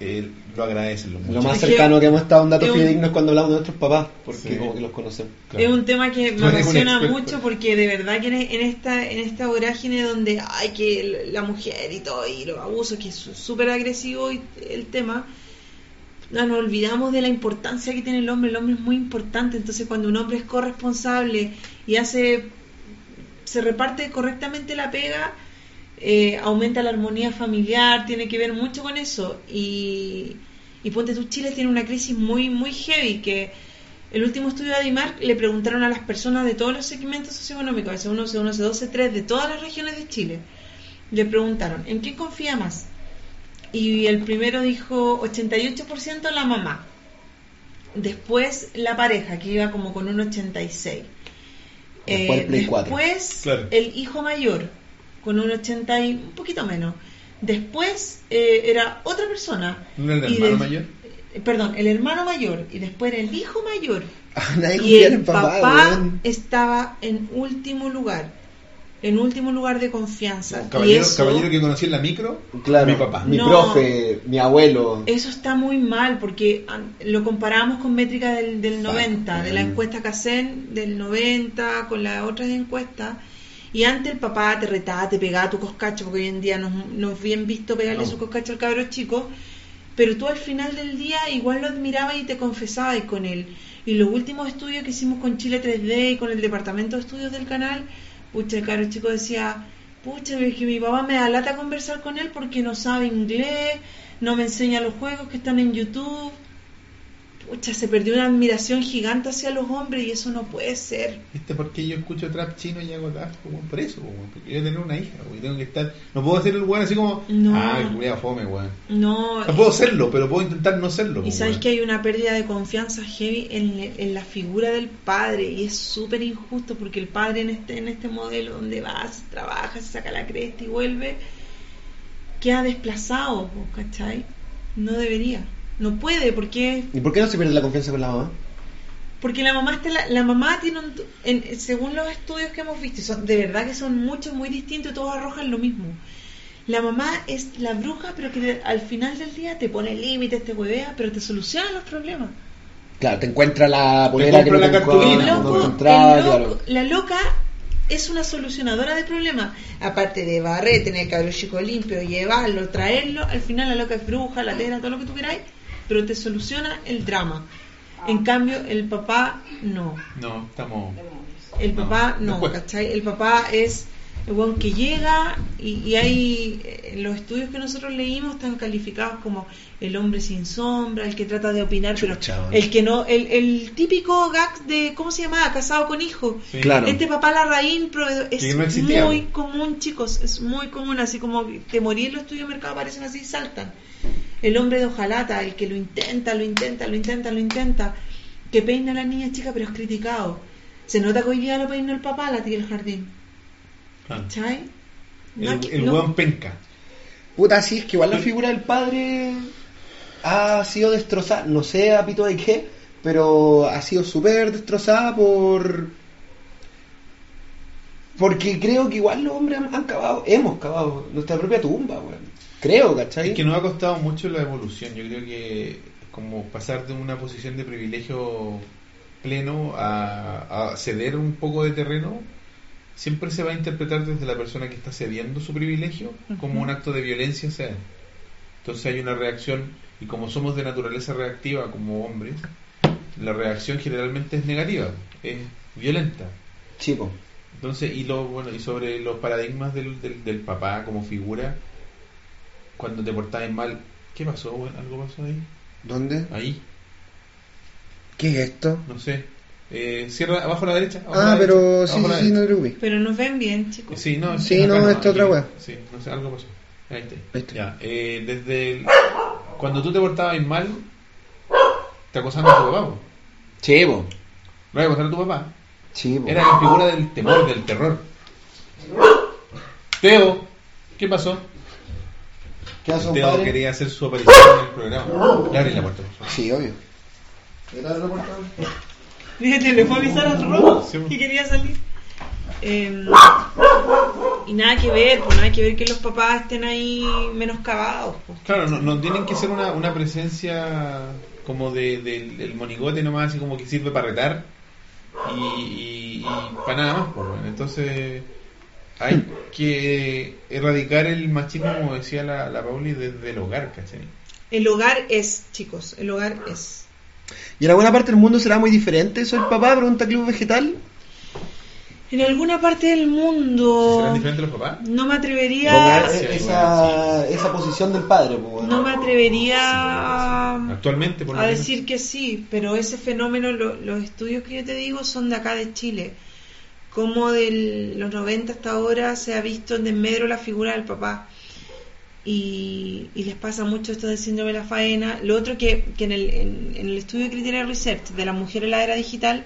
eh, lo agradecen Lo muchachos. más que- cercano que hemos estado a un dato fidedigno es cuando hablamos de nuestros papás, porque Sí. como que los conocemos. Claro. Es un tema que me apasiona mucho porque de verdad que en esta en esta vorágine donde hay que la mujer y todo y los abusos que es súper agresivo y el tema no, nos olvidamos de la importancia que tiene el hombre el hombre es muy importante entonces cuando un hombre es corresponsable y hace se reparte correctamente la pega eh, aumenta la armonía familiar tiene que ver mucho con eso y y ponte tú Chile tiene una crisis muy muy heavy que el último estudio de Adimar le preguntaron a las personas de todos los segmentos socioeconómicos, C1, C1, C2, C3, de todas las regiones de Chile. Le preguntaron, ¿en quién confía más? Y el primero dijo 88% la mamá. Después la pareja, que iba como con un 86. Después el 4. después Claro. el hijo mayor, con un 80 y un poquito menos. Después eh, era otra persona. ¿No era el hermano de- mayor? eh, Perdón, el hermano mayor y después el hijo mayor. Ah, nadie Y el papá, papá estaba en último lugar. En último lugar de confianza. Caballero, eso, caballero que conocí en la micro, Claro, mi papá. mi No. profe, mi abuelo. eso está muy mal porque ah, lo comparamos con métricas del, del 90, de la Mm. encuesta CACEN del 90, con las otras encuestas. Y antes el papá te retaba, te pegaba tu coscacho, porque hoy en día no, no es bien visto pegarle No. su coscacho al cabro chico. Pero tú al final del día igual lo admirabas y te confesabas con él. Y los últimos estudios que hicimos con Chile 3D y con el departamento de estudios del canal, pucha, el cabro chico decía, pucha, es que mi papá me da lata conversar con él porque no sabe inglés, no me enseña los juegos que están en YouTube. Pucha, se perdió una admiración gigante hacia los hombres y eso no puede ser. ¿Viste por qué yo escucho trap chino y hago trap? Como por eso, como, porque yo tengo una hija, tengo que estar. No puedo hacer el weón así como. No. Ah, el culiao fome, weón. No, No puedo serlo, pero puedo intentar no serlo. Y sabes que hay una pérdida de confianza heavy en, en la figura del padre y es súper injusto porque el padre en este, en este modelo donde vas, trabaja, se saca la cresta y vuelve, queda desplazado, ¿cachai? No debería, no puede porque ¿Y por qué no se pierde la confianza con la mamá? porque la mamá está la, la mamá tiene un, en- según los estudios que hemos visto y son de verdad que son muchos muy distintos y todos arrojan lo mismo la mamá es la bruja pero que al final del día te pone límites te huevea pero te soluciona los problemas Claro, te encuentra la polera que compra no la te cartulina, no claro. la loca es una solucionadora de problemas. Aparte de barrer, tener el cabello chico limpio, llevarlo, traerlo, al final la loca es bruja, la tela, todo lo que tú queráis, pero te soluciona el drama. En cambio, el papá no. No, estamos. El papá no. ¿cachai? El papá es el weón que llega y, y hay eh, los estudios que nosotros leímos están calificados como el hombre sin sombra, el que trata de opinar, Chucha, pero el que no, el, el típico gag de, ¿cómo se llamaba? Casado con hijo. Sí. Claro. Este papá Larraín proveedor, es no muy común, chicos, es muy común, así como te morí en los estudios de mercado, aparecen así y saltan. El hombre de hojalata, el que lo intenta, lo intenta, lo intenta, lo intenta, que peina a la niña chica, pero es criticado. Se nota que hoy día lo peinó el papá, la tía del jardín. Claro. ¿Cachai? No, El, aquí- el no. weón penca. Puta, sí, es que igual la figura del padre ha sido destrozada, no sé a pito de qué, pero ha sido súper destrozada por... Porque creo que igual los hombres han, han cavado, hemos cavado nuestra propia tumba, weón. Creo, ¿cachai? Es que nos ha costado mucho la evolución. Yo creo que como pasar de una posición de privilegio pleno a, a ceder un poco de terreno, siempre se va a interpretar desde la persona que está cediendo su privilegio como un acto de violencia. Entonces hay una reacción, y como somos de naturaleza reactiva como hombres, la reacción generalmente es negativa, es violenta. Chico. Entonces, y lo bueno, y sobre los paradigmas del, del, del papá como figura, cuando te portabas mal, ¿qué pasó? güey? ¿Algo pasó ahí? ¿Dónde? Ahí, ¿Qué es esto? no sé. Eh, cierra abajo a la derecha. abajo a Ah, la pero derecha, sí, sí, sí, no te preocupes. Pero nos ven bien, chicos. Sí, no, Sí, acá no, esta otra wea. Sí, no sé, algo pasó. Ahí está. Ahí está. Ya, eh, desde el- cuando tú te portabas mal, te acosando a tu papá. po. Chivo. No acosar a tu papá. Chivo. Era la figura del temor, del terror. Teo, ¿qué pasó? ¿Qué hace un Teo quería hacer su aparición en el programa. Le abrí la puerta, por favor. Sí, obvio. Fíjate, le fue a avisar al Rob Sí, po. que quería salir. Eh, y nada que ver, pues nada que ver que los papás estén ahí menoscabados. Pues. Claro, no, no tienen que ser una, una presencia como de, del del monigote nomás, así como que sirve para retar y, y- y para nada más. Por, Entonces hay que erradicar el machismo, como decía la, la Pauli, desde el hogar, ¿cachai? El hogar es, chicos, el hogar es. ¿Y en alguna parte del mundo será muy diferente eso el papá? Pregunta Club Vegetal. En alguna parte del ¿Serán mundo diferentes los papás? no me atrevería Ponga sí, esa, esa posición del padre, pues, bueno. no me atrevería Actualmente, por lo a decir que sí, pero ese fenómeno, lo- los estudios que yo te digo son de acá de Chile. Como de los 90 hasta ahora se ha visto en desmedro la figura del papá. Y, y les pasa mucho esto del síndrome de la faena. Lo otro que, que en, el, en, en el estudio de Criteria Research de la mujer en la era digital,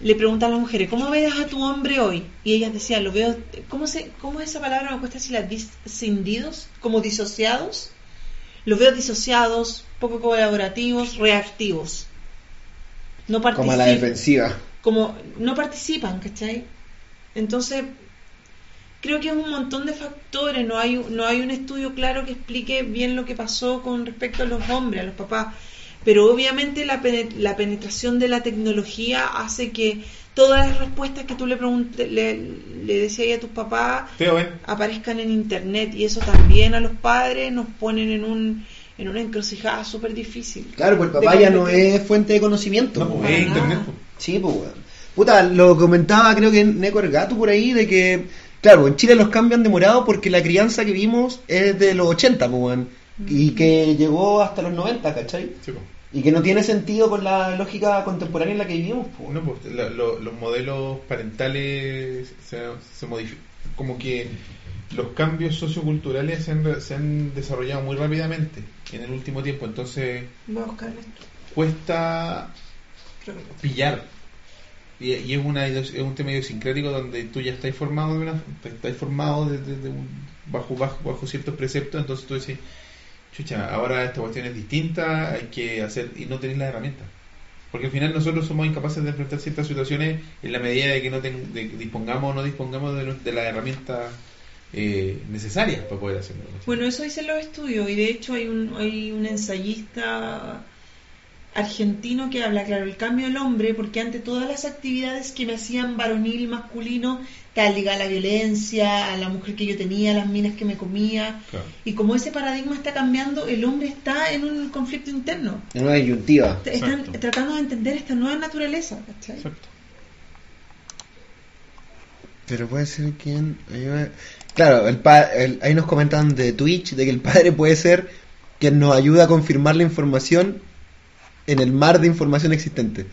le preguntan a las mujeres, ¿cómo ves a tu hombre hoy? Y ellas decían, lo veo, ¿cómo, se, cómo es esa palabra? Me cuesta decirla, discindidos, como disociados. Los veo disociados, poco colaborativos, reactivos. No Como a la participan. defensiva. Como no participan, ¿cachai? Entonces, creo que es un montón de factores. No hay, no hay un estudio claro que explique bien lo que pasó con respecto a los hombres, a los papás. Pero obviamente la, la penetración de la tecnología hace que todas las respuestas que tú le, pregunte, le, le decías ahí a tus papás aparezcan en internet y eso también a los padres nos ponen en un en una encrucijada súper difícil. Claro, pues el papá ya no es fuente de conocimiento. No, es internet. Sí, pues, weón. Puta, lo comentaba creo que Neco Gato por ahí, de que, claro, en Chile los cambios han demorado porque la crianza que vimos es de los 80, pues, weón. Y que llegó hasta los 90, ¿cachai? Sí, pues. Y que no tiene sentido con la lógica contemporánea en la que vivimos, pues. No, pues, la- lo- los modelos parentales se, se modifican. Como que los cambios socioculturales se han, re- se han desarrollado muy rápidamente en el último tiempo. Entonces Voy a buscar esto. cuesta Creo que- pillar. Y, es, una, es un tema idiosincrático donde tú ya estás formado, de una, estás formado de un- bajo, bajo, bajo ciertos preceptos. Entonces tú dices, chucha, ahora esta cuestión es distinta, hay que hacer. y no tenés las herramientas. Porque al final nosotros somos incapaces de enfrentar ciertas situaciones en la medida de que no ten- de dispongamos o no dispongamos de las herramientas eh, necesarias para poder hacerlo. Bueno, eso dicen los estudios y de hecho hay un, hay un ensayista argentino que habla, claro, el cambio del hombre, porque ante todas las actividades que me hacían varonil masculino, tal liga a la violencia, a la mujer que yo tenía, a las minas que me comía, Claro. y como ese paradigma está cambiando, el hombre está en un conflicto interno. En una disyuntiva. Están Exacto. tratando de entender esta nueva naturaleza, ¿cachai? Exacto. Pero puede ser quien. va- Claro, el pa- el- ahí nos comentan de Twitch de que el padre puede ser quien nos ayuda a confirmar la información en el mar de información existente.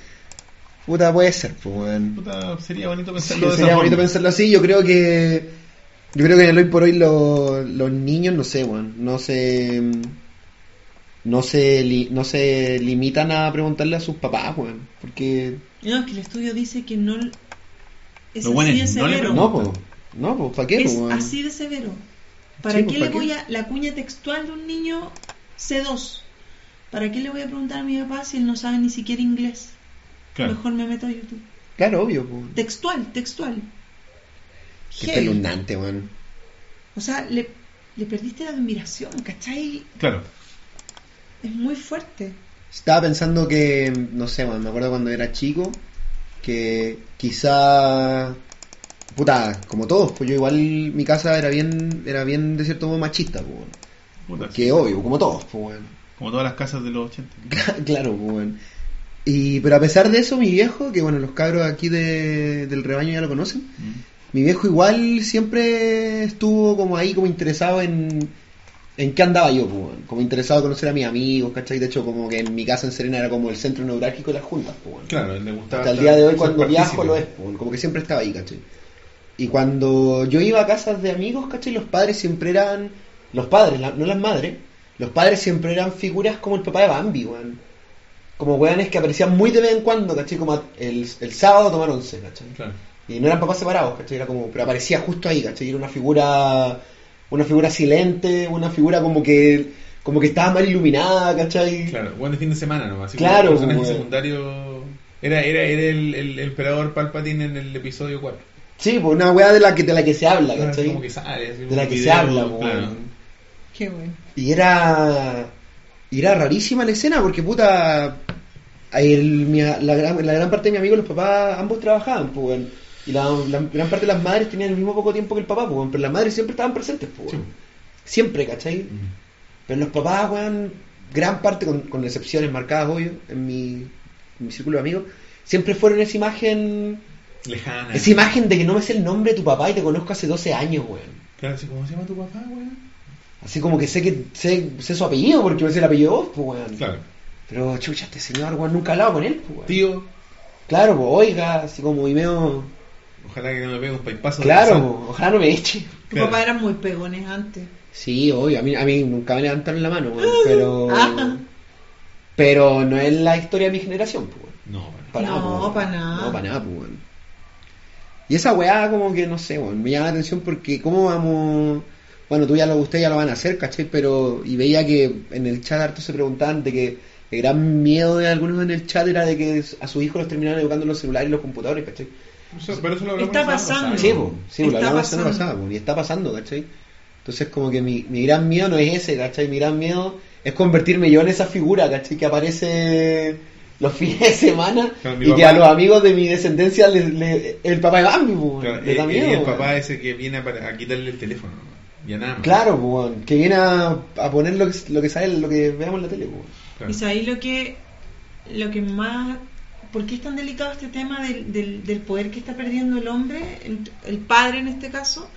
Puta, puede ser, pues, weón. Puta, sería bonito Sí, pensarlo de esa sería bonito forma. pensarlo así. Yo creo que. Yo creo que en el hoy por hoy lo- los niños, no sé, weón. No se. No se, li- no se limitan a preguntarle a sus papás, weón. Porque. No, es que el estudio dice que no es buenos así de no le severo. No, pues. No, pues, ¿para qué, es así de severo. ¿Para Sí, qué pues, le ¿para qué? voy a la cuña textual de un niño C2? ¿Para qué le voy a preguntar a mi papá si él no sabe ni siquiera inglés? Claro. Mejor me meto a YouTube. Claro, obvio, po. Textual, textual. Qué Heavy. pelunante, weón. O sea, le, le perdiste la admiración, ¿cachai? Claro. Es muy fuerte. Estaba pensando que, no sé, weón, me acuerdo cuando era chico, que quizá, puta, como todos, pues yo igual mi casa era bien, era bien de cierto modo machista, pues, Que obvio, como todos, pues, weón. Como todas las casas de los 80. claro, pues, weón. Y, pero a pesar de eso, mi viejo, que bueno, los cabros aquí de- del rebaño ya lo conocen, Mm. mi viejo igual siempre estuvo como ahí, como interesado en, en qué andaba yo, pues, como interesado en conocer a mis amigos, ¿cachai? De hecho, como que en mi casa en Serena era como el centro neurálgico de las juntas, pues. Claro, le gustaba. Hasta el día de hoy cuando partícipe. viajo lo es, pues, como que siempre estaba ahí, ¿cachai? Y cuando yo iba a casas de amigos, ¿cachai? Los padres siempre eran, los padres, la- no las madres, los padres siempre eran figuras como el papá de Bambi, weón. Como weones que aparecían muy de vez en cuando, ¿cachai? Como el, el sábado tomar once, ¿cachai? Claro. Y no eran papás separados, ¿cachai? Era como, pero aparecía justo ahí, ¿cachai? Era una figura, una figura silente, una figura como que, como que estaba mal iluminada, ¿cachai? Claro, de fin de semana nomás. Así Claro, como personaje weón. secundario. Era, era, era el, el emperador Palpatine en el episodio 4. Sí, pues una weá de la que, de la que se habla, ¿cachai? como que sale, de la que se habla, claro. Weón. Qué bueno. Y era. y era rarísima la escena porque, puta. el- mi- la, gran, la gran parte de mis amigos, los papás, ambos trabajaban, pues, weón. Y la, la gran parte de las madres tenían el mismo poco tiempo que el papá, pues, weón, pero las madres siempre estaban presentes, pues, weón. Sí. Siempre, ¿cachai? Mm. Pero los papás, weón, gran parte, con, con excepciones marcadas, obvio, en mi, en mi círculo de amigos, siempre fueron esa imagen. Lejana. Esa imagen de que no me sé el nombre de tu papá y te conozco hace 12 años, weón. Claro, ¿cómo se llama tu papá, weón? Así como que sé que sé, sé su apellido porque me sé el apellido de vos, pues, weón. Claro. Pero, chucha, este señor, weón, nunca he hablado con él, pues, weón. Tío, Claro, pues, oiga, así como y medio... ojalá que no me pegue un paipazo. Claro, pues, ojalá no me eche. Tu Claro. papá eran muy pegones antes. Sí, obvio, a mí, a mí nunca me levantaron la mano, weón, pero... Ah. Pero no es la historia de mi generación, pues, weón. No, bueno. Pa' nada, No, po, weón. pa' nada. No, para nada, pues, weón. Y esa weá como que, no sé, weón, me llama la atención porque cómo vamos... Bueno, tú ya lo, ustedes ya lo van a hacer, ¿cachai? Pero, y veía que en el chat harto se preguntaban de que el gran miedo de algunos en el chat era de que a sus hijos los terminaran educando en los celulares y los computadores, ¿cachai? Eso- pero eso lo hablamos Está pasando. Sí, po, sí, lo Está hablamos la semana pasando. pasada, po, y está pasando, ¿cachai? Entonces como que mi, mi gran miedo no es ese, ¿cachai? Mi gran miedo es convertirme yo en esa figura, ¿cachai? Que aparece los fines de semana Claro, y que a los amigos de mi descendencia le, le- el papá de Bambi, Claro, le da y- y miedo. el papá ese que viene a quitarle el teléfono, Claro, weón, que viene a, a poner lo que, lo que sale, lo que veamos en la tele, weón. Claro. Y sabéis lo que, lo que más. ¿Por qué es tan delicado este tema del, del, del poder que está perdiendo el hombre, el, el padre en este caso?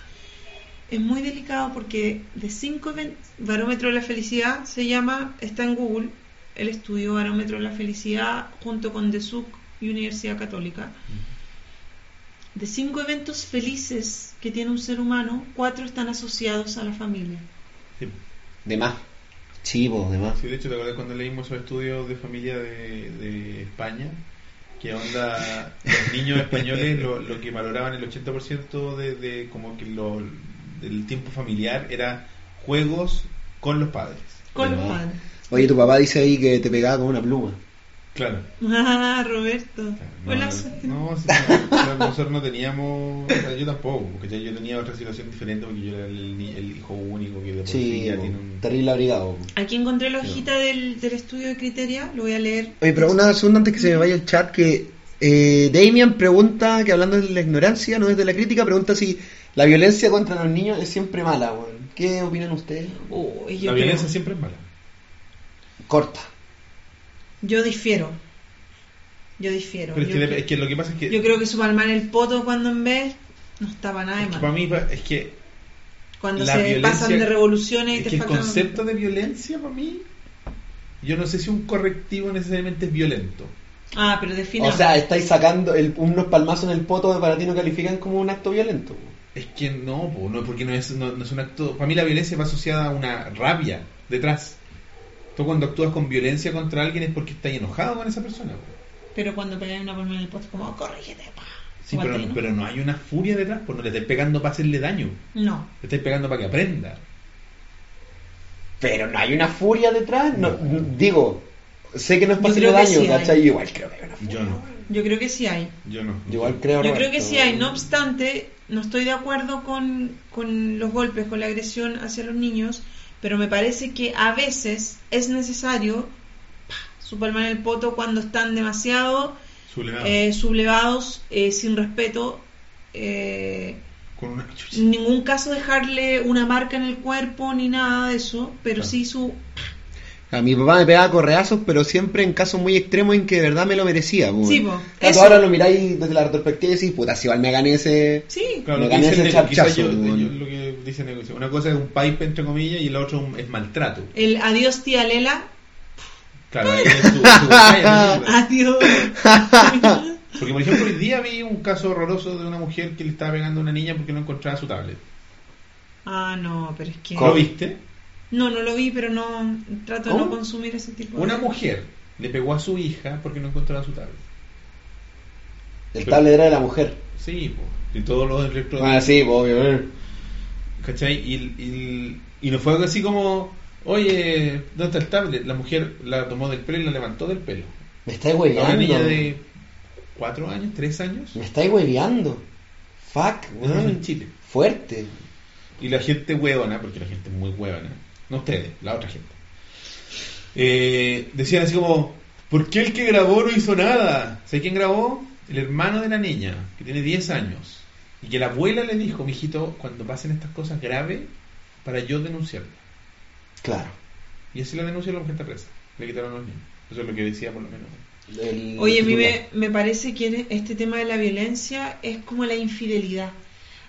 Es muy delicado porque de cinco even- barómetro de la felicidad se llama, está en Google, el estudio barómetro de la felicidad junto con DESUC y Universidad Católica. De cinco eventos felices que tiene un ser humano, cuatro están asociados a la familia. Sí. De más. Sí, po, de más. Sí, de hecho, ¿te acuerdas cuando leímos esos estudios de familia de, de España? Que onda, los niños españoles lo, lo que valoraban el 80% de, de como que lo, del tiempo familiar era juegos con los padres. Con los padres. Oye, tu papá dice ahí que te pegaba con una pluma. Claro. Ah, Roberto. No, Hola. no, no, nosotros no teníamos, o sea, yo tampoco, porque ya yo tenía otra situación diferente porque yo era el, el hijo único que de por sí Sí, ya po, tiene un... terrible abrigado. Aquí encontré la hojita del, del estudio de criteria, lo voy a leer. Oye, pero una segunda antes que se me vaya el chat, que eh, Damian pregunta, que hablando de la ignorancia, no desde la crítica, pregunta si la violencia contra los niños es siempre mala, weón. ¿Qué opinan ustedes? La creo- violencia siempre es mala. Corta. Yo difiero. Yo difiero. Pero es yo, que, es que lo que pasa es que... yo creo que su palmar el poto cuando en vez no estaba nada de es que mal. para mí pa- es que Cuando la se pasan de revoluciones y Es te que el concepto de violencia para mí, yo no sé si un correctivo necesariamente es violento. Ah, pero define. O sea, estáis sacando el- unos palmazos en el poto de para ti no califican como un acto violento. Es que no, po, no porque no es, no, no es un acto. Para mí la violencia va asociada a una rabia detrás. Tú cuando actúas con violencia contra alguien es porque estás enojado con esa persona. Pero cuando pegáis una palma en el poto, como, corrígete, pa. Sí, pero, ¿no? pero no hay una furia detrás, pues no le estáis pegando para hacerle daño. No. Le estáis pegando para que aprenda. Pero no hay una furia detrás. No, digo, sé que no es para hacerle daño, sí hay. ¿cachai? Igual creo que hay una furia. Yo no, Yo creo que sí hay. yo no. Yo igual creo Yo creo que sí hay, no obstante, no estoy de acuerdo con, con los golpes, con la agresión hacia los niños, pero me parece que a veces es necesario pa, su palma en el poto cuando están demasiado Sublevado. eh, sublevados, eh, sin respeto. eh, Con en ningún caso dejarle una marca en el cuerpo ni nada de eso, pero Claro. sí su... A mi papá me pegaba correazos, pero siempre en casos muy extremos en que de verdad me lo merecía. Sí, po, Claro, eso. ahora lo miráis desde la retrospectiva y decís, puta, si igual me gané ese. Sí, Claro, Me gané ese Nego, quizás charchazo, yo- weón. yo- lo que dice Nego, una cosa es un pipe entre comillas y la otra es maltrato. el adiós tía Lela, Claro, ahí es su- su batalla, película. adiós. Porque por ejemplo hoy día vi un caso horroroso de una mujer que le estaba pegando a una niña porque no encontraba su tablet. ah, no, pero es que... ¿Lo viste? No, no lo vi, pero no trato de no consumir ese tipo Una de... mujer le pegó a su hija porque no encontraba su tablet. El tablet era de la mujer. Sí, po. y todos los electrodomésticos. Ah, sí, po, obvio. ¿Cachai? Y, y, y no fue algo así como, oye, ¿dónde está el tablet? La mujer la tomó del pelo y la levantó del pelo. Me estáis A una hueveando. niña de cuatro años, tres años, Me estáis hueveando. Fuck, weón. en Chile. Fuerte. Y la gente huevona, porque la gente es muy huevona, no ustedes, la otra gente, eh, decían así como, ¿por qué el que grabó no hizo nada? ¿Sabes quién grabó? El hermano de la niña, que tiene 10 años. Y que la abuela le dijo, mijito, cuando pasen estas cosas grabe para yo denunciarla. Claro. Y así la denunció la mujer está presa. Le quitaron a los niños. Eso es lo que decía por lo menos. El Oye, a mí me, me parece que este tema de la violencia es como la infidelidad.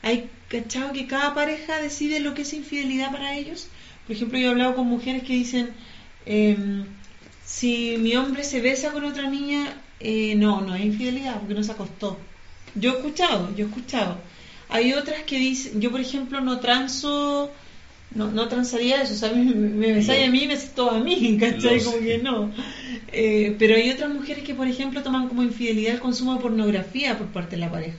Hay, ¿cachado? Que cada pareja decide lo que es infidelidad para ellos. Por ejemplo, yo he hablado con mujeres que dicen, em, si mi hombre se besa con otra niña, eh, no, no es infidelidad porque no se acostó. Yo he escuchado, yo he escuchado. Hay otras que dicen, yo por ejemplo no transo, no, no transaría eso, o sea, me, me besáis a mí y me todo a mí, ¿cachai? Como que no. Eh, pero hay otras mujeres que, por ejemplo, toman como infidelidad el consumo de pornografía por parte de la pareja.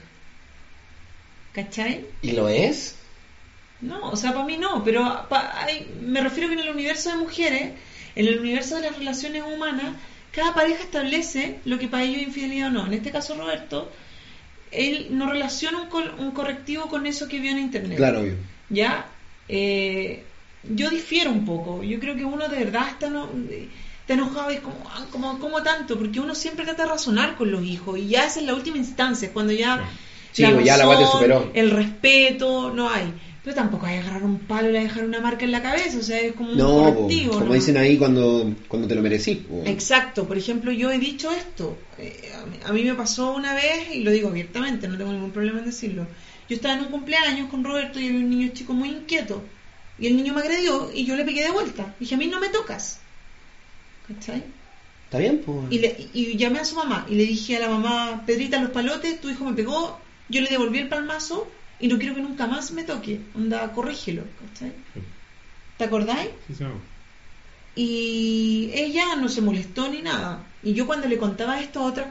¿Cachai? ¿Y lo es? No, o sea, para mí no, pero pa- hay- me refiero que en el universo de mujeres, en el universo de las relaciones humanas, cada pareja establece lo que para ellos es infidelidad o no. En este caso, Roberto, él no relaciona un, col- un correctivo con eso que vio en internet. Claro, obvio. ¿Ya? Eh, yo difiero un poco. Yo creo que uno de verdad está, no, está enojado y es como, ah, como, ¿cómo tanto? Porque uno siempre trata de razonar con los hijos y ya esa es la última instancia, cuando ya Sí, pues ya la te razón, superó. el respeto, no hay. Pero tampoco hay que agarrar un palo y dejar una marca en la cabeza, o sea, es como un No, correctivo. como ¿no? dicen ahí cuando, cuando te lo merecís. po. Exacto, por ejemplo, yo he dicho esto. eh, a mí- me pasó una vez, y lo digo abiertamente, no tengo ningún problema en decirlo. Yo estaba en un cumpleaños con Roberto y había un niño chico muy inquieto. Y el niño me agredió y yo le pegué de vuelta. Dije, a mí no me tocas. ¿Cachai? ¿Está bien? po? Y, le- y llamé a su mamá y le dije a la mamá, Pedrita, los palotes, tu hijo me pegó, yo le devolví el palmazo y no quiero que nunca más me toque. Onda, corrígelo. ¿Cachai? ¿Te acordáis? Sí, sí. Y ella no se molestó ni nada. Y yo cuando le contaba esto a otras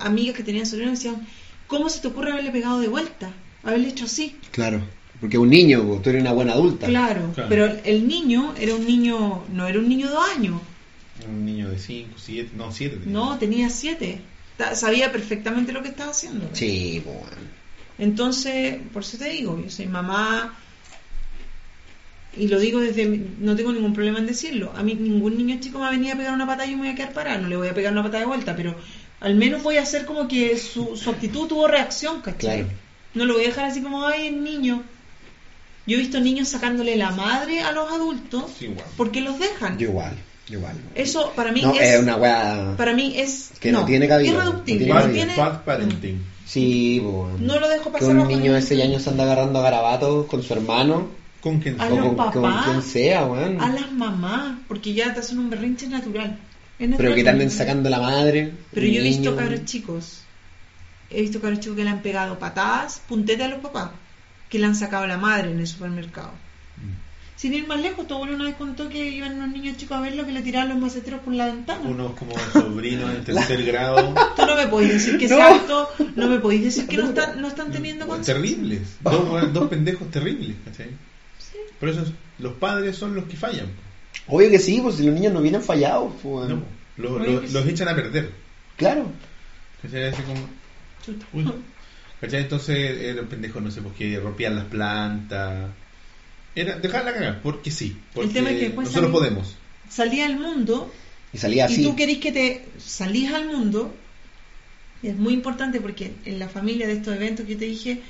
amigas que tenían sobrinos, me decían, ¿cómo se te ocurre haberle pegado de vuelta? Haberle hecho así. Claro. Porque un niño, tú eres una buena adulta. Claro, Claro. pero el niño era un niño, no era un niño de dos años, Un niño de 5, 7, no, 7. no, tenía siete. Sabía perfectamente lo que estaba haciendo. Sí, weón. Entonces, por eso te digo, yo soy mamá y lo digo desde, mi- no tengo ningún problema en decirlo. A mí ningún niño chico me va a venir a pegar una patada y yo me voy a quedar parada, no le voy a pegar una patada de vuelta, pero al menos voy a hacer como que su, su actitud tuvo reacción, ¿cachai? Claro. No lo voy a dejar así como, ay, el niño. Yo he visto niños sacándole la madre a los adultos Sí, igual. porque los dejan. Yo igual, igual. Eso para mí No, es, es una weá. para mí es Que no tiene cabida, irreductible. no No tiene parenting. Sí, weón. No lo dejo Que pasar un bajo niño de ningún 6 años se anda agarrando a garabatos con su hermano. ¿Con quién? A o los con, con papás, quien sea, weón. a las mamás, porque ya te hacen un berrinche natural. Pero que niño. sacando la madre. Pero un yo he visto niño. cabros chicos, he visto cabros chicos que le han pegado patadas, puntetas a los papás, que le han sacado la madre en el supermercado. Sin ir más lejos, tu abuelo una vez contó que iban unos niños chicos a verlo que le tiraban los maceteros por la ventana. Unos como sobrinos en tercer grado. Me podéis decir que es No. acto, no me podéis decir que no están, no están teniendo terribles. Dos, pendejos terribles. ¿cachai? Por eso los padres son los que fallan. Obvio que sí, pues si los niños no vienen fallados, pues. No, lo- lo- sí. los echan a perder. Claro. ¿Cachai? Así como, Chuta. uy. ¿Cachai? Entonces eran pendejos, no sé, porque rompían las plantas. Era dejarla cagar, porque sí. Porque tema es que nosotros podemos. Salí al mundo Y salía así. y tú querés que te salís al mundo. Y Es muy importante porque en la familia de estos eventos que te dije,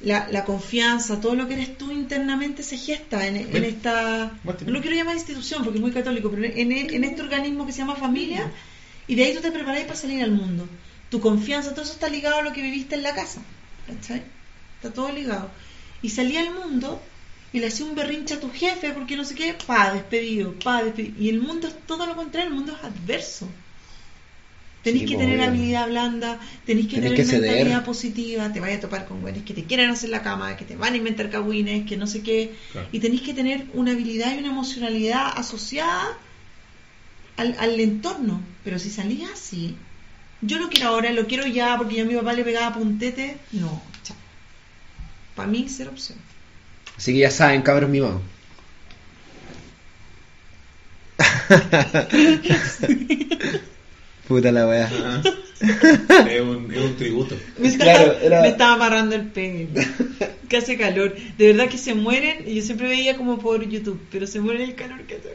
la, la confianza, todo lo que eres tú internamente se gesta en, esta... No lo quiero llamar institución porque es muy católico, pero en, en este organismo que se llama familia y de ahí tú te preparás para salir al mundo. Tu confianza, todo eso está ligado a lo que viviste en la casa. ¿Cachai? Está todo ligado. Y salí al mundo y le hacía un berrinche a tu jefe porque no sé qué, pa, despedido, pa, despedido. Y el mundo es todo lo contrario, el mundo es adverso. Tenéis Sí, que pues, tener obvio. habilidad blanda, tenéis que Tenés tener que mentalidad positiva, te vayas a topar con güeyes que te quieran hacer la cama, que te van a inventar cagüines, que no sé qué. Claro. Y tenéis que tener una habilidad y una emocionalidad asociada al, al entorno. Pero si salís así, yo lo quiero ahora, lo quiero ya, porque ya mi papá le pegaba puntete, no, chao. Para mí, cero opción. Así que ya saben, cabros mimados. Puta la wea. Ah. es, un, es un tributo. Me, Claro, estaba, era- me estaba amarrando el pelo. que hace calor. De verdad que se mueren. Y yo siempre veía como por YouTube, pero se mueren el calor que hace.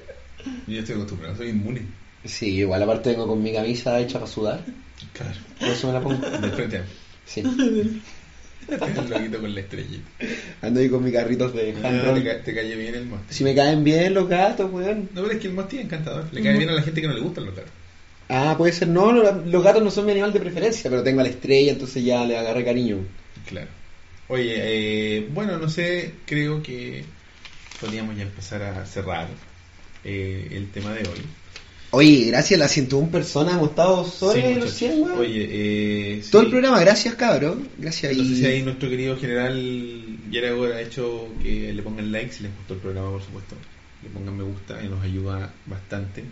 Yo estoy acostumbrado, soy inmune. Sí, igual aparte vengo con mi camisa hecha para sudar. Claro. Por eso me la pongo. De frente a Sí. el con la estrellita. Ando ahí con mis carritos de No, handroll. te, ca- te cae bien el mosti. Si me caen bien los gatos, weón. No, pero es que el mosti es encantador. Le cae bien a la gente que no le gustan los gatos. Ah, puede ser. No, lo- los gatos no son mi animal de preferencia, pero tengo a la estrella, entonces ya le agarré cariño. Claro. Oye, eh, bueno, no sé, creo que podríamos ya empezar a cerrar eh, el tema de hoy. Oye, gracias a las 101 personas hemos estado sobre Sí, los muchachos. 100, weón. Oye, eh, Todo sí. el programa, gracias, cabrón. Gracias. No sé si ahí nuestro querido general Yaragor ha hecho que le pongan like si les gustó el programa, por supuesto. Le pongan me gusta y nos ayuda bastante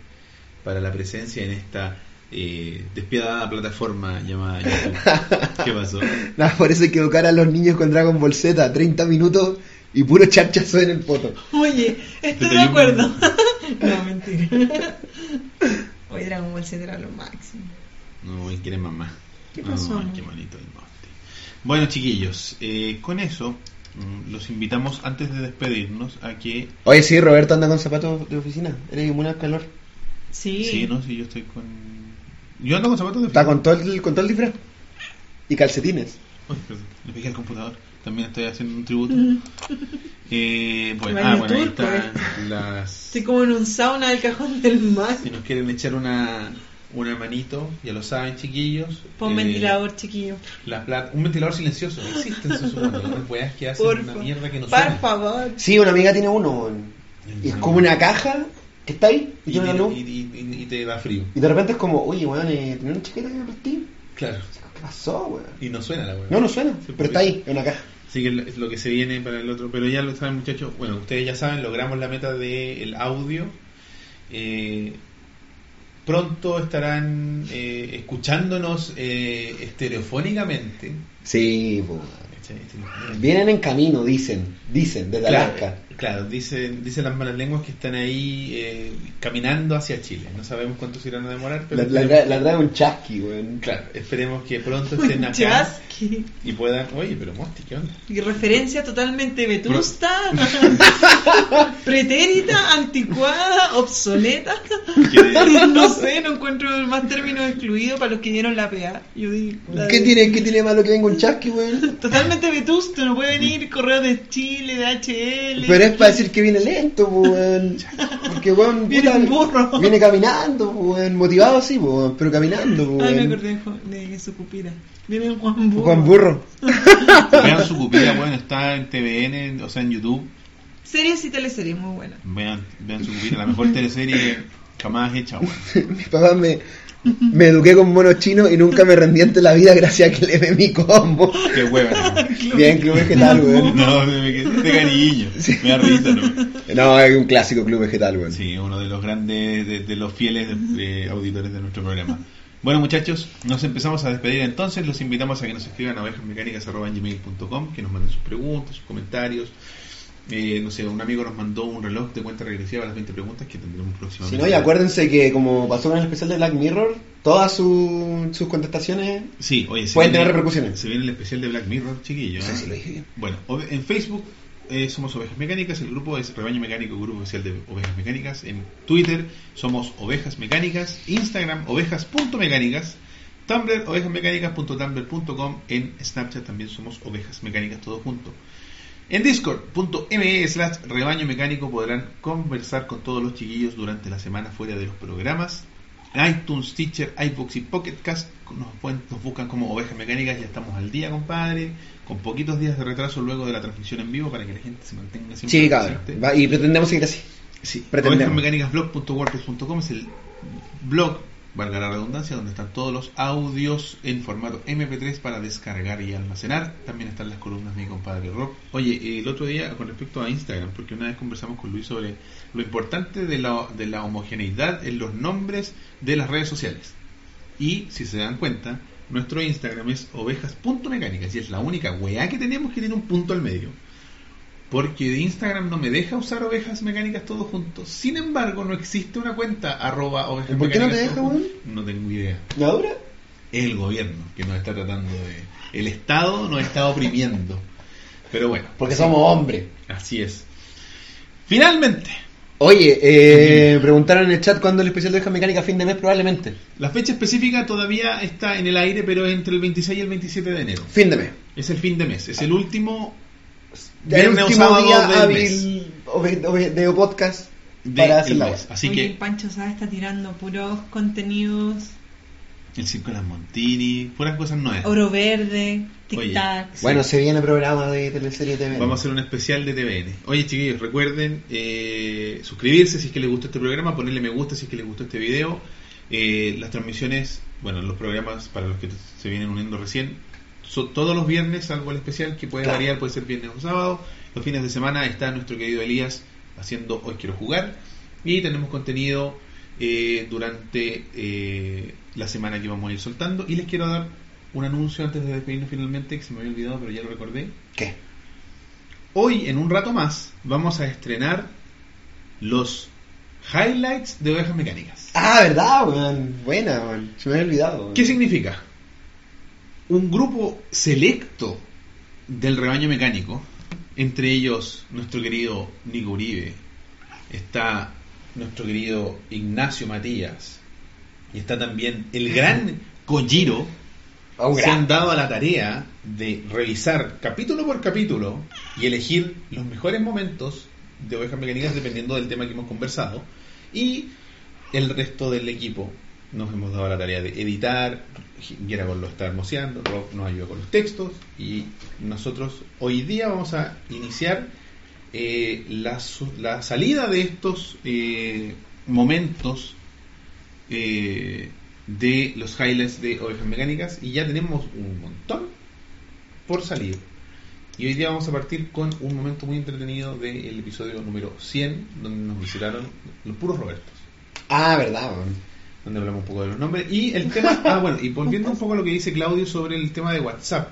para la presencia en esta eh, despiadada plataforma llamada YouTube. ¿Qué pasó? Nada, por eso hay que educar a los niños con Dragon Ball Z, 30 minutos y puro charchazo en el poto. Oye, estoy de acuerdo. no, mentira. Oye, Dragon Ball Z era lo máximo. No, él quiere mamá. ¿Qué pasó, amor? qué bonito el mote. Bueno, chiquillos, eh, con eso mm, los invitamos antes de despedirnos a que... Oye, sí, Roberto anda con zapatos de oficina. Eres inmune al calor. Sí. Sí, no, sí, yo estoy con... Yo ando con zapatos de Está con todo el, con todo el disfraz. Y calcetines. Uy, perdón, le pegué al computador. También estoy haciendo un tributo. Eh, bueno, ah, bueno, ahí están las... Estoy como en un sauna del cajón del mar. Si nos quieren echar una, una manito, ya lo saben, chiquillos. Pon eh, ventilador, chiquillo. La plata, un ventilador silencioso. Existen, se supone. Weas que hacen una mierda que no Por suena. favor. Sí, una amiga tiene uno. Y es como una caja que está ahí y Y, tiene una tiene- luz. y- y- y- y te da frío. Y de repente es como, oye, weón, eh, ¿tenés una chaqueta que me prestí? Claro. ¿Qué pasó, weón? Y no suena la wea. No, no suena, Sí, pero está ahí, en una caja. Así que es lo que se viene para el otro. Pero ya lo saben, muchachos. Bueno, ustedes ya saben, logramos la meta del audio. Eh, pronto estarán eh, escuchándonos eh, estereofónicamente. Sí, weón. Estereofónicamente. Vienen en camino, dicen, dicen, desde Claro, Alaska. Claro dicen, dicen las malas lenguas que están ahí eh, caminando hacia Chile. No sabemos cuánto se irán a demorar, pero La, la, esperemos la trae un chasqui, weón. claro, esperemos que pronto estén Un acá chasqui. y puedan. Oye, pero Mosti, ¿qué onda? Y referencia totalmente vetusta, pretérita, anticuada, obsoleta. ¿Quiere- No sé, no encuentro más términos excluidos para los que dieron la PA. Yo digo, la ¿Qué de- tiene, ¿Qué tiene malo que venga un chasqui, weón? Totalmente vetusto, no puede venir correo de Chile, de HL. Pero es para decir que viene lento, weón. Porque, weón, Viene un burro. Viene caminando, weón. Motivado, sí, weón, pero caminando, Ay, me weón. acordé de su cupira. Viene Juan Burro. Juan Burro. Vean su cupida, bueno, está en TVN, o sea, en YouTube. Series y teleseries muy buenas. Vean, vean su cupida, la mejor teleserie jamás hecha, bueno. Mi papá me, me eduqué con monos chinos y nunca me rendí ante la vida gracias a que le ve mi combo. Qué hueva. Bien, club vegetal, weón. No, me quedé de cariño. Me da risa, ¿no? No, es un clásico club vegetal, weón. Sí, uno de los grandes, de, de los fieles eh, auditores de nuestro programa. Bueno, muchachos, nos empezamos a despedir entonces. Los invitamos a que nos escriban a ovejasmecánicas.com, que nos manden sus preguntas, sus comentarios. Eh, no sé, un amigo nos mandó un reloj de cuenta regresiva a las 20 preguntas que tendremos Si próximamente. no, y acuérdense que como pasó con el especial de Black Mirror, todas su- sus contestaciones Sí, oye, se Pueden viene- tener repercusiones. Se viene el especial de Black Mirror, chiquillo. No sé ¿eh? si lo dije bien. Bueno, en Facebook eh, somos Ovejas Mecánicas, el grupo es Rebaño Mecánico, grupo oficial de Ovejas Mecánicas. En Twitter somos Ovejas Mecánicas, Instagram ovejas.mecánicas, Tumblr ovejasmecánicas.tumblr.com, en Snapchat también somos Ovejas Mecánicas, todo junto. En discord.me slash rebaño mecánico podrán conversar con todos los chiquillos durante la semana fuera de los programas. iTunes, Teacher, iBooks y Pocket Cast nos, pueden- nos buscan como ovejas mecánicas, ya estamos al día, compadre, con poquitos días de retraso luego de la transmisión en vivo para que la gente se mantenga siempre Sí, cabrón. Va- Y pretendemos seguir así. Sí, Pretendemos. ovejasmecánicasblog.wordpress.com es el blog, valga la redundancia, donde están todos los audios en formato MP3 para descargar y almacenar. También están las columnas de mi compadre Rob. Oye, eh, el otro día con respecto a Instagram, porque una vez conversamos con Luis sobre lo importante de la, de la homogeneidad en los nombres de las redes sociales. Y si se dan cuenta, nuestro Instagram es ovejas.mecánicas y es la única weá que tenemos que tiene un punto al medio. Porque de Instagram no me deja usar ovejas mecánicas todos juntos. Sin embargo, no existe una cuenta arroba ovejas ¿Y por qué no te deja, weón? No tengo idea. ¿Y ahora? Es el gobierno que nos está tratando de... El Estado nos está oprimiendo. Pero bueno. Porque somos hombres. Así es. Finalmente, Oye, eh, preguntaron en el chat cuándo el especial de Ovejas Mecánicas fin de mes, probablemente. la fecha específica todavía está en el aire, pero es entre el 26 y el 27 de enero. Fin de mes. Es el fin de mes. Es el último el último sábado día hábil de podcast de para hacer la web. Así Oye, que el Pancho Sá está tirando puros contenidos, el circo de las Montini, puras cosas nuevas. oro verde, tic tacs. Bueno, se viene programa de teleserie TV. Vamos a hacer un especial de TVN. Oye, chiquillos, recuerden eh, suscribirse si es que les gustó este programa, ponerle me gusta si es que les gustó este video. Eh, las transmisiones, bueno, los programas para los que se vienen uniendo recién, son todos los viernes, salvo el especial que puede Claro. variar, puede ser viernes o sábado. Los fines de semana está nuestro querido Elías haciendo Hoy Quiero Jugar. Y tenemos contenido eh, durante eh, la semana que vamos a ir soltando. Y les quiero dar un anuncio antes de despedirnos finalmente, que se me había olvidado, pero ya lo recordé. ¿Qué? Hoy, en un rato más, vamos a estrenar los highlights de ovejas mecánicas. Ah, verdad, weón. Buena, weón. Se me había olvidado. ¿Qué significa? Un grupo selecto del rebaño mecánico, entre ellos nuestro querido Nico Uribe, está nuestro querido Ignacio Matías, y está también el gran Kojiro, un se han dado a la tarea de revisar capítulo por capítulo y elegir los mejores momentos de ovejas mecánicas dependiendo del tema que hemos conversado y el resto del equipo nos hemos dado la tarea de editar Geragol lo está hermoseando Rob nos ayuda con los textos y nosotros hoy día vamos a iniciar eh, la, la salida de estos eh, momentos eh, de los highlights de Ovejas Mecánicas y ya tenemos un montón por salir. Y hoy día vamos a partir con un momento muy entretenido del episodio número 100, donde nos visitaron los puros Robertos, Ah, verdad, weón. Donde hablamos un poco de los nombres. Y el tema, ah, bueno, y volviendo un poco a lo que dice Claudio sobre el tema de WhatsApp.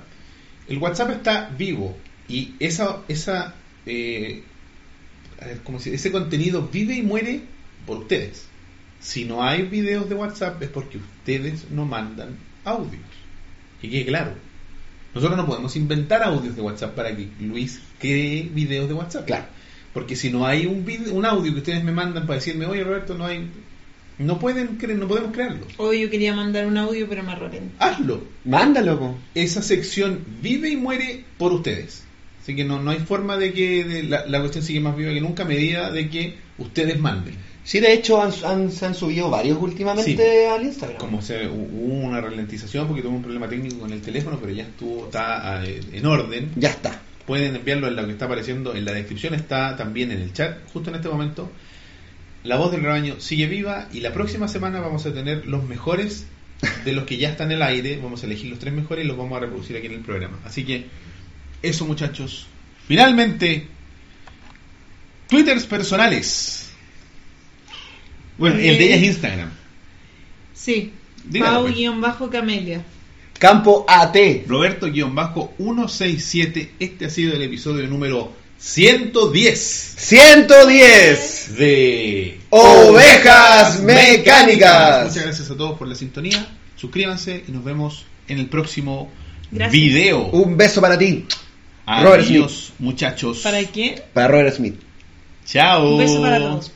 El WhatsApp está vivo y esa, esa, eh, a ver, ¿cómo se dice? ese contenido vive y muere por ustedes. Si no hay videos de WhatsApp es porque ustedes no mandan audios. Que quede claro. Nosotros no podemos inventar audios de WhatsApp para que Luis cree videos de WhatsApp. Claro. Porque si no hay un, video, un audio que ustedes me mandan para decirme, oye Roberto, no hay... No pueden cre- no podemos crearlo. Hoy yo quería mandar un audio, pero me arrolé. Hazlo. Mándalo, po. Esa sección vive y muere por ustedes. Así que no, no hay forma de que de- la, la cuestión sigue más viva que nunca a medida de que ustedes manden. Sí, de hecho, han, han- se han subido varios últimamente Sí. al Instagram. Como se, hubo una ralentización porque tuvo un problema técnico con el teléfono, pero ya estuvo, está eh, en orden. Ya está. Pueden enviarlo en lo que está apareciendo en la descripción, está también en el chat, justo en este momento. La voz del rebaño sigue viva y la próxima semana vamos a tener los mejores de los que ya están en el aire. Vamos a elegir los tres mejores y los vamos a reproducir aquí en el programa. Así que, eso muchachos. Finalmente, twitters personales. Bueno, el de ella es Instagram. Sí, pues. Pau-Camelia. Campo AT. Roberto-167, este ha sido el episodio número 110 110 de Ovejas Mecánicas. Muchas gracias a todos por la sintonía. Suscríbanse y nos vemos en el próximo Gracias. video. Un beso para ti, Robert Adiós, muchachos. ¿Para qué? para Robert Smith. Chao. Un beso para todos.